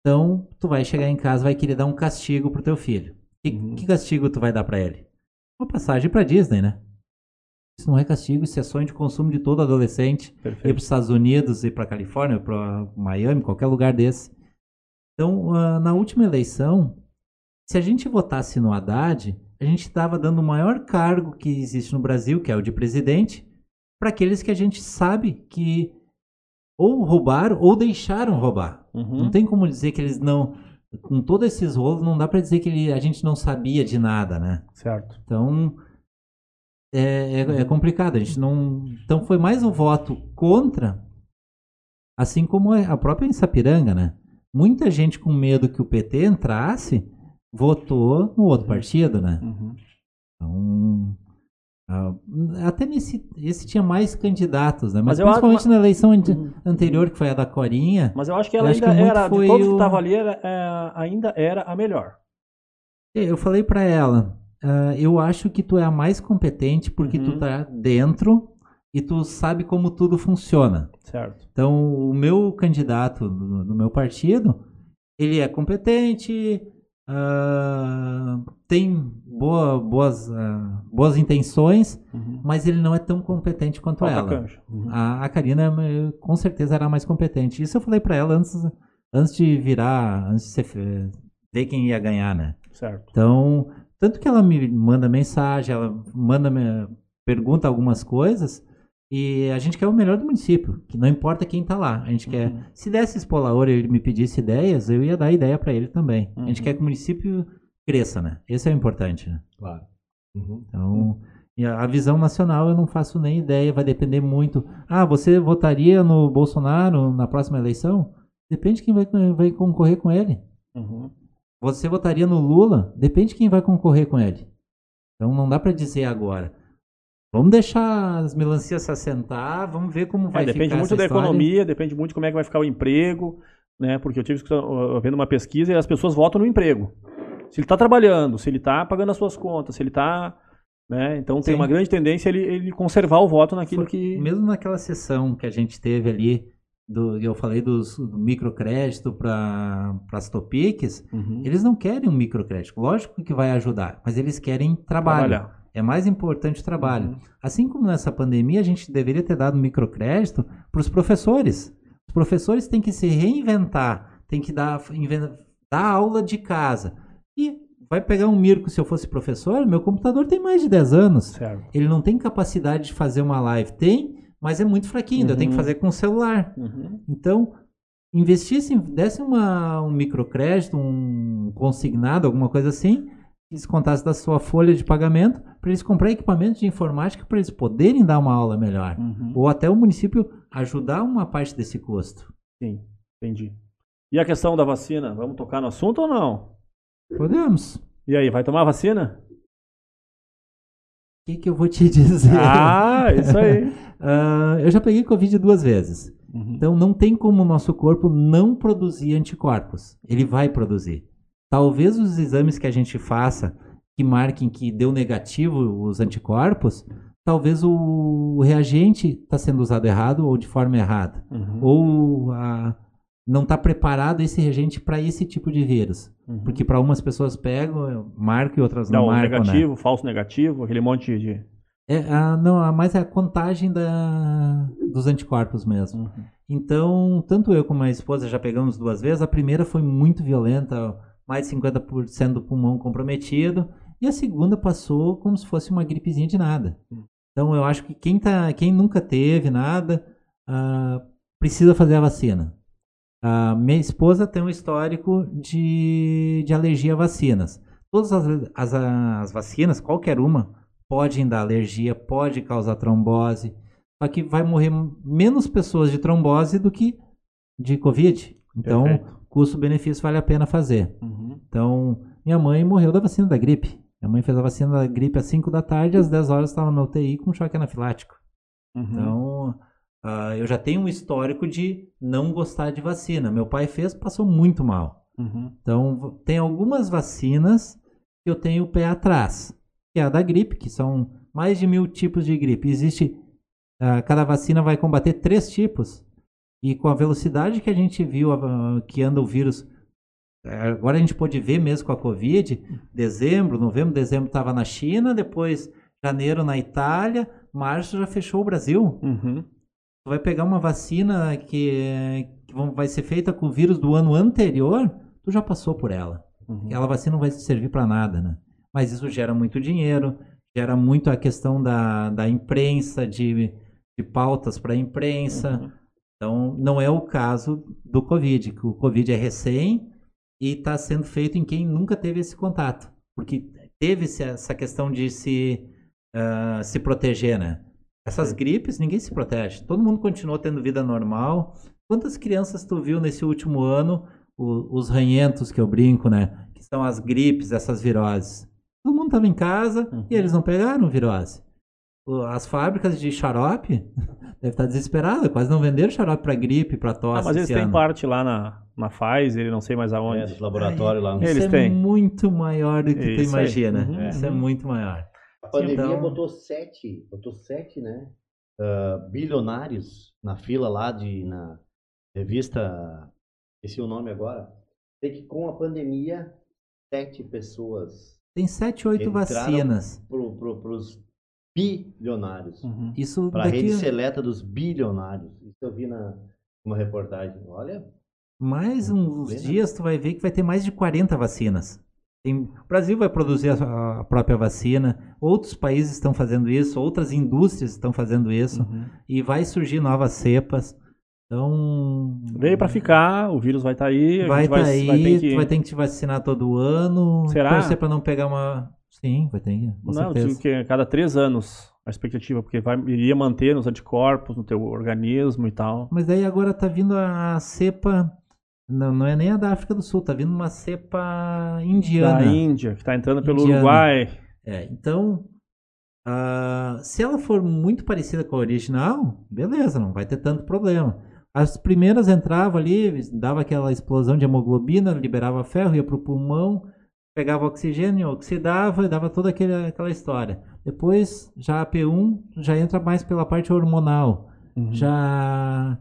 Speaker 3: Então, tu vai chegar em casa vai querer dar um castigo pro teu filho. Que, uhum. que castigo tu vai dar para ele? Uma passagem para Disney, né? Isso não é castigo, isso é sonho de consumo de todo adolescente. Perfeito. Ir para os Estados Unidos, ir para Califórnia, para Miami, qualquer lugar desse. Então, uh, na última eleição, se a gente votasse no Haddad, a gente estava dando o maior cargo que existe no Brasil, que é o de presidente, para aqueles que a gente sabe que ou roubaram ou deixaram roubar. Uhum. Não tem como dizer que eles não. Com todos esses rolos, não dá para dizer que ele, a gente não sabia de nada, né?
Speaker 1: Certo.
Speaker 3: Então, é, é, é, complicado. A gente não. Então foi mais um voto contra, assim como a própria em Sapiranga, né? Muita gente com medo que o PT entrasse votou no outro partido, né? Uhum. Então. Uh, até nesse esse tinha mais candidatos, né? Mas, mas principalmente acho, na eleição uhum. anterior, que foi a da Corinha.
Speaker 1: Mas eu acho que ela ainda que era, de todos o... que estavam ali, era, é, ainda era a melhor.
Speaker 3: Eu falei para ela, Uh, eu acho que tu é a mais competente porque uhum. tu tá dentro e tu sabe como tudo funciona.
Speaker 1: Certo.
Speaker 3: Então, o meu candidato do, do meu partido, ele é competente, uh, tem boa, boas, uh, boas intenções, uhum. mas ele não é tão competente quanto Falta ela. Uhum. A, a Karina, com certeza, era a mais competente. Isso eu falei para ela antes, antes de virar, antes de ser, ver quem ia ganhar, né?
Speaker 1: Certo.
Speaker 3: Então, tanto que ela me manda mensagem, ela manda pergunta algumas coisas e a gente quer o melhor do município, que não importa quem está lá. A gente uhum. quer. Se desse Expolaor e ele me pedisse ideias, eu ia dar ideia para ele também. Uhum. A gente quer que o município cresça, né? Esse é o importante, né?
Speaker 1: Claro.
Speaker 3: Uhum. Então, a visão nacional eu não faço nem ideia, vai depender muito. Ah, você votaria no Bolsonaro na próxima eleição? Depende de quem vai, vai concorrer com ele. Uhum. Você votaria no Lula? Depende de quem vai concorrer com ele. Então não dá para dizer agora. Vamos deixar as melancias se assentar, vamos ver como é, vai é,
Speaker 1: depende
Speaker 3: ficar
Speaker 1: muito da história. economia, depende muito de como é que vai ficar o emprego, né? Porque eu tive vendo uma pesquisa e as pessoas votam no emprego. Se ele está trabalhando, se ele está pagando as suas contas, se ele está né? Então Sim. tem uma grande tendência ele, ele conservar o voto naquilo Foi, que.
Speaker 3: Mesmo naquela sessão que a gente teve ali do, eu falei dos, do microcrédito para as Topics, uhum. eles não querem um microcrédito. Lógico que vai ajudar, mas eles querem trabalho. Trabalhar. É mais importante o trabalho. Uhum. Assim como nessa pandemia, a gente deveria ter dado microcrédito para os professores. Os professores têm que se reinventar, têm que dar, dar aula de casa. E vai pegar um mirco se eu fosse professor, meu computador tem mais de 10 anos. Certo. Ele não tem capacidade de fazer uma live. Tem, mas é muito fraquinho, uhum. eu tenho que fazer com o celular. Uhum. Então, investisse, desse uma, um microcrédito, um consignado, alguma coisa assim, descontasse da sua folha de pagamento para eles comprar equipamentos de informática para eles poderem dar uma aula melhor. Uhum. Ou até o município ajudar uma parte desse custo.
Speaker 1: Sim, entendi. E a questão da vacina, vamos tocar no assunto ou não?
Speaker 3: Podemos.
Speaker 1: E aí, vai tomar vacina?
Speaker 3: O que, que eu vou te dizer?
Speaker 1: Ah, isso aí.
Speaker 3: uh, eu já peguei Covid duas vezes. Uhum. Então não tem como o nosso corpo não produzir anticorpos. Ele vai produzir. Talvez os exames que a gente faça que marquem que deu negativo os anticorpos, talvez o reagente está sendo usado errado ou de forma errada. Uhum. Ou a, não está preparado esse reagente para esse tipo de vírus. Uhum. Porque para umas pessoas pegam, marcam e outras não, não marcam.
Speaker 1: Né? Negativo,
Speaker 3: né?
Speaker 1: falso negativo, aquele monte de.
Speaker 3: É, a, não, mas é a contagem da, dos anticorpos mesmo. Uhum. Então, tanto eu como a esposa já pegamos duas vezes. A primeira foi muito violenta, mais de 50% do pulmão comprometido. E a segunda passou como se fosse uma gripezinha de nada. Uhum. Então, eu acho que quem, tá, quem nunca teve nada uh, precisa fazer a vacina. A minha esposa tem um histórico de, de alergia a vacinas. Todas as, as, as vacinas, qualquer uma, podem dar alergia, pode causar trombose. Só que vai morrer menos pessoas de trombose do que de Covid. Então, custo-benefício vale a pena fazer. Uhum. Então, minha mãe morreu da vacina da gripe. Minha mãe fez a vacina da gripe às 5 da tarde, às 10 horas estava na UTI com choque anafilático. Uhum. Então, Uh, eu já tenho um histórico de não gostar de vacina. Meu pai fez, passou muito mal. Uhum. Então, tem algumas vacinas que eu tenho o pé atrás, que é a da gripe, que são mais de mil tipos de gripe. Existe, uh, cada vacina vai combater três tipos. E com a velocidade que a gente viu que anda o vírus, agora a gente pode ver mesmo com a Covid, dezembro, novembro, dezembro estava na China, depois janeiro na Itália, março já fechou o Brasil. Uhum vai pegar uma vacina que, que vai ser feita com o vírus do ano anterior, tu já passou por ela. Uhum. Aquela vacina não vai servir para nada, né? Mas isso gera muito dinheiro, gera muito a questão da, da imprensa, de, de pautas para a imprensa. Uhum. Então, não é o caso do Covid, que o Covid é recém e está sendo feito em quem nunca teve esse contato. Porque teve essa questão de se, uh, se proteger, né? Essas gripes, ninguém se protege. Todo mundo continuou tendo vida normal. Quantas crianças tu viu nesse último ano, o, os ranhentos que eu brinco, né? Que são as gripes, essas viroses. Todo mundo estava em casa uhum. e eles não pegaram virose. As fábricas de xarope devem estar desesperadas, quase não venderam xarope para gripe, para tosse. Ah,
Speaker 1: mas eles têm ano. parte lá na, na Pfizer, não sei mais aonde. É,
Speaker 2: laboratório lá.
Speaker 3: Isso
Speaker 2: eles
Speaker 3: é têm. muito maior do que Isso tu imagina. Uhum. Isso é muito maior.
Speaker 2: A pandemia então... botou sete, botou sete, né? Uh, bilionários na fila lá de na revista, esse é o nome agora. Sei que com a pandemia sete pessoas
Speaker 3: tem sete, oito vacinas
Speaker 2: pro, pro, pros bilionários.
Speaker 3: Uhum. Isso
Speaker 2: para a daqui... rede seleta dos bilionários. Isso eu vi na uma reportagem. Olha.
Speaker 3: Mais uns dias tu vai ver que vai ter mais de 40 vacinas. Tem, o Brasil vai produzir a, a, própria vacina, outros países estão fazendo isso, outras indústrias estão fazendo isso, uhum. e vai surgir novas cepas. Então.
Speaker 1: Veio para ficar, o vírus vai estar tá aí.
Speaker 3: Vai estar tá aí, vai ter que... vai ter que te vacinar todo ano. Será? Torcer para não pegar uma. Sim, vai ter. Com não, certeza.
Speaker 1: que cada três anos a expectativa, porque vai, iria manter nos anticorpos no teu organismo e tal.
Speaker 3: Mas daí agora tá vindo a cepa não, não é nem a da África do Sul, tá vindo uma cepa indiana.
Speaker 1: Da Índia, que tá entrando pelo indiana. Uruguai.
Speaker 3: É, então, uh, se ela for muito parecida com a original, beleza, não vai ter tanto problema. As primeiras entravam ali, dava aquela explosão de hemoglobina, liberava ferro, ia pro pulmão, pegava oxigênio, oxidava, dava toda aquele, aquela história. Depois, já a P1 já entra mais pela parte hormonal. Uhum. Já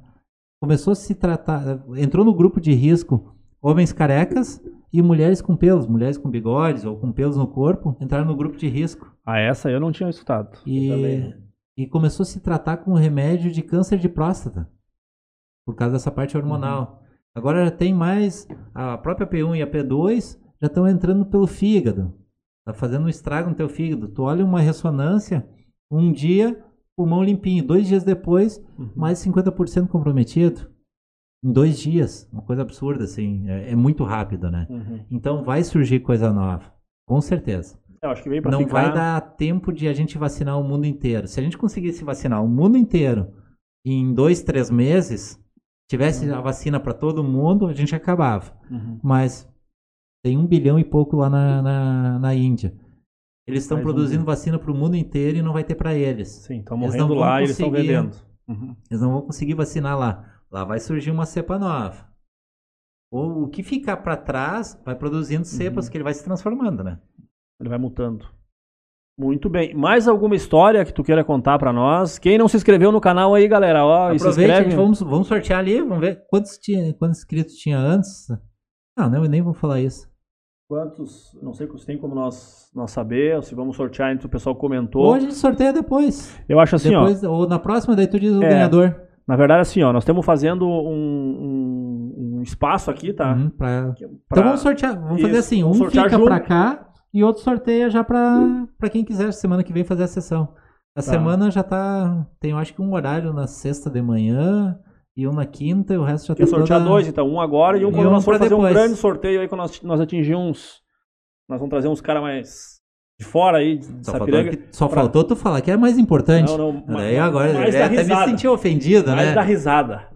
Speaker 3: começou a se tratar, entrou no grupo de risco homens carecas e mulheres com pelos, mulheres com bigodes ou com pelos no corpo, entraram no grupo de risco.
Speaker 1: Ah, essa eu não tinha escutado.
Speaker 3: E, e começou a se tratar com remédio de câncer de próstata, por causa dessa parte hormonal. Uhum. Agora já tem mais, a própria P1 e a P2 já estão entrando pelo fígado, tá fazendo um estrago no teu fígado. Tu olha uma ressonância, um dia pulmão limpinho. Dois dias depois, uhum. mais 50% comprometido. Em dois dias. Uma coisa absurda, assim. É, é muito rápido, né? Uhum. Então vai surgir coisa nova. Com certeza.
Speaker 1: Eu acho que vem pra
Speaker 3: Não
Speaker 1: ficar...
Speaker 3: vai dar tempo de a gente vacinar o mundo inteiro. Se a gente conseguisse vacinar o mundo inteiro em dois, três meses, tivesse uhum. a vacina para todo mundo, a gente acabava. Uhum. Mas Tem um bilhão e pouco lá na, na, na Índia. Eles estão produzindo um... vacina para o mundo inteiro e não vai ter para eles.
Speaker 1: Sim, estão morrendo lá e eles estão vendendo.
Speaker 3: Uhum. Eles não vão conseguir vacinar lá. Lá vai surgir uma cepa nova. O, o que ficar para trás vai produzindo cepas uhum. que ele vai se transformando, né?
Speaker 1: Ele vai mutando. Muito bem. Mais alguma história que tu queira contar para nós? Quem não se inscreveu no canal aí, galera, ó,
Speaker 3: Aproveite, vamos, vamos sortear ali, vamos ver quantos, tinha, quantos inscritos tinha antes. Ah, não, eu nem vou falar isso.
Speaker 1: Quantos, não sei se tem como nós, nós saber, se vamos sortear o pessoal comentou.
Speaker 3: Ou a gente sorteia depois.
Speaker 1: Eu acho assim,
Speaker 3: depois,
Speaker 1: ó.
Speaker 3: Ou na próxima, daí tu diz o é, ganhador.
Speaker 1: Na verdade, assim, ó, nós estamos fazendo um, um, um espaço aqui, tá? Uhum,
Speaker 3: pra... Pra... Então vamos sortear, vamos Isso, fazer assim, um fica junto. pra cá e outro sorteia já pra, pra quem quiser semana que vem fazer a sessão. A tá. semana já tá, tem eu acho que um horário na sexta de manhã, e um na quinta e o resto já
Speaker 1: tem sortear toda... dois, então. Um agora e um e quando um nós formos fazer depois. um grande sorteio aí, quando nós, nós atingirmos. Nós vamos trazer uns caras mais de fora aí,
Speaker 3: só faltou, só pra... faltou tu falar que é mais importante. Não, não, Daí agora ele até me sentiu ofendido, mais né?
Speaker 1: Mais da risada.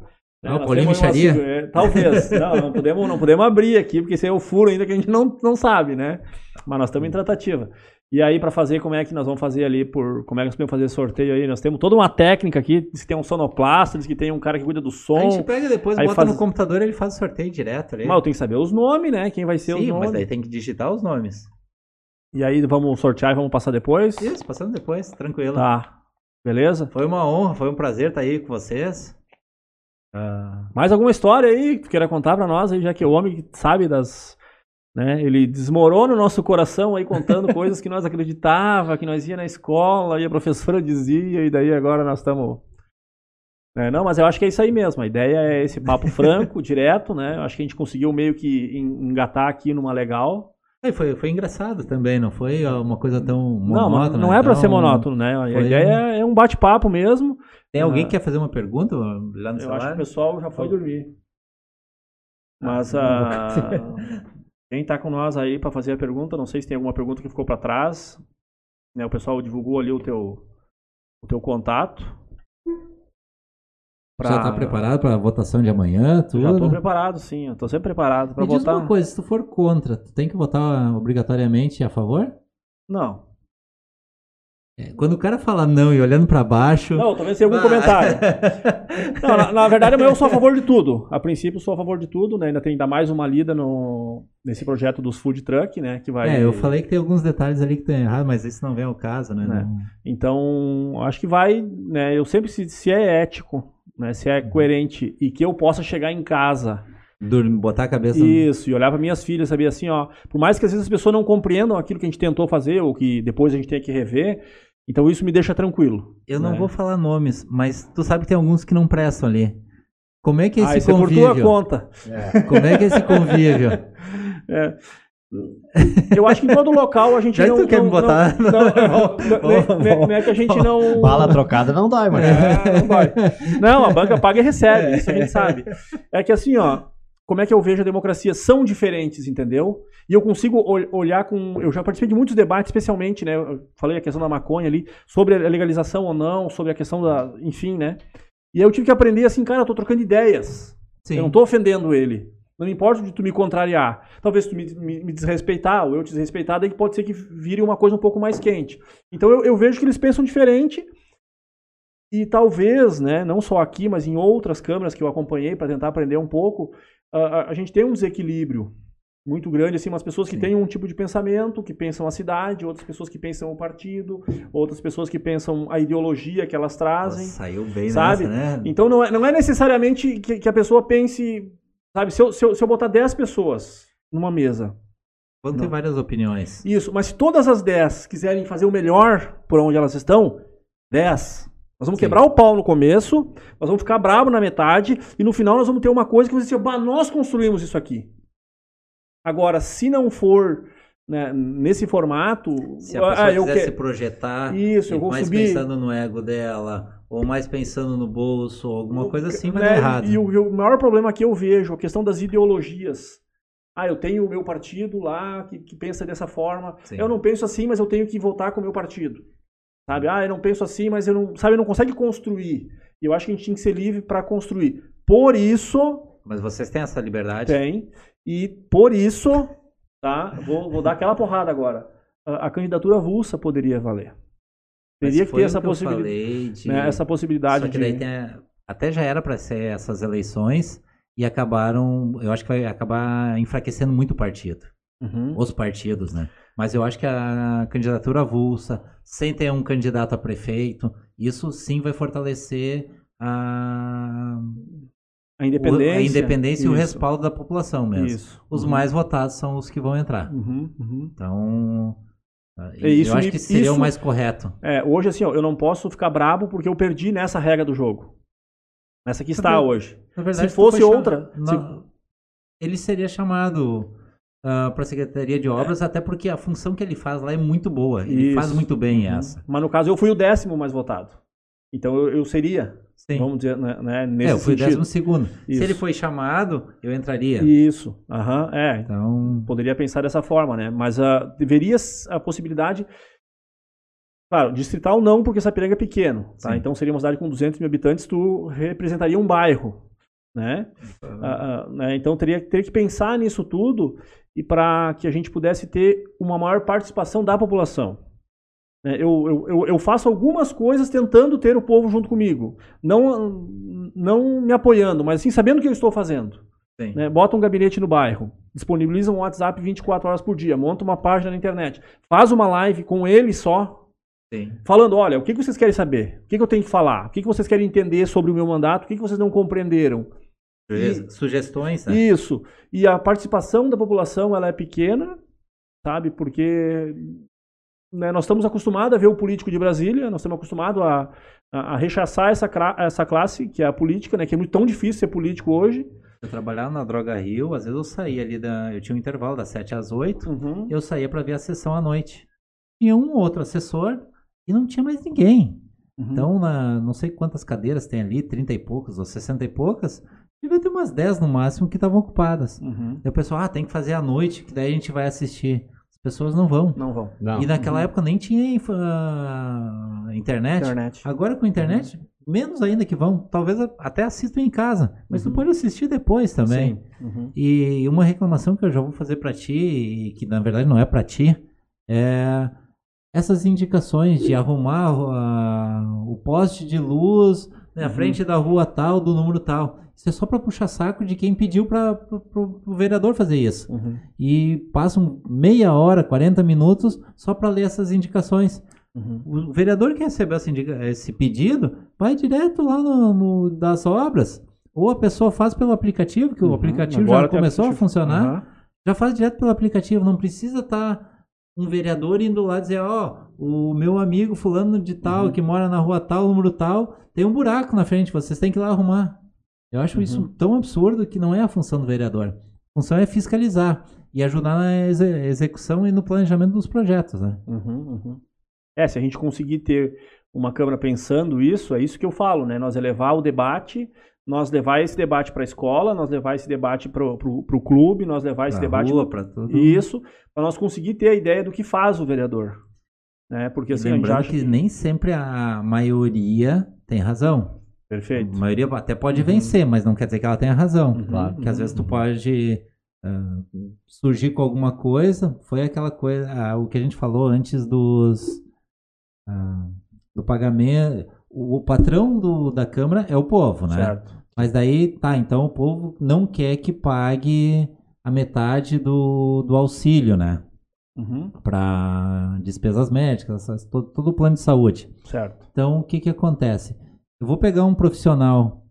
Speaker 3: Não, é, polemicharia?
Speaker 1: É, talvez. não, não podemos, não podemos abrir aqui, porque isso é o furo ainda que a gente não, não sabe, né? Mas nós estamos em tratativa. E aí, para fazer, como é que nós vamos fazer ali, por como é que nós podemos fazer sorteio aí? Nós temos toda uma técnica aqui, diz que tem um sonoplasta, diz que tem um cara que cuida do som. A
Speaker 3: gente pega depois, aí bota faz... no computador e ele faz o sorteio direto ali.
Speaker 1: Mas eu tenho que saber os nomes, né? Quem vai ser
Speaker 3: Sim,
Speaker 1: os nomes.
Speaker 3: mas daí tem que digitar os nomes.
Speaker 1: E aí vamos sortear e vamos passar depois?
Speaker 3: Isso, passando depois, tranquilo.
Speaker 1: Tá. Beleza?
Speaker 3: Foi uma honra, foi um prazer estar aí com vocês.
Speaker 1: Uh... Mais alguma história aí que queira contar para nós aí, já que o homem sabe das né? Ele desmorona o nosso coração aí contando coisas que nós acreditava, que nós ia na escola e a professora dizia, e daí agora nós estamos. É, não, mas eu acho que é isso aí mesmo. A ideia é esse papo franco, direto, né? Eu acho que a gente conseguiu meio que engatar aqui numa legal.
Speaker 3: É, foi, foi engraçado também, não foi uma coisa tão
Speaker 1: monótona. Não, não é para ser monótono, né? A ideia um... é um bate-papo mesmo.
Speaker 3: Tem alguém ah, que quer fazer uma pergunta lá no
Speaker 1: Eu acho que o pessoal já foi dormir. Mas ah, a. Quem está com nós aí para fazer a pergunta, não sei se tem alguma pergunta que ficou para trás. Né, o pessoal divulgou ali o teu, o teu contato.
Speaker 3: Pra... Já está preparado para a votação de amanhã? Tudo?
Speaker 1: Já estou preparado, sim. Estou sempre preparado para votar.
Speaker 3: Diz uma coisa, se tu for contra, tu tem que votar obrigatoriamente a favor?
Speaker 1: Não.
Speaker 3: É, quando o cara fala não e olhando para baixo.
Speaker 1: Não, talvez tenha algum comentário. não, na, na, verdade, eu sou a favor de tudo. A princípio, sou a favor de tudo, né? Ainda tem ainda mais uma lida no, nesse projeto dos food truck, né? Que vai.
Speaker 3: É, eu falei que tem alguns detalhes ali que estão errados, mas esse não vem ao caso, né?
Speaker 1: né? Então, acho que vai, né? Eu sempre, se, se é ético, né? Se é coerente e que eu possa chegar em casa
Speaker 3: Dormir, botar a cabeça.
Speaker 1: Isso, e olhar para minhas filhas, sabia assim, ó. Por mais que às vezes as pessoas não compreendam aquilo que a gente tentou fazer, ou que depois a gente tem que rever, então isso me deixa tranquilo.
Speaker 3: Eu não né? vou falar nomes, mas tu sabe que tem alguns que não prestam ali. Como é que é esse
Speaker 1: ah,
Speaker 3: convívio?
Speaker 1: É por tua conta.
Speaker 3: É. Como é que é esse convívio?
Speaker 1: é. Eu acho que em todo local a gente
Speaker 3: Já
Speaker 1: não.
Speaker 3: Tu quer
Speaker 1: não,
Speaker 3: me botar?
Speaker 1: Não, não, não, não, é que a gente não.
Speaker 2: Bala trocada não dói, mas.
Speaker 1: É, não dói. Não, a banca paga e recebe, isso a gente sabe. É que assim, ó, como é que eu vejo a democracia são diferentes, entendeu? E eu consigo olhar com. Eu já participei de muitos debates, especialmente, né? Eu falei a questão da maconha ali, sobre a legalização ou não, sobre a questão da. Enfim, né? E aí eu tive que aprender assim, cara, eu tô trocando ideias. Sim. Eu não tô ofendendo ele. Não importa de tu me contrariar. Talvez tu me, me, me, desrespeitar ou eu te desrespeitar, daí pode ser que vire uma coisa um pouco mais quente. Então eu, eu vejo que eles pensam diferente. E talvez, né, não só aqui, mas em outras câmeras que eu acompanhei para tentar aprender um pouco, a, a, gente tem um desequilíbrio muito grande, assim, umas pessoas que Sim. têm um tipo de pensamento, que pensam a cidade, outras pessoas que pensam o partido, outras pessoas que pensam a ideologia que elas trazem. Nossa,
Speaker 3: saiu bem
Speaker 1: sabe?
Speaker 3: Nessa, né?
Speaker 1: Então não é, não é necessariamente que, que a pessoa pense, sabe, se eu, se eu, se eu botar 10 pessoas numa mesa.
Speaker 3: Vão ter várias opiniões.
Speaker 1: Isso, mas se todas as 10 quiserem fazer o melhor por onde elas estão, 10 nós vamos Sim. quebrar o pau no começo, nós vamos ficar bravo na metade, e no final nós vamos ter uma coisa que vai dizer, nós construímos isso aqui. Agora, se não for né, nesse formato.
Speaker 3: Se a pessoa ah, quiser se projetar,
Speaker 1: isso, eu vou
Speaker 3: mais
Speaker 1: subir.
Speaker 3: pensando no ego dela, ou mais pensando no bolso, alguma coisa assim, vai né, dar errado.
Speaker 1: E o, e o, maior problema que eu vejo, a questão das ideologias. Ah, eu tenho o meu partido lá que, que pensa dessa forma. Sim. Eu não penso assim, mas eu tenho que votar com o meu partido. Sabe? Ah, eu não penso assim, mas eu não. Sabe, não consegue construir. E eu acho que a gente tinha que ser livre para construir. Por isso.
Speaker 3: Mas vocês têm essa liberdade?
Speaker 1: Tem. E por isso tá? Vou, vou dar aquela porrada agora. A, a candidatura avulsa poderia valer. Teria que ter essa, possibilidade, de... né, essa possibilidade. Só que
Speaker 3: de... tem... até já era para ser essas eleições e acabaram, eu acho que vai acabar enfraquecendo muito o partido. Uhum. Os partidos, né? Mas eu acho que a candidatura avulsa, sem ter um candidato a prefeito, isso sim vai fortalecer a,
Speaker 1: a independência,
Speaker 3: o, a independência e o respaldo da população mesmo. Isso. Os uhum. mais votados são os que vão entrar. Uhum. Uhum. Então, isso eu acho que seria isso, o mais correto.
Speaker 1: É, hoje, assim, ó, eu não posso ficar brabo porque eu perdi nessa regra do jogo. Nessa que está hoje. Verdade, se fosse outra. se...
Speaker 3: Ele seria chamado uh, ah, para a Secretaria de Obras, é. até porque a função que ele faz lá é muito boa. Ele Isso. faz muito bem uhum. essa.
Speaker 1: Mas no caso, eu fui o décimo mais votado. Então eu, eu seria. Sim. Vamos dizer, né, né nesse
Speaker 3: É, eu fui o décimo segundo. Isso. Se ele foi chamado, eu entraria.
Speaker 1: Isso. Aham, uhum, é. Então... Poderia pensar dessa forma, né? Mas uh, deveria a possibilidade... Claro, distrital não, porque Sapiranga é pequeno, tá? Então seria uma cidade com 200 mil habitantes, tu representaria um bairro, né? Uhum. Uh, uh, né? Então teria, teria que pensar nisso tudo e para que a gente pudesse ter uma maior participação da população. É, eu, eu, eu, faço algumas coisas tentando ter o povo junto comigo. Não, não me apoiando, mas sim sabendo o que eu estou fazendo. Né? Bota um gabinete no bairro, disponibiliza um WhatsApp 24 horas por dia, monta uma página na internet, faz uma live com ele só, sim. falando: olha, o que vocês querem saber? O que eu tenho que falar? O que vocês querem entender sobre o meu mandato? O que vocês não compreenderam?
Speaker 3: E, Sugestões, né?
Speaker 1: Isso. E a participação da população ela é pequena, sabe? Porque né, nós estamos acostumados a ver o político de Brasília, nós estamos acostumados a, a, a rechaçar essa, essa classe, que é a política, né? Que é muito tão difícil ser político hoje.
Speaker 3: Eu trabalhava na Droga Rio, às vezes eu saía ali da. Eu tinha um intervalo das 7 às 8, uhum. eu saía para ver a sessão à noite. Tinha um outro assessor e não tinha mais ninguém. Uhum. Então, na, não sei quantas cadeiras tem ali, 30 e poucas ou 60 e poucas, Devia ter umas 10 no máximo que estavam ocupadas. Uhum. E o pessoal, ah, tem que fazer à noite, que daí a gente vai assistir. As pessoas não vão.
Speaker 1: Não vão.
Speaker 3: Não. E naquela uhum. época nem tinha uh, internet. internet. Agora com a internet, uhum. menos ainda que vão. Talvez até assistam em casa. Mas tu uhum. pode assistir depois também. Uhum. E uma reclamação que eu já vou fazer para ti, e que na verdade não é para ti, é essas indicações de arrumar uh, o poste de luz na uhum. frente da rua tal, do número tal. Isso é só para puxar saco de quem pediu para o vereador fazer isso. Uhum. E passam meia hora, 40 minutos só para ler essas indicações. Uhum. O vereador que recebeu esse pedido vai direto lá no, no, das obras. Ou a pessoa faz pelo aplicativo, que uhum. o aplicativo Agora já começou aplicativo. a funcionar. Já faz direto pelo aplicativo. Não precisa estar tá um vereador indo lá dizer, ó, oh, o meu amigo fulano de tal, uhum. que mora na rua tal, número tal, tem um buraco na frente, vocês têm que ir lá arrumar. Eu acho uhum. isso tão absurdo que não é a função do vereador. A função é fiscalizar e ajudar na exe execução e no planejamento dos projetos, né?
Speaker 1: Uhum, uhum. É, se a gente conseguir ter uma Câmara pensando isso, é isso que eu falo, né? Nós elevar o debate, nós levar esse debate para a escola, nós levar esse debate para o clube, nós levar esse pra debate
Speaker 3: para tudo.
Speaker 1: Isso, para nós conseguir ter a ideia do que faz o vereador. Né? Porque assim,
Speaker 3: lembrando a gente acha que, que nem sempre a maioria tem razão.
Speaker 1: Perfeito.
Speaker 3: A maioria até pode uhum. vencer, mas não quer dizer que ela tenha razão. Uhum, claro. Porque uhum. às vezes tu uhum. pode uh, surgir com alguma coisa. Foi aquela coisa, uh, o que a gente falou antes dos uh, do pagamento. O, o patrão do, da Câmara é o povo, né? Certo. Mas daí, tá, então o povo não quer que pague a metade do, do auxílio, né? Uhum. Para despesas médicas, todo, todo o plano de saúde.
Speaker 1: Certo.
Speaker 3: Então, o que que acontece? Eu vou pegar um profissional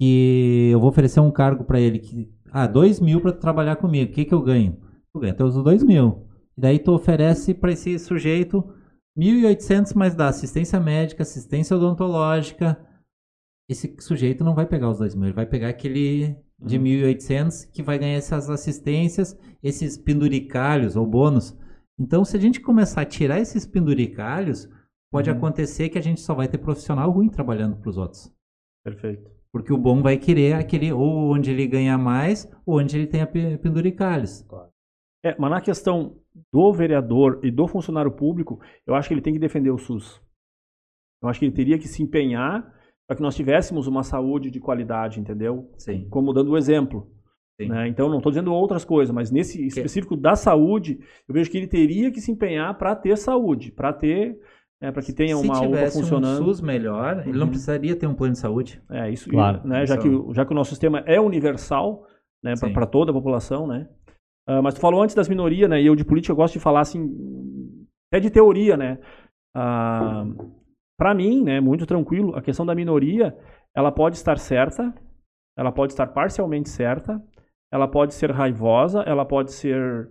Speaker 3: que eu vou oferecer um cargo para ele que ah, dois mil para trabalhar comigo. O que, que eu ganho? Eu ganho até os dois mil. E daí tu oferece para esse sujeito 1.800 mais da assistência médica, assistência odontológica. Esse sujeito não vai pegar os dois mil, ele vai pegar aquele de uhum. 1.800 que vai ganhar essas assistências, esses penduricalhos ou bônus. Então, se a gente começar a tirar esses penduricalhos, pode uhum. acontecer que a gente só vai ter profissional ruim trabalhando para os outros.
Speaker 1: Perfeito.
Speaker 3: Porque o bom vai querer aquele ou onde ele ganha mais ou onde ele tenha penduricalhos. Claro.
Speaker 1: É, mas na questão do vereador e do funcionário público, eu acho que ele tem que defender o SUS. Eu acho que ele teria que se empenhar para que nós tivéssemos uma saúde de qualidade, entendeu?
Speaker 3: Sim.
Speaker 1: Como dando o exemplo. Né? Então, não estou dizendo outras coisas, mas nesse específico da saúde, eu vejo que ele teria que se empenhar para ter saúde, para ter é, para que tenha
Speaker 3: Se
Speaker 1: uma UPA funcionando.
Speaker 3: Se um SUS melhor, ele não uhum. precisaria ter um plano de saúde.
Speaker 1: É, isso, claro. né, já, que, já que o nosso sistema é universal né, para toda a população, né? Uh, mas tu falou antes das minorias, né? E eu de política eu gosto de falar assim, é de teoria, né? Uh, ah, para mim, né, muito tranquilo, a questão da minoria, ela pode estar certa, ela pode estar parcialmente certa, ela pode ser raivosa, ela pode ser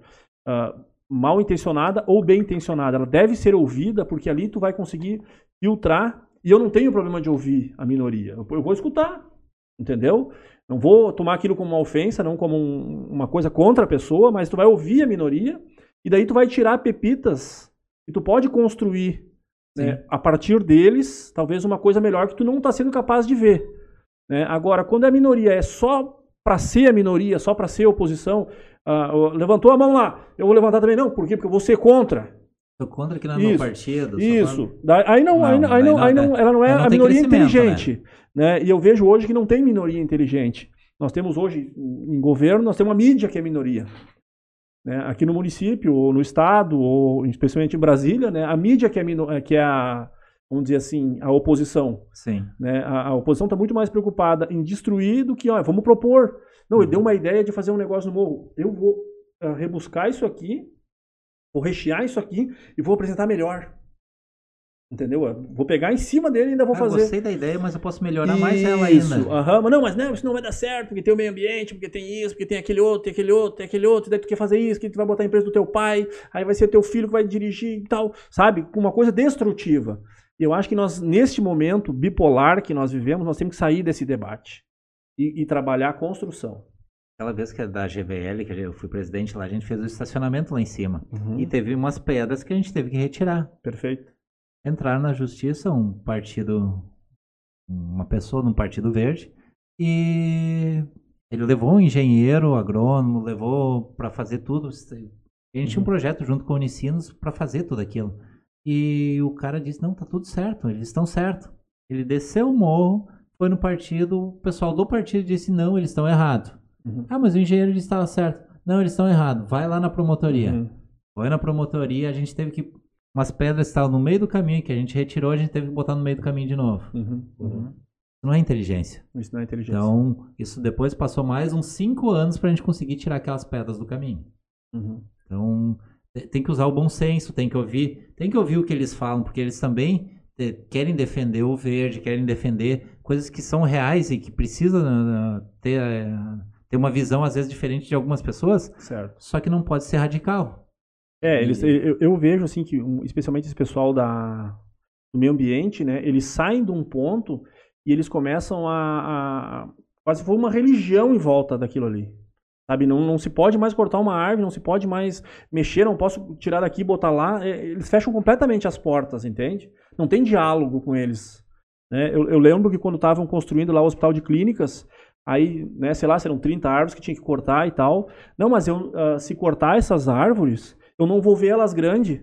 Speaker 1: uh, mal intencionada ou bem intencionada. Ela deve ser ouvida, porque ali tu vai conseguir filtrar. E eu não tenho problema de ouvir a minoria. Eu, vou escutar, entendeu? Não vou tomar aquilo como uma ofensa, não como um, uma coisa contra a pessoa, mas tu vai ouvir a minoria e daí tu vai tirar pepitas e tu pode construir né, a partir deles talvez uma coisa melhor que tu não está sendo capaz de ver. Né? Agora, quando a minoria é só para ser a minoria, só para ser oposição, uh, levantou a mão lá, eu vou levantar também, não, por quê? Porque eu vou ser contra.
Speaker 3: Sou contra que não é partido.
Speaker 1: Isso. Aí não, aí, aí não, aí não, ela não é não a minoria inteligente. Né? né? E eu vejo hoje que não tem minoria inteligente. Nós temos hoje, em governo, nós temos uma mídia que é minoria. Né? Aqui no município, ou no estado, ou especialmente em Brasília, né? a mídia que é, que é a, vamos dizer assim, a oposição.
Speaker 3: Sim.
Speaker 1: Né? A, a oposição está muito mais preocupada em destruir do que, ó, vamos propor. Não, ele deu uhum. uma ideia de fazer um negócio no morro. Eu vou uh, rebuscar isso aqui, vou rechear isso aqui e vou apresentar melhor. Entendeu? Eu vou pegar em cima dele e ainda vou fazer. Eu
Speaker 3: gostei da ideia, mas eu posso melhorar isso, mais ela ainda.
Speaker 1: Aham. Mas não, mas não, isso não vai dar certo, porque tem o meio ambiente, porque tem isso, porque tem aquele outro, tem aquele outro, tem aquele outro, daí tu quer fazer isso, que tu vai botar a empresa do teu pai, aí vai ser teu filho que vai dirigir e tal, sabe? Uma coisa destrutiva. Eu acho que nós, neste momento bipolar que nós vivemos, nós temos que sair desse debate e, e trabalhar a construção.
Speaker 3: Aquela vez que é da GVL, que eu fui presidente lá, a gente fez o estacionamento lá em cima. Uhum. E teve umas pedras que a gente teve que retirar.
Speaker 1: Perfeito.
Speaker 3: Entraram na justiça um partido, uma pessoa num partido verde, e ele levou um engenheiro, agrônomo, levou para fazer tudo. A gente tinha um uhum. projeto junto com o Unicinos para fazer tudo aquilo. E o cara disse: não, tá tudo certo, eles estão certo. Ele desceu o morro, foi no partido, o pessoal do partido disse: não, eles estão errados. Uhum. Ah, mas o engenheiro disse que estava certo. Não, eles estão errados. Vai lá na promotoria. Uhum. Foi na promotoria, a gente teve que. Umas pedras estavam no meio do caminho que a gente retirou, a gente teve que botar no meio do caminho de novo. Uhum. uhum. Isso não é inteligência.
Speaker 1: Isso não é inteligência.
Speaker 3: Então, isso depois passou mais uns 5 anos para a gente conseguir tirar aquelas pedras do caminho. Uhum. Então, tem que usar o bom senso, tem que ouvir, tem que ouvir o que eles falam, porque eles também querem defender o verde, querem defender coisas que são reais e que precisam uh, ter, ter uma visão às vezes diferente de algumas pessoas.
Speaker 1: Certo.
Speaker 3: Só que não pode ser radical.
Speaker 1: É, eles, eu, eu, vejo assim que, especialmente esse pessoal da, do meio ambiente, né, eles saem de um ponto e eles começam a, a quase foi uma religião em volta daquilo ali. Sabe, não, não se pode mais cortar uma árvore, não se pode mais mexer, não posso tirar daqui e botar lá. É, eles fecham completamente as portas, entende? Não tem diálogo com eles. Né? Eu, eu lembro que quando estavam construindo lá o hospital de clínicas, aí, né, sei lá, serão 30 árvores que tinha que cortar e tal. Não, mas eu, uh, se cortar essas árvores, eu não vou ver elas grandes.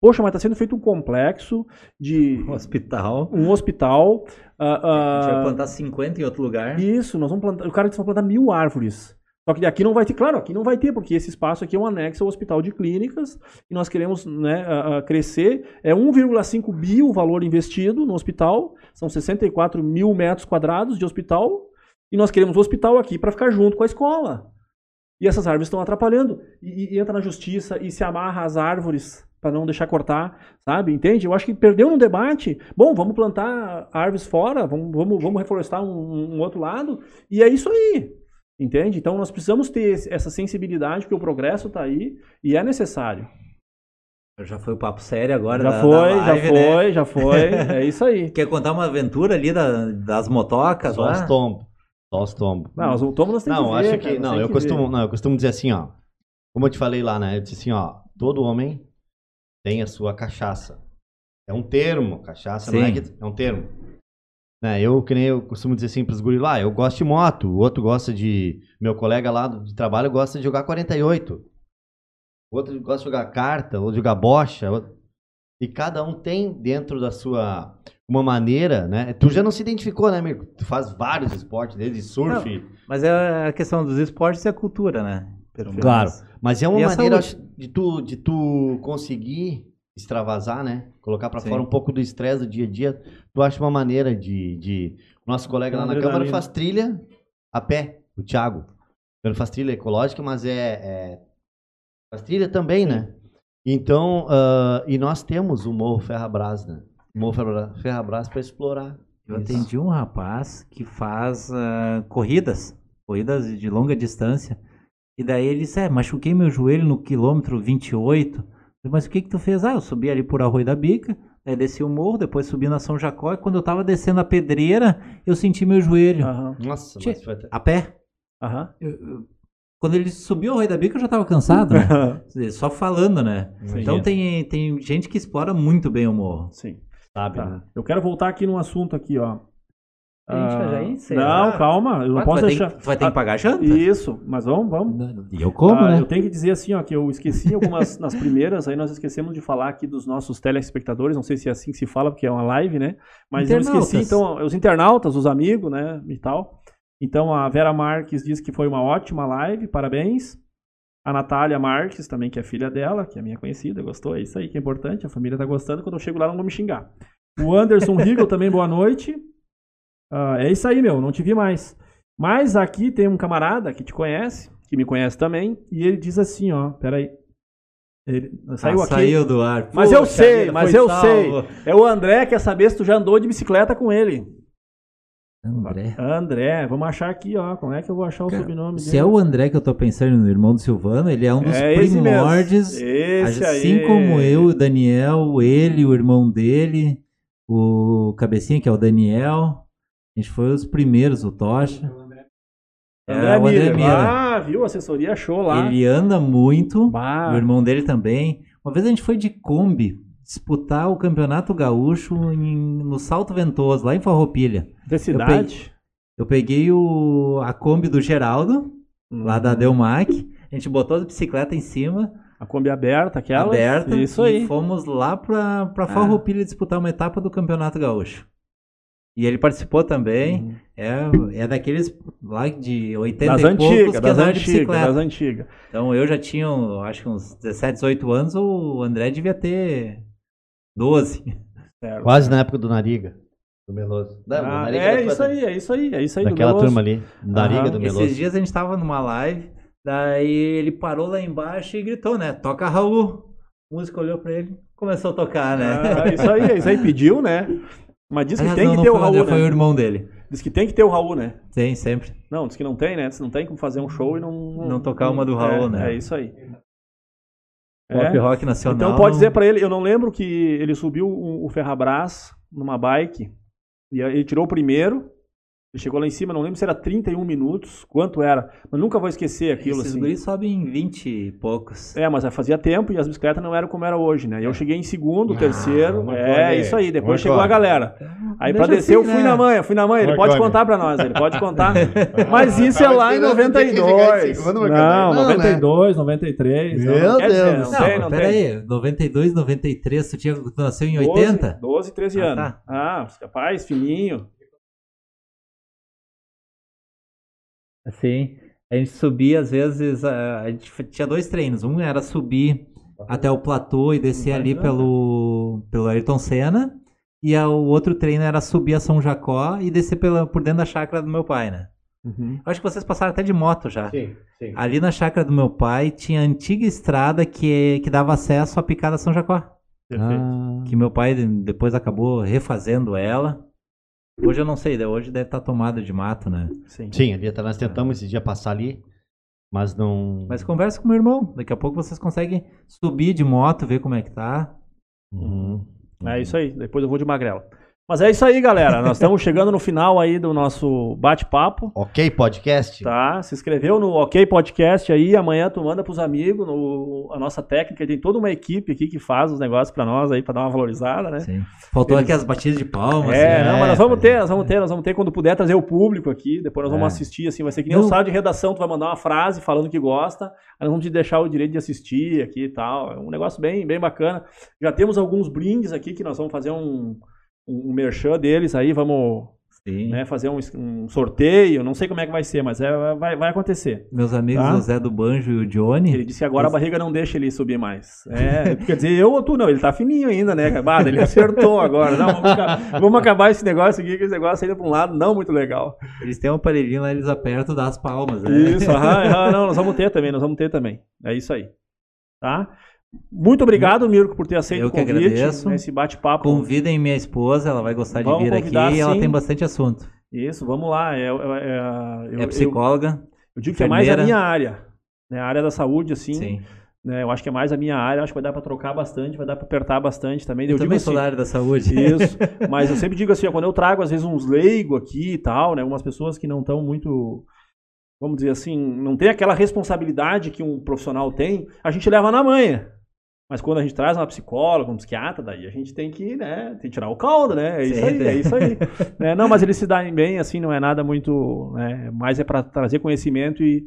Speaker 1: Poxa, mas está sendo feito um complexo de.
Speaker 3: Um hospital.
Speaker 1: Um hospital.
Speaker 3: Uh, uh, a gente vai plantar 50 em outro lugar.
Speaker 1: Isso, nós vamos plantar. O cara disse que plantar mil árvores. Só que aqui não vai ter, claro, aqui não vai ter, porque esse espaço aqui é um anexo ao hospital de clínicas e nós queremos né, crescer. É 1,5 bi o valor investido no hospital, são 64 mil metros quadrados de hospital, e nós queremos o hospital aqui para ficar junto com a escola. E essas árvores estão atrapalhando. E, e entra na justiça e se amarra as árvores para não deixar cortar, sabe? Entende? Eu acho que perdeu no debate. Bom, vamos plantar árvores fora, vamos, vamos, vamos reflorestar um, um outro lado, e é isso aí. Entende? Então nós precisamos ter essa sensibilidade, porque o progresso está aí e é necessário.
Speaker 3: Já foi o papo sério agora.
Speaker 1: Já
Speaker 3: da,
Speaker 1: foi, da live, já foi, né? já foi. É isso aí.
Speaker 3: Quer contar uma aventura ali da, das motocas?
Speaker 2: Só os tombos. Só os tombos.
Speaker 1: Não, os tombos nós temos
Speaker 2: não, que ver, acho que Não, eu costumo, não, eu costumo dizer assim, ó. Como eu te falei lá, né? Eu disse assim, ó. Todo homem tem a sua cachaça. É um termo, cachaça não é que, é um termo. Né, eu, que nem eu costumo dizer assim pros guris lá, eu gosto de moto, o outro gosta de. Meu colega lá de trabalho gosta de jogar 48. O outro gosta de jogar carta, ou de jogar bocha. Outro... E cada um tem dentro da sua uma maneira, né? Tu já não se identificou, né, amigo? Tu faz vários esportes, desde surf. Não,
Speaker 3: mas é a questão dos esportes e a cultura, né?
Speaker 2: Claro. Mas é uma maneira de tu, de tu conseguir extravasar, né? Colocar para fora um pouco do estresse do dia a dia. Tu acha uma maneira de. de... Nosso colega lá na Câmara faz trilha a pé, o Thiago. Ele faz trilha ecológica, mas é. é... Faz trilha também, Sim. né? Então, uh, e nós temos o Morro Ferrabras, né? Ferrabras para explorar.
Speaker 3: Eu isso. atendi um rapaz que faz uh, corridas, corridas de longa distância. E daí ele disse, é, machuquei meu joelho no quilômetro 28. Mas o que que tu fez? Ah, eu subi ali por Arroio da Bica, aí desci o morro, depois subi na São Jacó, e quando eu tava descendo a pedreira, eu senti meu joelho.
Speaker 2: Uhum. Nossa, che mas
Speaker 3: foi até... A pé. Uhum. Eu, eu, quando ele subiu o Arroio da Bica, eu já tava cansado, né? Só falando, né? Sim. Então tem, tem gente que explora muito bem o morro.
Speaker 1: Sim. Sabe, tá. né? Eu quero voltar aqui num assunto aqui, ó.
Speaker 3: Ah,
Speaker 1: não, calma, eu não posso
Speaker 3: tu
Speaker 1: deixar.
Speaker 3: tu vai ter que pagar a janta?
Speaker 1: Isso, mas vamos, vamos.
Speaker 3: E eu como, ah, né?
Speaker 1: Eu tenho que dizer assim, ó, que eu esqueci algumas nas primeiras, aí nós esquecemos de falar aqui dos nossos telespectadores, não sei se é assim que se fala, porque é uma live, né? Mas eu esqueci, então, os internautas, os amigos, né, e tal. Então, a Vera Marques diz que foi uma ótima live, parabéns. A Natália Marques, também, que é filha dela, que é minha conhecida, gostou, é isso aí que é importante, a família tá gostando, quando eu chego lá não vou me xingar. O Anderson Riegel também, boa noite. Uh, é isso aí, meu, não te vi mais. Mas aqui tem um camarada que te conhece, que me conhece também, e ele diz assim, ó, peraí. Ele saiu ah, aqui.
Speaker 3: Saiu do ar.
Speaker 1: Mas eu sei, mas eu salvo. sei. É o André quer saber se tu já andou de bicicleta com ele.
Speaker 3: André.
Speaker 1: André, vamos achar aqui, ó. Como é que eu vou achar o Cara, sobrenome
Speaker 3: dele? Se é o André que eu tô pensando no irmão do Silvano, ele é um dos é primórdios.
Speaker 1: Esse
Speaker 3: assim aí. como eu, o Daniel, ele, o irmão dele, o Cabecinha, que é o Daniel. A gente foi os primeiros, o Tocha.
Speaker 1: É, André, o André Mira. Ah, viu? Assessoria show lá.
Speaker 3: Ele anda muito. Bah. O irmão dele também. Uma vez a gente foi de Kombi disputar o Campeonato Gaúcho em, no Salto Ventoso, lá em Farroupilha.
Speaker 1: Da cidade?
Speaker 3: Eu peguei, eu peguei o, a Kombi do Geraldo, uhum. lá da Delmac. A gente botou a bicicleta em cima.
Speaker 1: A Kombi aberta, aquela?
Speaker 3: Aberta. Isso aí. E fomos lá pra, pra ah. Farroupilha disputar uma etapa do Campeonato Gaúcho. E ele participou também. Uhum. É, é daqueles lá de 80 das e poucos que
Speaker 1: das antigas, de bicicleta. Das antigas.
Speaker 3: Então eu já tinha, acho que uns 17, 18 anos, o André devia ter 12.
Speaker 2: Certo. Quase na época do Nariga. Do Meloso.
Speaker 1: Não, ah, Nariga é isso aí, é isso aí, é isso aí.
Speaker 2: Daquela turma ali, Nariga uhum. do Meloso.
Speaker 3: Esses dias a gente tava numa live, daí ele parou lá embaixo e gritou, né? Toca Raul. A música olhou pra ele, começou a tocar, né?
Speaker 1: Ah, isso aí, isso aí pediu, né? Mas diz que Aliás, tem não, que ter o Raul,
Speaker 3: né? Foi o irmão dele.
Speaker 1: Diz que tem que ter o Raul, né?
Speaker 3: Tem, sempre.
Speaker 1: Não, diz que não tem, né? Diz não tem como fazer um show e não...
Speaker 3: Não, não tocar uma do Raul,
Speaker 1: é,
Speaker 3: né?
Speaker 1: É isso aí.
Speaker 3: Pop é. rock nacional.
Speaker 1: Então pode dizer para ele, eu não lembro que ele subiu o Ferrabras numa bike e ele tirou o primeiro, ele chegou lá em cima, não lembro se era 31 minutos, quanto era, mas nunca vou esquecer aquilo. Esses assim.
Speaker 3: guris sobem em 20 e poucos.
Speaker 1: É, mas fazia tempo e as bicicletas não eram como era hoje, né? E eu é. cheguei em segundo, ah, terceiro, é, isso aí, depois chegou a galera. Aí pra descer assim, eu fui né? na manha, fui na manha, ele pode contar pra nós, ele pode contar. mas isso é lá em 92. Não, 92, 93.
Speaker 3: Meu Deus. Dizer, não, tem, não peraí, 92, 93, tu, tinha, tu nasceu em 80?
Speaker 1: 12, 13 anos. Ah, tá. ah capaz, fininho.
Speaker 3: Assim, a gente subia, às vezes, a, a gente tinha dois treinos. Um era subir até o platô e descer ali pelo, pelo Ayrton Senna. E a, o outro treino era subir a São Jacó e descer pela, por dentro da chácara do meu pai, né? Uhum. Acho que vocês passaram até de moto já.
Speaker 2: Sim, sim.
Speaker 3: Ali na chácara do meu pai tinha a antiga estrada que, que dava acesso à picada São Jacó. Perfeito. Ah. Que meu pai depois acabou refazendo ela. Hoje eu não sei, hoje deve estar tomada de mato, né?
Speaker 2: Sim, Sim ali nós tentamos esse dia passar ali, mas não.
Speaker 3: Mas conversa com meu irmão. Daqui a pouco vocês conseguem subir de moto, ver como é que tá.
Speaker 1: Uhum. É isso aí, depois eu vou de magrela. Mas é isso aí, galera. Nós estamos chegando no final aí do nosso bate-papo.
Speaker 2: Ok Podcast?
Speaker 1: Tá, se inscreveu no Ok Podcast aí. Amanhã tu manda pros amigos. No, a nossa técnica tem toda uma equipe aqui que faz os negócios para nós aí, para dar uma valorizada, né? Sim.
Speaker 3: Faltou Eles... aqui as batidas de palmas.
Speaker 1: É, não, mas nós vamos ter, nós vamos ter, nós vamos ter quando puder trazer o público aqui. Depois nós vamos é. assistir, assim. Vai ser que nem não. o sala de redação, tu vai mandar uma frase falando que gosta. Aí nós vamos te deixar o direito de assistir aqui e tal. É um negócio bem, bem bacana. Já temos alguns brindes aqui que nós vamos fazer um um, um merchan deles aí, vamos né, fazer um, um, sorteio, não sei como é que vai ser, mas é, vai, vai acontecer.
Speaker 3: Meus amigos tá? o Zé do Banjo e o Johnny.
Speaker 1: Ele disse que agora a barriga não deixa ele subir mais. É, quer dizer, eu ou tu não, ele tá fininho ainda, né? Acabado, ele acertou agora. Não, vamos, acabar, vamos acabar esse negócio aqui, que esse negócio ainda pra um lado não muito legal.
Speaker 3: Eles têm um aparelhinho lá, eles apertam das palmas. Né?
Speaker 1: Isso, aham, aham, não, nós vamos ter também, nós vamos ter também. É isso aí. Tá? Muito obrigado, Mirko, por ter aceito
Speaker 3: eu
Speaker 1: o convite.
Speaker 3: Eu que agradeço.
Speaker 1: Esse bate-papo.
Speaker 3: Convidem minha esposa, ela vai gostar de vir aqui sim. e ela tem bastante assunto.
Speaker 1: Isso, vamos lá. É, é, é,
Speaker 3: é psicóloga.
Speaker 1: Eu, eu digo que é mais a minha área. Né? A área da saúde, assim. Sim. Né? Eu acho que é mais a minha área, acho que vai dar para trocar bastante, vai dar para apertar bastante também.
Speaker 3: Eu,
Speaker 1: eu
Speaker 3: também digo sou assim, da área da saúde.
Speaker 1: Isso. Mas eu sempre digo assim, ó, quando eu trago às vezes uns leigos aqui e tal, né? Algumas pessoas que não estão muito vamos dizer assim, não tem aquela responsabilidade que um profissional tem, a gente leva na manha. Mas quando a gente traz uma psicóloga, um psiquiatra, daí a gente tem que, né, tem que tirar o caldo, né? É isso Sim, aí, é isso aí. é, não, mas eles se dão bem, assim, não é nada muito, né, mais é para trazer conhecimento e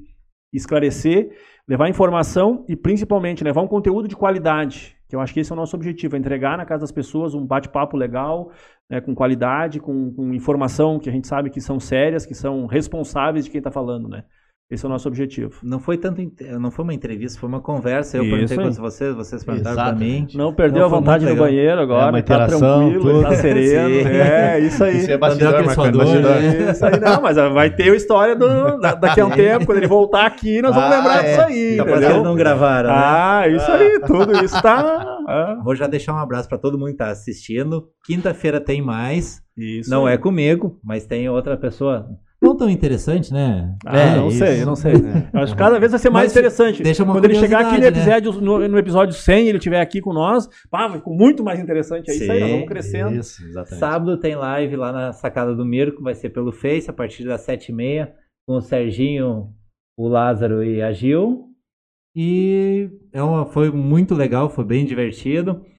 Speaker 1: esclarecer, levar informação e principalmente levar um conteúdo de qualidade, que eu acho que esse é o nosso objetivo, é entregar na casa das pessoas um bate-papo legal, né, com qualidade, com, com informação que a gente sabe que são sérias, que são responsáveis de quem está falando, né? Esse é o nosso objetivo.
Speaker 3: Não foi tanto, não foi uma entrevista, foi uma conversa. Eu Isso perguntei para vocês, vocês perguntaram para mim.
Speaker 1: Não perdeu não, a vontade no banheiro agora, é uma tá tranquilo, tudo. tá sereno. é, isso aí. Isso
Speaker 2: é bastidor, Marcano, bastidor.
Speaker 1: É, isso aí não, mas vai ter a história do, daqui a um tempo, quando ele voltar aqui, nós vamos ah, lembrar é. disso aí.
Speaker 3: Capaz que não gravaram, né?
Speaker 1: Ah, isso aí, tudo isso tá...
Speaker 3: Ah. Vou já deixar um abraço para todo mundo que tá assistindo. Quinta-feira tem mais. Isso não aí. é comigo, mas tem outra pessoa não tão interessante, né?
Speaker 1: Ah, é, não isso. sei, não sei. É. Acho que cada vez vai ser mais Mas interessante.
Speaker 3: Deixa uma
Speaker 1: Quando ele chegar aqui no né? episódio, né? no, no, episódio 100, ele estiver aqui com nós, pá, vai ficar muito mais interessante. É Sim, isso aí, nós vamos crescendo. Isso,
Speaker 3: exatamente. Sábado tem live lá na Sacada do Mirko, vai ser pelo Face, a partir das 7h30, com o Serginho, o Lázaro e a Gil. E é uma, foi muito legal, foi bem divertido.